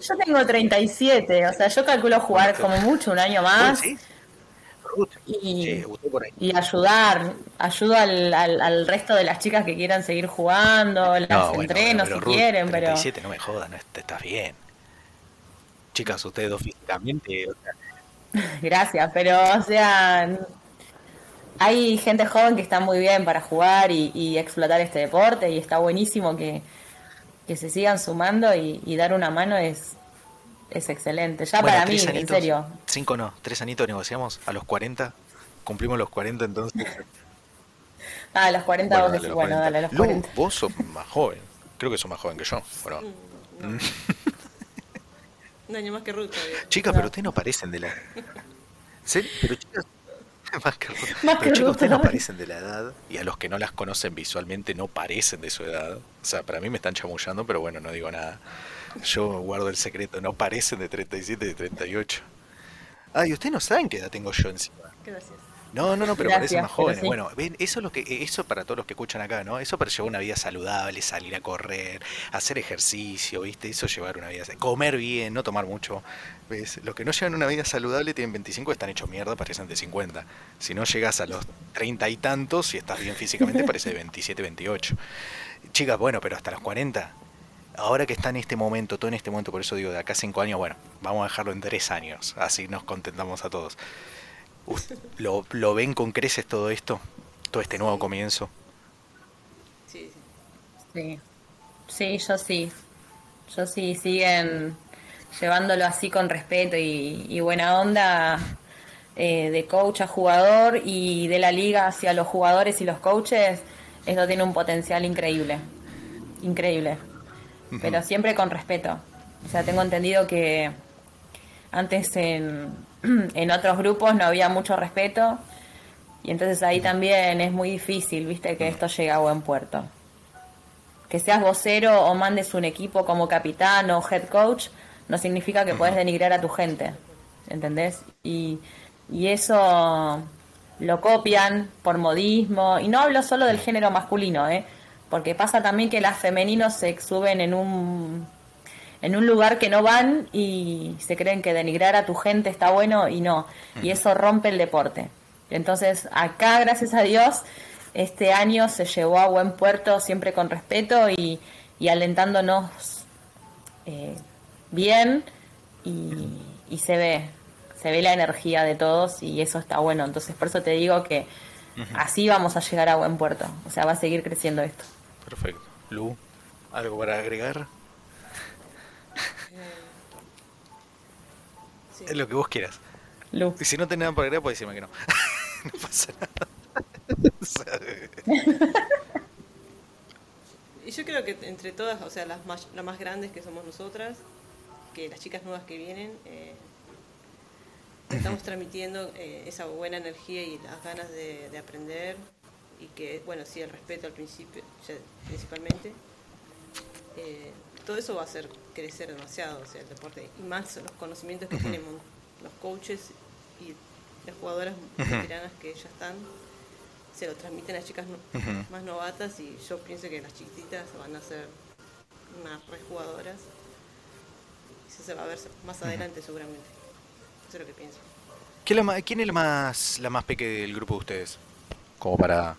Yo tengo 37, o sea, yo calculo jugar como mucho un año más y, y ayudar, ayudo al, al, al resto de las chicas que quieran seguir jugando, las No, bueno, entreno pero si Ruth, quieren, pero 37, no me jodas, no, est- estás bien. Chicas, ustedes dos físicamente, o sea, gracias, pero o sea, hay gente joven que está muy bien para jugar y, y explotar este deporte y está buenísimo que, que se sigan sumando y, y dar una mano es, es excelente. Ya bueno, para mí, en serio. Cinco no, tres añitos negociamos a los 40, cumplimos los 40 entonces. Ah, a los 40 bueno, vos dale, decís, los bueno, 40. dale, a los Lu, 40. vos sos más joven, creo que sos más joven que yo. Bueno, No. Un año más que Ruth todavía. chicas, No. pero ustedes no parecen de la... ¿Sí? Pero chicas, Más que Ruth. Más que Pero chicos, Ruth. ustedes no parecen de la edad y a los que no las conocen visualmente no parecen de su edad. O sea, para mí me están chamullando, pero bueno, no digo nada. Yo guardo el secreto, no parecen de 37 de 38. Ay, ustedes no saben qué edad tengo yo encima. Gracias. No, no, no, pero Gracias, parecen más jóvenes. sí. Bueno, ven, eso es lo que, eso para todos los que escuchan acá, ¿no? Eso para llevar una vida saludable, salir a correr, hacer ejercicio, ¿viste? Eso llevar una vida, comer bien, no tomar mucho. ¿Ves? Los que no llevan una vida saludable tienen 25 están hechos mierda, parecen de 50. Si no llegas a los 30 y tantos, si estás bien físicamente, parece de 27, 28. Chicas, bueno, pero hasta los 40. Ahora que está en este momento, todo en este momento, por eso digo, de acá a 5 años, bueno, vamos a dejarlo en 3 años, así nos contentamos a todos. ¿Lo, lo ven con creces todo esto? Todo este nuevo comienzo. Sí, sí. Sí, sí, yo sí. Yo sí, siguen llevándolo así con respeto y, y buena onda eh, de coach a jugador y de la liga hacia los jugadores y los coaches. Esto tiene un potencial increíble. Increíble. Pero siempre con respeto. O sea, tengo entendido que antes en, en otros grupos no había mucho respeto. Y entonces ahí también es muy difícil, viste, que esto llegue a buen puerto que seas vocero o mandes un equipo como capitán o head coach, no significa que puedes denigrar a tu gente, ¿entendés? Y, y eso lo copian por modismo, y no hablo solo del género masculino, ¿eh? porque pasa también que las femeninos se exuben en un, en un lugar que no van y se creen que denigrar a tu gente está bueno y no, y eso rompe el deporte. Entonces, acá, gracias a Dios, este año se llevó a buen puerto siempre con respeto y, y alentándonos eh, bien y, y se ve, se ve la energía de todos y eso está bueno. Entonces, por eso te digo que así vamos a llegar a buen puerto. O sea, va a seguir creciendo esto. Perfecto. Lu, ¿algo para agregar? Sí. Es lo que vos quieras. Lu. Y si no tenés nada para agregar, puedes decirme que no. no pasa nada. Y yo creo que entre todas, o sea, las más, las más grandes que somos nosotras, que las chicas nuevas que vienen, eh, estamos transmitiendo eh, esa buena energía y las ganas de, de aprender y que, bueno, sí, el respeto al principio, principalmente. Eh, todo eso va a hacer crecer demasiado, o sea, el deporte, y más los conocimientos que tenemos los coaches y las jugadoras veteranas que ya están, se lo transmiten a chicas no- Ujú. más novatas y yo pienso que las chiquititas van a ser unas rejugadoras. Eso se va a ver más adelante seguramente. Eso es lo que pienso. ¿quién, es la más, la más peque del grupo de ustedes? Como para...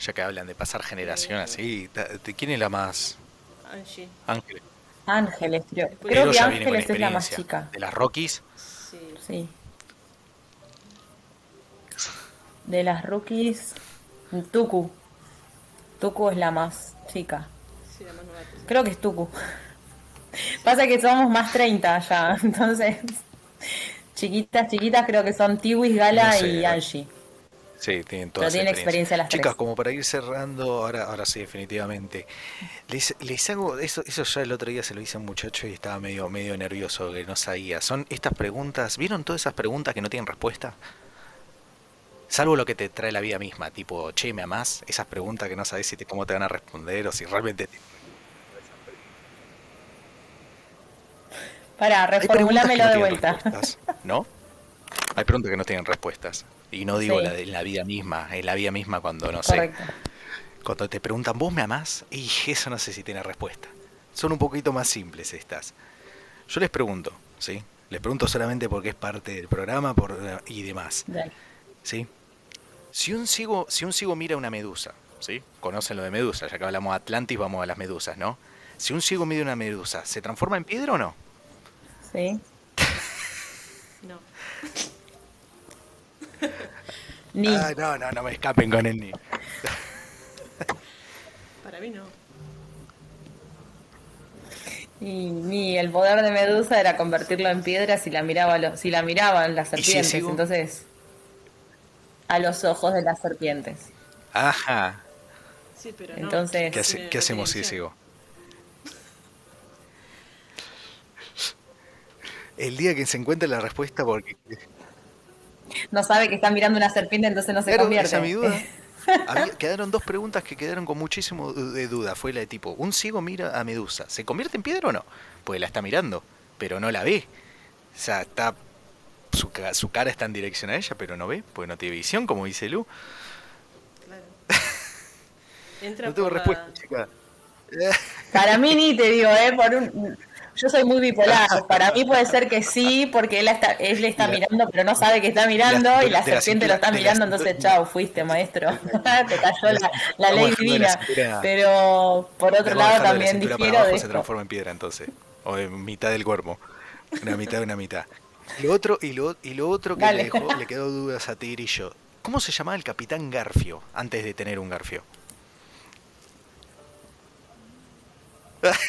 Ya que hablan de pasar generación así, ta- te- ¿quién es la más... Angie, Ángel? Ángeles, creo, que Ángeles es la más chica. ¿De las Rockies? sí. Sí. De las rookies, Tuku. Tuku es la más chica. Sí, la más novata. sí. Creo que es Tuku. Pasa que somos más 30 ya, entonces. Chiquitas, chiquitas creo que son Tiwis, Gala No sé, y. Angie. Sí, tienen toda Pero tienen experiencia las Chicas, tres. como para ir cerrando, ahora, ahora sí, definitivamente. Les, les hago, eso, eso ya el otro día se lo hice a un muchacho y estaba medio, medio nervioso que no sabía. Son estas preguntas, ¿vieron todas esas preguntas que no tienen respuesta? Salvo lo que te trae la vida misma, tipo, che, ¿me amás? Esas preguntas que no sabes si te, cómo te van a responder o si realmente... te- Para, reformulámelo no de vuelta. ¿No? Hay preguntas que no tienen respuestas. Y no digo Sí. la de la vida misma, en la vida misma cuando, no sé. Cuando te preguntan, ¿vos me amás? Y eso no sé si tiene respuesta. Son un poquito más simples estas. Yo les pregunto, ¿sí? Les pregunto solamente porque es parte del programa por, y demás, Dale. ¿sí? Si un ciego, si un ciego mira una medusa, ¿sí? Conocen lo de medusa, ya que hablamos de Atlantis, vamos a las medusas, ¿no? Si un ciego mira una medusa, ¿se transforma en piedra o no? Sí. No. Ni. Ah, no, no, no me escapen con el ni. Para mí no. Y, ni el poder de Medusa era convertirlo en piedra si la miraba lo- si la miraban las ¿Y si es serpientes, entonces a los ojos de las serpientes. Ajá. Sí, pero no. Entonces- ¿Qué, hace- qué hacemos si tiene es visión. ciego? El día que se encuentre la respuesta, porque no sabe que está mirando una serpiente, entonces no se Claro, convierte. esa es mi duda. Había- quedaron dos preguntas que quedaron con muchísimo de duda. Fue la de tipo, un ciego mira a Medusa, ¿se convierte en piedra o no? Pues la está mirando, pero no la ve. O sea, está su, su cara está en dirección a ella, pero no ve, porque no tiene visión, como dice Lu. Claro. Entra No tengo por la- respuesta, chica. Para mí ni te digo, ¿eh? Por un... Yo soy muy bipolar. Para mí puede ser que sí, porque él está, él está La- mirando, pero no sabe que está mirando de y la de la serpiente lo está de la mirando, entonces chao, fuiste maestro. te cayó la, ley de divina. Pero por otro lado de también para difiero abajo, de se transforma en piedra entonces. O en mitad del cuerpo. Una mitad, una mitad. Lo otro, y lo, y lo otro que Dale. le, dejó, le quedó dudas a yo. ¿Cómo se llamaba el capitán Garfio antes de tener un Garfio?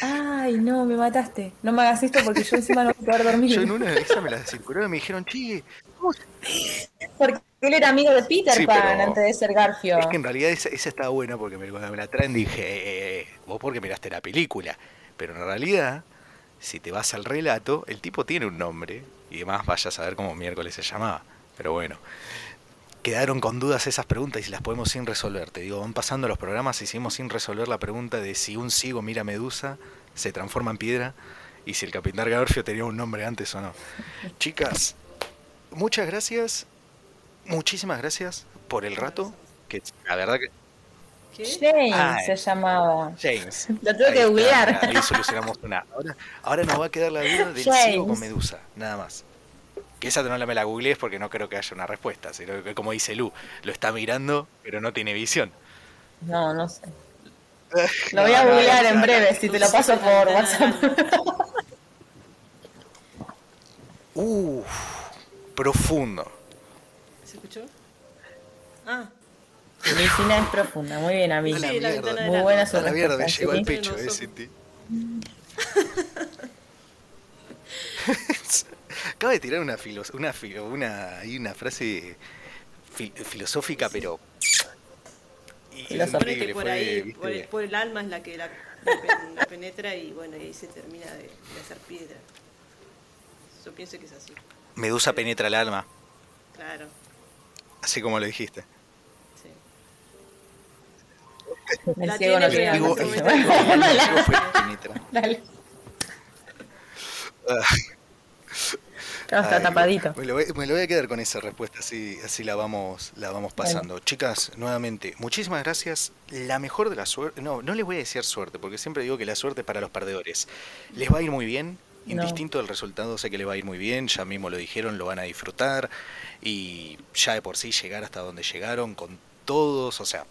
Ay, no, me mataste. No me hagas esto porque yo encima no voy a poder dormir. Yo en una de esas me la circularon y me dijeron, che, ¿cómo se-?" Porque él era amigo de Peter Sí, Pan antes de ser Garfio. Es que en realidad esa, esa estaba buena porque me, cuando me la traen dije, eh, eh, vos porque miraste la película. Pero en realidad, si te vas al relato, el tipo tiene un nombre y demás vaya a saber cómo miércoles se llamaba. Pero bueno, quedaron con dudas esas preguntas y las podemos sin resolver. Te digo, van pasando los programas y seguimos sin resolver la pregunta de si un ciego mira Medusa, se transforma en piedra y si el capitán Garfio tenía un nombre antes o no. Chicas, muchas gracias, muchísimas gracias por el rato. Que la verdad que ¿Qué? James Ah, se llamaba. James. Lo tuve Ahí que googlear. Ahí solucionamos una. Ahora, ahora nos va a quedar la duda del James. ciego con Medusa, nada más. Que esa no la me la googlees porque no creo que haya una respuesta, sino que como dice Lu, lo está mirando, pero no tiene visión. No, no sé. Lo voy a no, googlear no, en no, breve, si te lo paso por No, no, WhatsApp. Uf, profundo. ¿Se escuchó? Ah, Medicina es profunda, muy bien, amigo. Sí, la mierda. Muy buena su la mierda, me llegó al pecho, eh. Cinti. Acaba de tirar una, filos una, fi- una, una frase fi- filosófica, pero... y- increíble, que por fue, ahí, por el, por el alma es la que la, la pen- la penetra y bueno, y ahí se termina de, de hacer piedra. Yo pienso que es así, Medusa penetra el alma, claro. así como lo dijiste. Sí. El La ciego no tiene, penetra. Dale. Claro, está Ay, tapadito. Me lo, voy, me lo voy a quedar con esa respuesta, así, así la vamos, la vamos pasando. Chicas, nuevamente, muchísimas gracias. La mejor de la suerte, no, no les voy a decir suerte, porque siempre digo que la suerte es para los perdedores. Les va a ir muy bien, No. indistinto del resultado, sé que les va a ir muy bien, ya mismo lo dijeron, lo van a disfrutar, y ya de por sí llegar hasta donde llegaron con todos, o sea,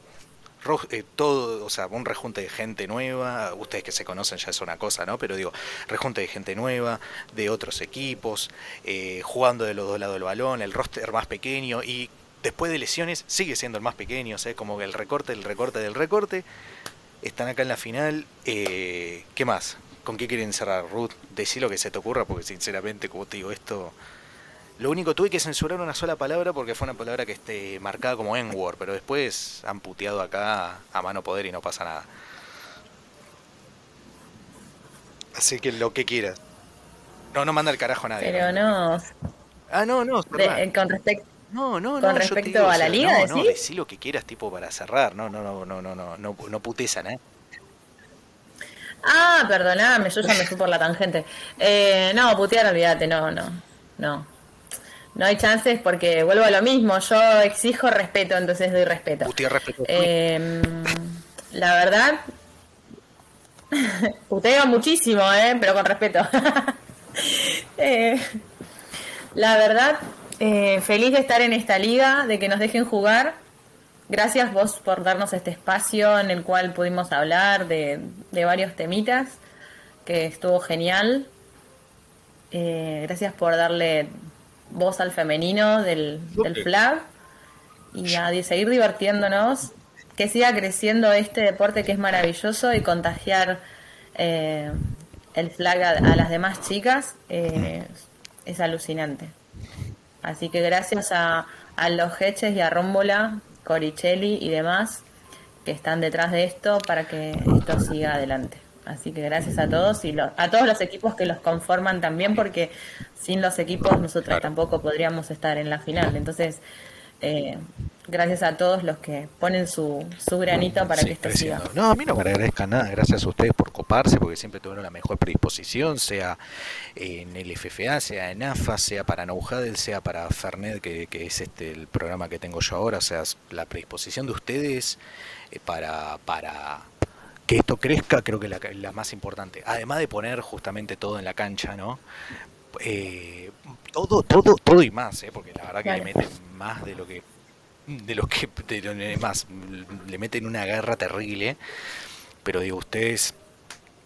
eh, todo, o sea, un rejunte de gente nueva, ustedes que se conocen ya es una cosa, ¿no? Pero digo, rejunte de gente nueva, de otros equipos, eh, jugando de los dos lados del balón, el roster más pequeño y después de lesiones sigue siendo el más pequeño, o sea, como el recorte, el recorte del recorte. Están acá en la final. eh, ¿Qué más? ¿Con qué quieren cerrar, Ruth? Decí lo que se te ocurra, porque sinceramente, como te digo, esto... Lo único, tuve que censurar una sola palabra porque fue una palabra que esté marcada como N-word, pero después han puteado acá a mano poder y no pasa nada. Así que lo que quieras. No, no manda el carajo a nadie. Pero no. Ah, no, no, de- con respecto. No, no, con no. yo te respecto digo, a la liga, no, no, decí lo que quieras, tipo, para cerrar. No, no, no, no, no, no, no, no putesan, ¿eh? Ah, perdoname, yo ya me fui por la tangente. Eh, no, putear, olvídate, no, no, no. No hay chances porque vuelvo a lo mismo. Yo exijo respeto, entonces doy respeto. Respeto. Eh, la verdad, puteo muchísimo, ¿eh? pero con respeto. Eh, la verdad, eh, feliz de estar en esta liga, de que nos dejen jugar. Gracias vos por darnos este espacio en el cual pudimos hablar de, de varios temitas, que estuvo genial. Eh, gracias por darle voz al femenino del, del flag y a seguir divirtiéndonos, que siga creciendo este deporte que es maravilloso y contagiar eh, el flag a, a las demás chicas eh, es alucinante. Así que gracias a, a los Heches y a Rómbola, Coricelli y demás que están detrás de esto para que esto siga adelante. Así que gracias a todos y lo- a todos los equipos que los conforman también, porque sin los equipos nosotros Claro. tampoco podríamos estar en la final. Entonces, eh, gracias a todos los que ponen su, su granito para Sí, que esto siga. No, a mí no me agradezcan nada, gracias a ustedes por coparse, porque siempre tuvieron la mejor predisposición, sea en el FFA, sea en AFA, sea para Huddle, sea para Fernet, que, que es este el programa que tengo yo ahora, o sea, la predisposición de ustedes eh, para, para que esto crezca, creo que la, la más importante. Además de poner justamente todo en la cancha, ¿no? Eh, todo, todo, todo y más, ¿eh? porque la verdad que Claro. le meten más de lo que de lo que de lo que- más le meten una guerra terrible pero digo ustedes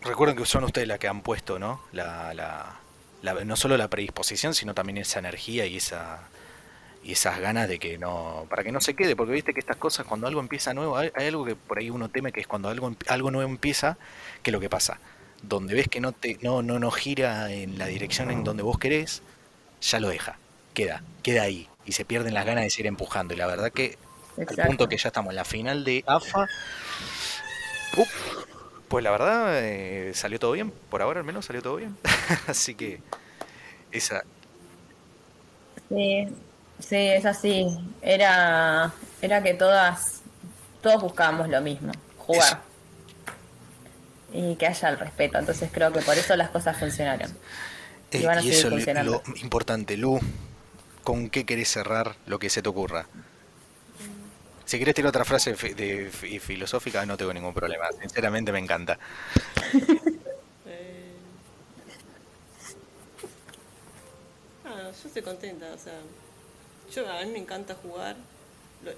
recuerden que son ustedes las que han puesto no la, la, la- no solo la predisposición sino también esa energía y esa y esas ganas de que no para que no se quede porque viste que estas cosas cuando algo empieza nuevo hay, hay algo que por ahí uno teme que es cuando algo algo nuevo empieza que es lo que pasa donde ves que no te no no no gira en la dirección en donde vos querés ya lo deja queda queda ahí y se pierden las ganas de seguir empujando y la verdad que al Exacto. punto que ya estamos en la final de AFA. uf, pues la verdad eh, salió todo bien, por ahora al menos salió todo bien. Así que esa Sí, sí, es así. Era, era que todas, todos buscábamos lo mismo, jugar. Y que haya el respeto. Entonces creo que por eso las cosas funcionaron. Y eh, van a y seguir eso lo importante, Lu. ¿Con qué querés cerrar lo que se te ocurra? Si querés tirar otra frase fi- de, fi- filosófica, no tengo ningún problema. Sinceramente me encanta. Eh, ah, yo estoy contenta, o sea, a mí me encanta jugar,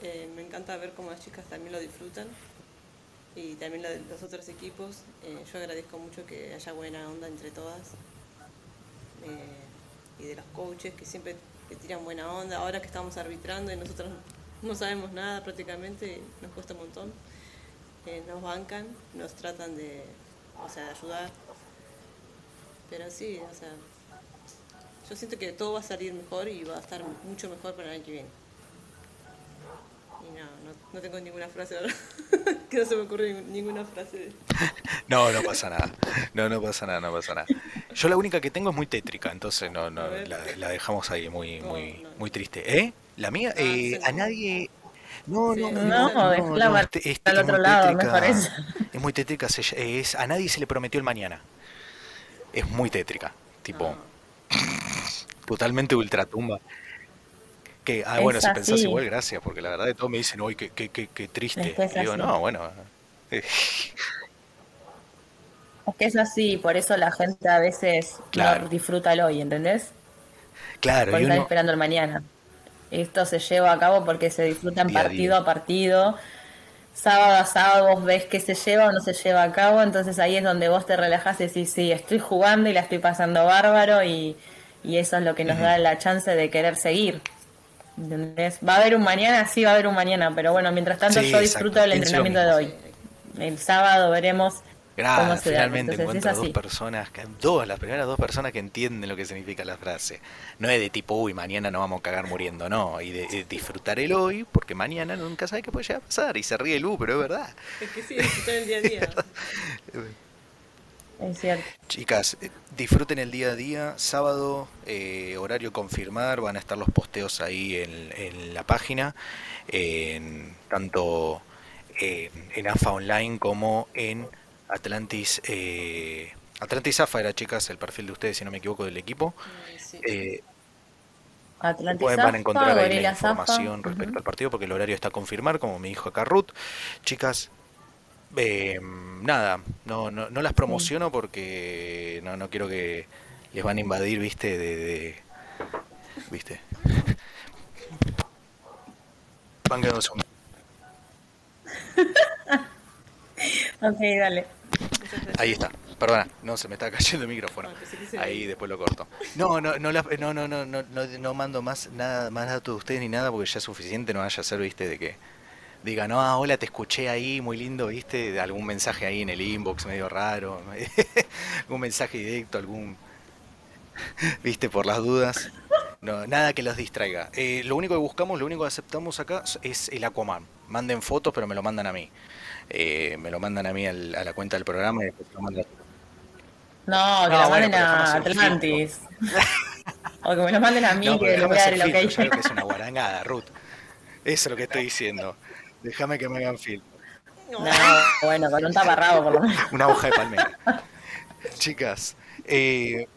eh, me encanta ver cómo las chicas también lo disfrutan y también los otros equipos. Eh, yo agradezco mucho que haya buena onda entre todas eh, y de los coaches que siempre le tiran buena onda. Ahora que estamos arbitrando y nosotros no sabemos nada prácticamente, nos cuesta un montón. Nos bancan, nos tratan de, o sea, de ayudar. Pero sí, o sea, yo siento que todo va a salir mejor y va a estar mucho mejor para el año que viene. Y no, no, no tengo ninguna frase ahora, que no se me ocurre ninguna frase. de- No, no pasa nada. No, no pasa nada, no pasa nada. Yo la única que tengo es muy tétrica, entonces no, no la, la dejamos ahí muy, No, muy, no. muy triste. ¿Eh? La mía, Ah, eh, a nadie. No, Sí, no, no, no, este- este al otro lado, me tétrica. parece. Es muy tétrica, se- es, a nadie se le prometió el mañana. Es muy tétrica, tipo, totalmente ultratumba. Que, ah, Es bueno, si pensás así. igual, gracias, porque la verdad de todo me dicen, uy, qué, qué, qué, qué triste. Es que Y digo, así. no, bueno. Es que es así, por eso la gente a veces Claro. no disfruta el hoy, ¿entendés? claro, Porque están uno, esperando el mañana. Esto se lleva a cabo porque se disfrutan Día a partido día. a partido. Sábado a sábado vos ves que se lleva o no se lleva a cabo, entonces ahí es donde vos te relajás y decís, sí, estoy jugando y la estoy pasando bárbaro y, y eso es lo que nos da la chance de querer seguir. ¿Entendés? Va a haber un mañana, sí va a haber un mañana, pero bueno, mientras tanto Sí, yo disfruto del entrenamiento de hoy. El sábado veremos Gracias, finalmente Entonces es encuentro dos personas, que- dos, las primeras dos personas que entienden lo que significa la frase. No es de tipo, uy, mañana nos vamos a cagar muriendo, no. Y de, de disfrutar el hoy, porque mañana nunca sabe qué puede llegar a pasar. Y se ríe Lu, pero es verdad. Es que sí, disfrutar el día a día. Es cierto. Chicas, eh, disfruten el día a día. Sábado, eh, horario confirmar, van a estar los posteos ahí en, en la página, en, tanto en, en AFA Online como en Atlantis. Eh, Atlantis AFA era, chicas, el perfil de ustedes, si no me equivoco, del equipo. Sí. Eh, Atlantis pueden, van a Zafa, encontrar ahí la Zafa. información respecto al partido porque el horario está a confirmar, como me dijo acá Ruth. Chicas, eh, nada, no, no, no las promociono porque no, no quiero que les van a invadir, viste, de... de- viste. Van quedando. Ok, dale. Ahí está. Perdona, no se me está cayendo el micrófono. Ah, Ahí después lo corto. No, no, no, la- no, no, no, no, no, no mando más nada, más datos de ustedes ni nada porque ya es suficiente, no vaya a ser, viste, de que digan, no, ah, hola, te escuché ahí, muy lindo, viste, de algún mensaje ahí en el inbox medio raro, algún mensaje directo, algún, viste, por las dudas. No, nada que los distraiga. Eh, lo único que buscamos, lo único que aceptamos acá es el Aquaman. Manden fotos, pero me lo mandan a mí. Eh, me lo mandan a mí al- a la cuenta del programa y después lo mandan. No, que No, lo bueno, manden a Atlantis. o que me lo manden a mí, No, que déjame voy a dar el ok. lo que es una guarangada, Ruth. Eso es lo que estoy diciendo. Déjame que me hagan filtro. No, bueno, con un taparrabo por lo menos. Una hoja de palmera. Chicas, eh,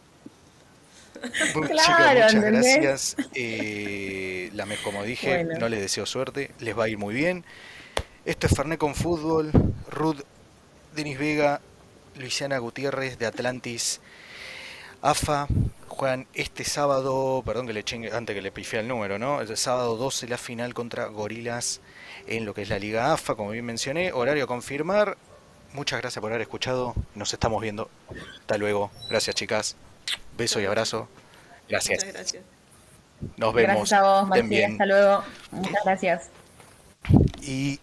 bu- Claro, chicas, muchas ¿entendés? gracias. Eh, la como dije, Bueno. no les deseo suerte, les va a ir muy bien. Esto es Fernet con Fútbol, Ruth, Denis Vega, Luisiana Gutiérrez de Atlantis, AFA, juegan este sábado, perdón que le chingue, antes que le pifié el número, ¿no? El sábado 12 la final contra Gorilas en lo que es la Liga AFA, como bien mencioné, horario a confirmar. Muchas gracias por haber escuchado, nos estamos viendo. Hasta luego. Gracias chicas. Beso y abrazo. Gracias. Muchas gracias. Nos vemos. Gracias a vos. Hasta luego. Muchas gracias. Y